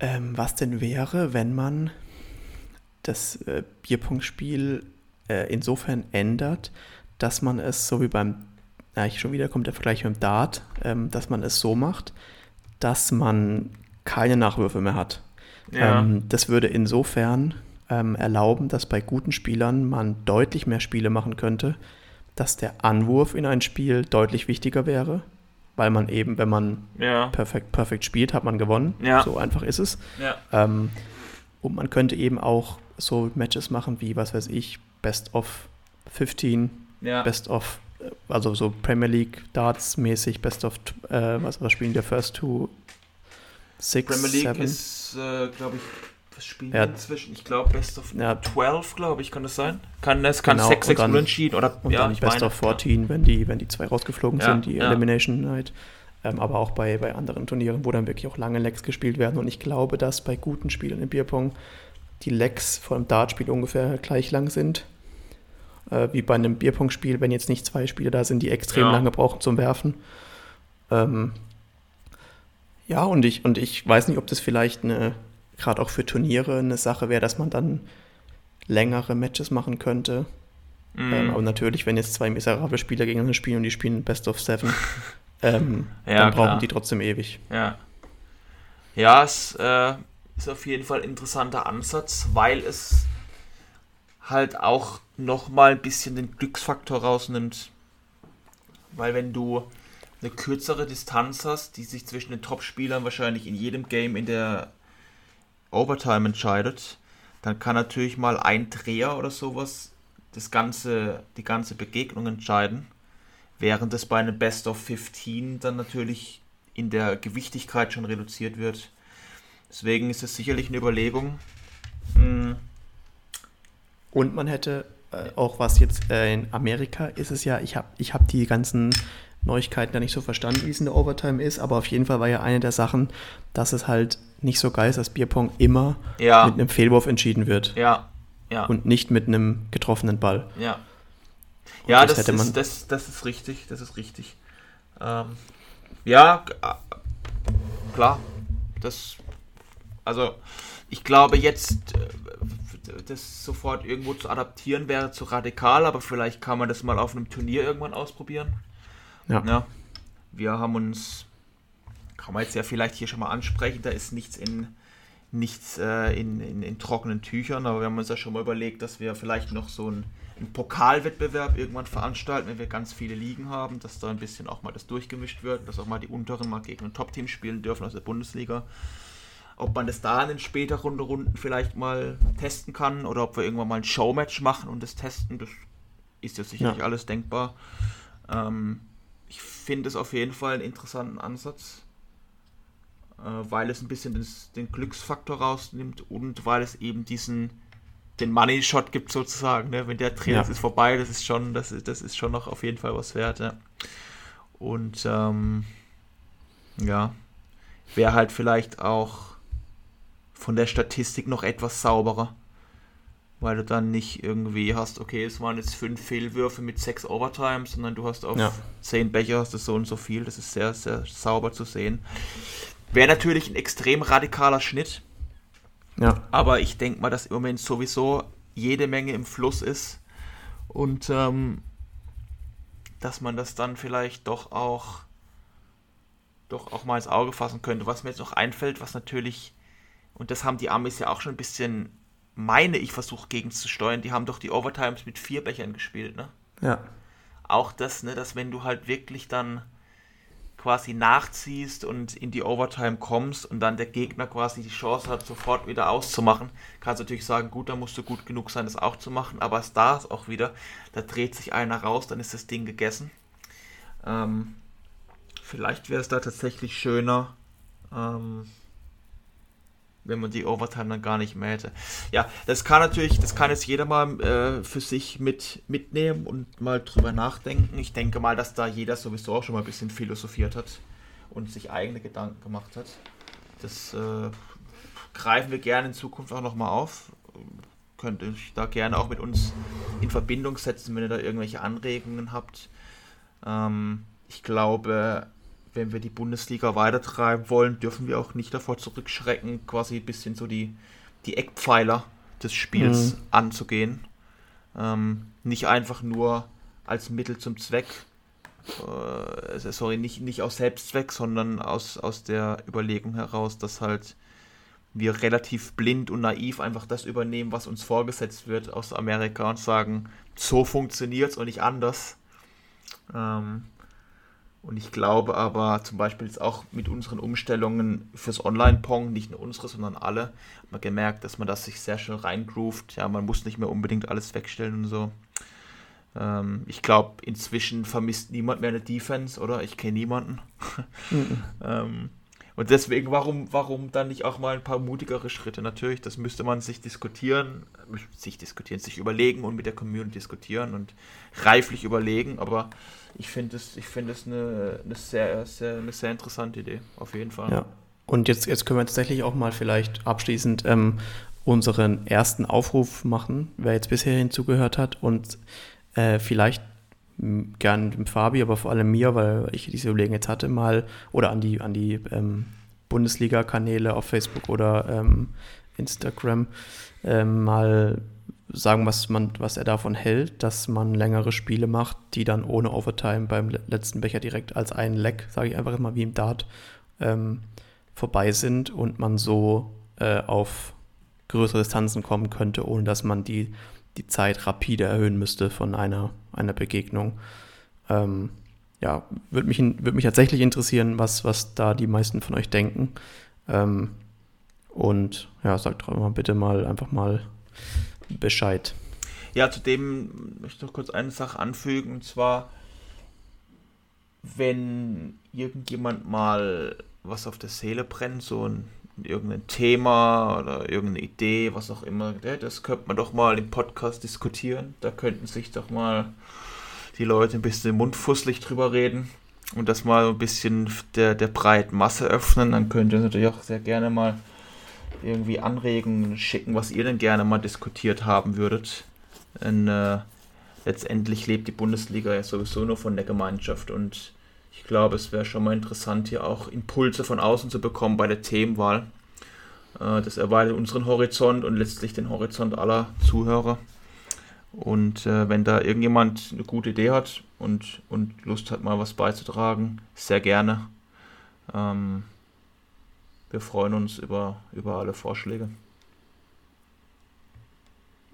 ähm, was denn wäre, wenn man das äh, Bierpunktspiel äh, insofern ändert, dass man es so wie beim, ja, ich schon wieder kommt der Vergleich mit dem Dart, ähm, dass man es so macht, dass man keine Nachwürfe mehr hat. Ja. Ähm, das würde insofern ähm, erlauben, dass bei guten Spielern man deutlich mehr Spiele machen könnte, dass der Anwurf in ein Spiel deutlich wichtiger wäre, weil man eben, wenn man ja. perfekt, perfekt spielt, hat man gewonnen. Ja. So einfach ist es. Ja. Ähm, und man könnte eben auch so Matches machen wie, was weiß ich, Best of 15, Ja. Best of, äh, also so Premier League Darts mäßig, Best of, äh, was, was spielen der First Two? Six, Premier League seven? ist, äh, glaube ich, was spielen Ja. inzwischen? Ich glaube, Best of Ja. 12, glaube ich, kann das sein? Kann, es kann Genau, 6, 6 und dann- unentschieden oder Und ja, dann Best meine, of 14, wenn, die, wenn die zwei rausgeflogen Ja, sind, die ja. Elimination Night. Ähm, aber auch bei, bei anderen Turnieren, wo dann wirklich auch lange Legs gespielt werden. Und ich glaube, dass bei guten Spielen im Bierpong die Legs vor dem Dartspiel ungefähr gleich lang sind. Äh, wie bei einem Bierpong-Spiel, wenn jetzt nicht zwei Spiele da sind, die extrem Ja. lange brauchen zum Werfen. Ähm, ja, und ich, und ich weiß nicht, ob das vielleicht eine, gerade auch für Turniere, eine Sache wäre, dass man dann längere Matches machen könnte. Mhm. Ähm, aber natürlich, wenn jetzt zwei miserable Spieler gegeneinander spielen und die spielen Best of Seven, ähm, Ja, dann brauchen klar. die trotzdem ewig. Ja. Ja, es äh, ist auf jeden Fall ein interessanter Ansatz, weil es halt auch nochmal ein bisschen den Glücksfaktor rausnimmt. Weil wenn du eine kürzere Distanz hast, die sich zwischen den Top-Spielern wahrscheinlich in jedem Game in der Overtime entscheidet, dann kann natürlich mal ein Dreher oder sowas das ganze, die ganze Begegnung entscheiden. Während es bei einem Best of 15 dann natürlich in der Gewichtigkeit schon reduziert wird. Deswegen ist es sicherlich eine Überlegung. Hm, Und man hätte äh, auch was jetzt äh, in Amerika ist es ja, ich habe ich hab die ganzen Neuigkeiten da nicht so verstanden, wie es in der Overtime ist, aber auf jeden Fall war ja eine der Sachen, dass es halt nicht so geil ist, dass Bierpong immer Ja, mit einem Fehlwurf entschieden wird ja, ja, und nicht mit einem getroffenen Ball. ja. Und Ja, das das, ist, das, das ist richtig, das ist richtig. Ähm, ja, äh, klar. Das, also, ich glaube jetzt, äh, das sofort irgendwo zu adaptieren wäre zu radikal, aber vielleicht kann man das mal auf einem Turnier irgendwann ausprobieren. Ja. Ja. Wir haben uns, kann man jetzt ja vielleicht hier schon mal ansprechen, da ist nichts in nichts äh, in, in, in trockenen Tüchern, aber wir haben uns ja schon mal überlegt, dass wir vielleicht noch so einen, einen Pokalwettbewerb irgendwann veranstalten, wenn wir ganz viele Ligen haben, dass da ein bisschen auch mal das durchgemischt wird, dass auch mal die unteren mal gegen ein Top-Team spielen dürfen aus der Bundesliga. Ob man das da in den späteren Runden vielleicht mal testen kann oder ob wir irgendwann mal ein Showmatch machen und das testen, das ist ja sicherlich Ja. alles denkbar. Ähm, ich finde es auf jeden Fall einen interessanten Ansatz, äh, weil es ein bisschen das, den Glücksfaktor rausnimmt und weil es eben diesen den Money Shot gibt sozusagen. Ne? Wenn der Trainer Ja. ist vorbei, das ist schon, das ist, das ist schon noch auf jeden Fall was wert. Ja. Und ähm, ja, wäre halt vielleicht auch von der Statistik noch etwas sauberer. Weil du dann nicht irgendwie hast, okay, es waren jetzt fünf Fehlwürfe mit sechs Overtimes, sondern du hast auf Ja. zehn Becher hast du so und so viel. Das ist sehr, sehr sauber zu sehen. Wäre natürlich ein extrem radikaler Schnitt, Ja, aber ich denke mal, dass im Moment sowieso jede Menge im Fluss ist und ähm, dass man das dann vielleicht doch auch doch auch mal ins Auge fassen könnte. Was mir jetzt noch einfällt, was natürlich, und das haben die Amis ja auch schon ein bisschen meine ich, versucht gegenzusteuern. Die haben doch die Overtimes mit vier Bechern gespielt, ne? Ja. Auch das, ne, dass wenn du halt wirklich dann quasi nachziehst und in die Overtime kommst und dann der Gegner quasi die Chance hat, sofort wieder auszumachen, kannst du natürlich sagen, gut, da musst du gut genug sein, das auch zu machen, aber es da ist auch wieder, da dreht sich einer raus, dann ist das Ding gegessen. Ähm, vielleicht wäre es da tatsächlich schöner, ähm, wenn man die Overtime dann gar nicht mehr hätte. Ja, das kann natürlich, das kann jetzt jeder mal äh, für sich mit, mitnehmen und mal drüber nachdenken. Ich denke mal, dass da jeder sowieso auch schon mal ein bisschen philosophiert hat und sich eigene Gedanken gemacht hat. Das äh, greifen wir gerne in Zukunft auch nochmal auf. Könnt ihr euch da gerne auch mit uns in Verbindung setzen, wenn ihr da irgendwelche Anregungen habt. Ähm, ich glaube, wenn wir die Bundesliga weitertreiben wollen, dürfen wir auch nicht davor zurückschrecken, quasi ein bisschen so die, die Eckpfeiler des Spiels mhm. anzugehen. Ähm, nicht einfach nur als Mittel zum Zweck, äh, sorry, nicht, nicht aus Selbstzweck, sondern aus, aus der Überlegung heraus, dass halt wir relativ blind und naiv einfach das übernehmen, was uns vorgesetzt wird aus Amerika und sagen, so funktioniert es und nicht anders. Ähm, und ich glaube aber zum Beispiel jetzt auch mit unseren Umstellungen fürs Online-Pong, nicht nur unsere, sondern alle, hat man gemerkt, dass man das sich sehr schnell reingroovt. Ja, man muss nicht mehr unbedingt alles wegstellen und so. Ähm, ich glaube, inzwischen vermisst niemand mehr eine Defense, oder? Ich kenne niemanden. Mhm. ähm, und deswegen, warum, warum dann nicht auch mal ein paar mutigere Schritte? Natürlich, das müsste man sich diskutieren, sich diskutieren, sich überlegen und mit der Community diskutieren und reiflich überlegen, aber ich finde es find eine, eine, sehr, sehr, eine sehr interessante Idee, auf jeden Fall. Ja. Und jetzt, jetzt können wir tatsächlich auch mal vielleicht abschließend ähm, unseren ersten Aufruf machen, wer jetzt bisher hinzugehört hat und äh, vielleicht gern dem Fabi, aber vor allem mir, weil ich diese Überlegung jetzt hatte, mal oder an die, an die ähm, Bundesliga-Kanäle auf Facebook oder ähm, Instagram ähm, mal sagen, was, man, was er davon hält, dass man längere Spiele macht, die dann ohne Overtime beim letzten Becher direkt als ein Leck, sage ich einfach immer wie im Dart, ähm, vorbei sind und man so äh, auf größere Distanzen kommen könnte, ohne dass man die, die Zeit rapide erhöhen müsste von einer, einer Begegnung. Ähm, ja, würde mich, würd mich tatsächlich interessieren, was, was da die meisten von euch denken. Ähm, und ja, sagt doch mal bitte mal einfach mal Bescheid. Ja, zudem möchte ich noch kurz eine Sache anfügen, und zwar, wenn irgendjemand mal was auf der Seele brennt, so ein irgendein Thema oder irgendeine Idee, was auch immer, das könnte man doch mal im Podcast diskutieren. Da könnten sich doch mal die Leute ein bisschen mundfusselig drüber reden und das mal ein bisschen der, der breiten Masse öffnen. Dann könnt ihr natürlich auch sehr gerne mal irgendwie Anregungen schicken, was ihr denn gerne mal diskutiert haben würdet. Denn, äh, letztendlich lebt die Bundesliga ja sowieso nur von der Gemeinschaft und ich glaube, es wäre schon mal interessant, hier auch Impulse von außen zu bekommen bei der Themenwahl. Äh, das erweitert unseren Horizont und letztlich den Horizont aller Zuhörer. Und äh, wenn da irgendjemand eine gute Idee hat und, und Lust hat, mal was beizutragen, sehr gerne. Ähm, wir freuen uns über, über alle Vorschläge.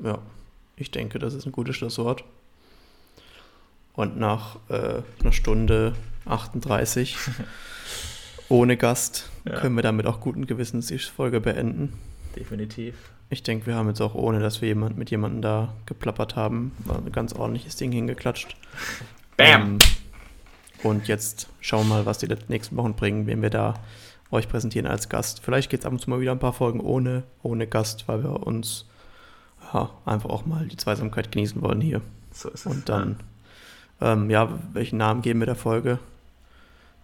Ja, ich denke, das ist ein gutes Schlusswort. Und nach äh, einer Stunde 38 ohne Gast ja. können wir damit auch guten Gewissens die Folge beenden. Definitiv. Ich denke, wir haben jetzt auch, ohne dass wir jemand, mit jemandem da geplappert haben, ein ganz ordentliches Ding hingeklatscht. Bam! Ähm, und jetzt schauen wir mal, was die nächsten Wochen bringen, wen wir da euch präsentieren als Gast. Vielleicht geht es ab und zu mal wieder ein paar Folgen ohne, ohne Gast, weil wir uns ja, einfach auch mal die Zweisamkeit genießen wollen hier. So ist es. Und dann, ja, ähm, ja welchen Namen geben wir der Folge?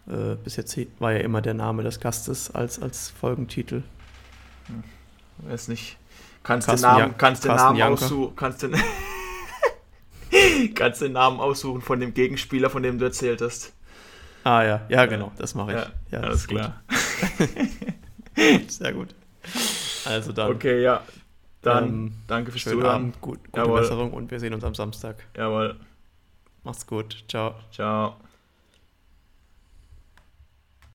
Äh, bis jetzt war ja immer der Name des Gastes als, als Folgentitel. Hm, weiß nicht. Kannst den Namen, kannst den Namen aussuchen, kannst den, kannst den Namen aussuchen von dem Gegenspieler, von dem du erzählt hast. Ah ja, ja genau, das mache ich. Ja, ja alles klar. Sehr gut. Also dann. Okay, ja. Dann ähm, danke fürs Zuhören. Abend, gut, gute Jawohl. Besserung und wir sehen uns am Samstag. Jawohl. Macht's gut. Ciao. Ciao.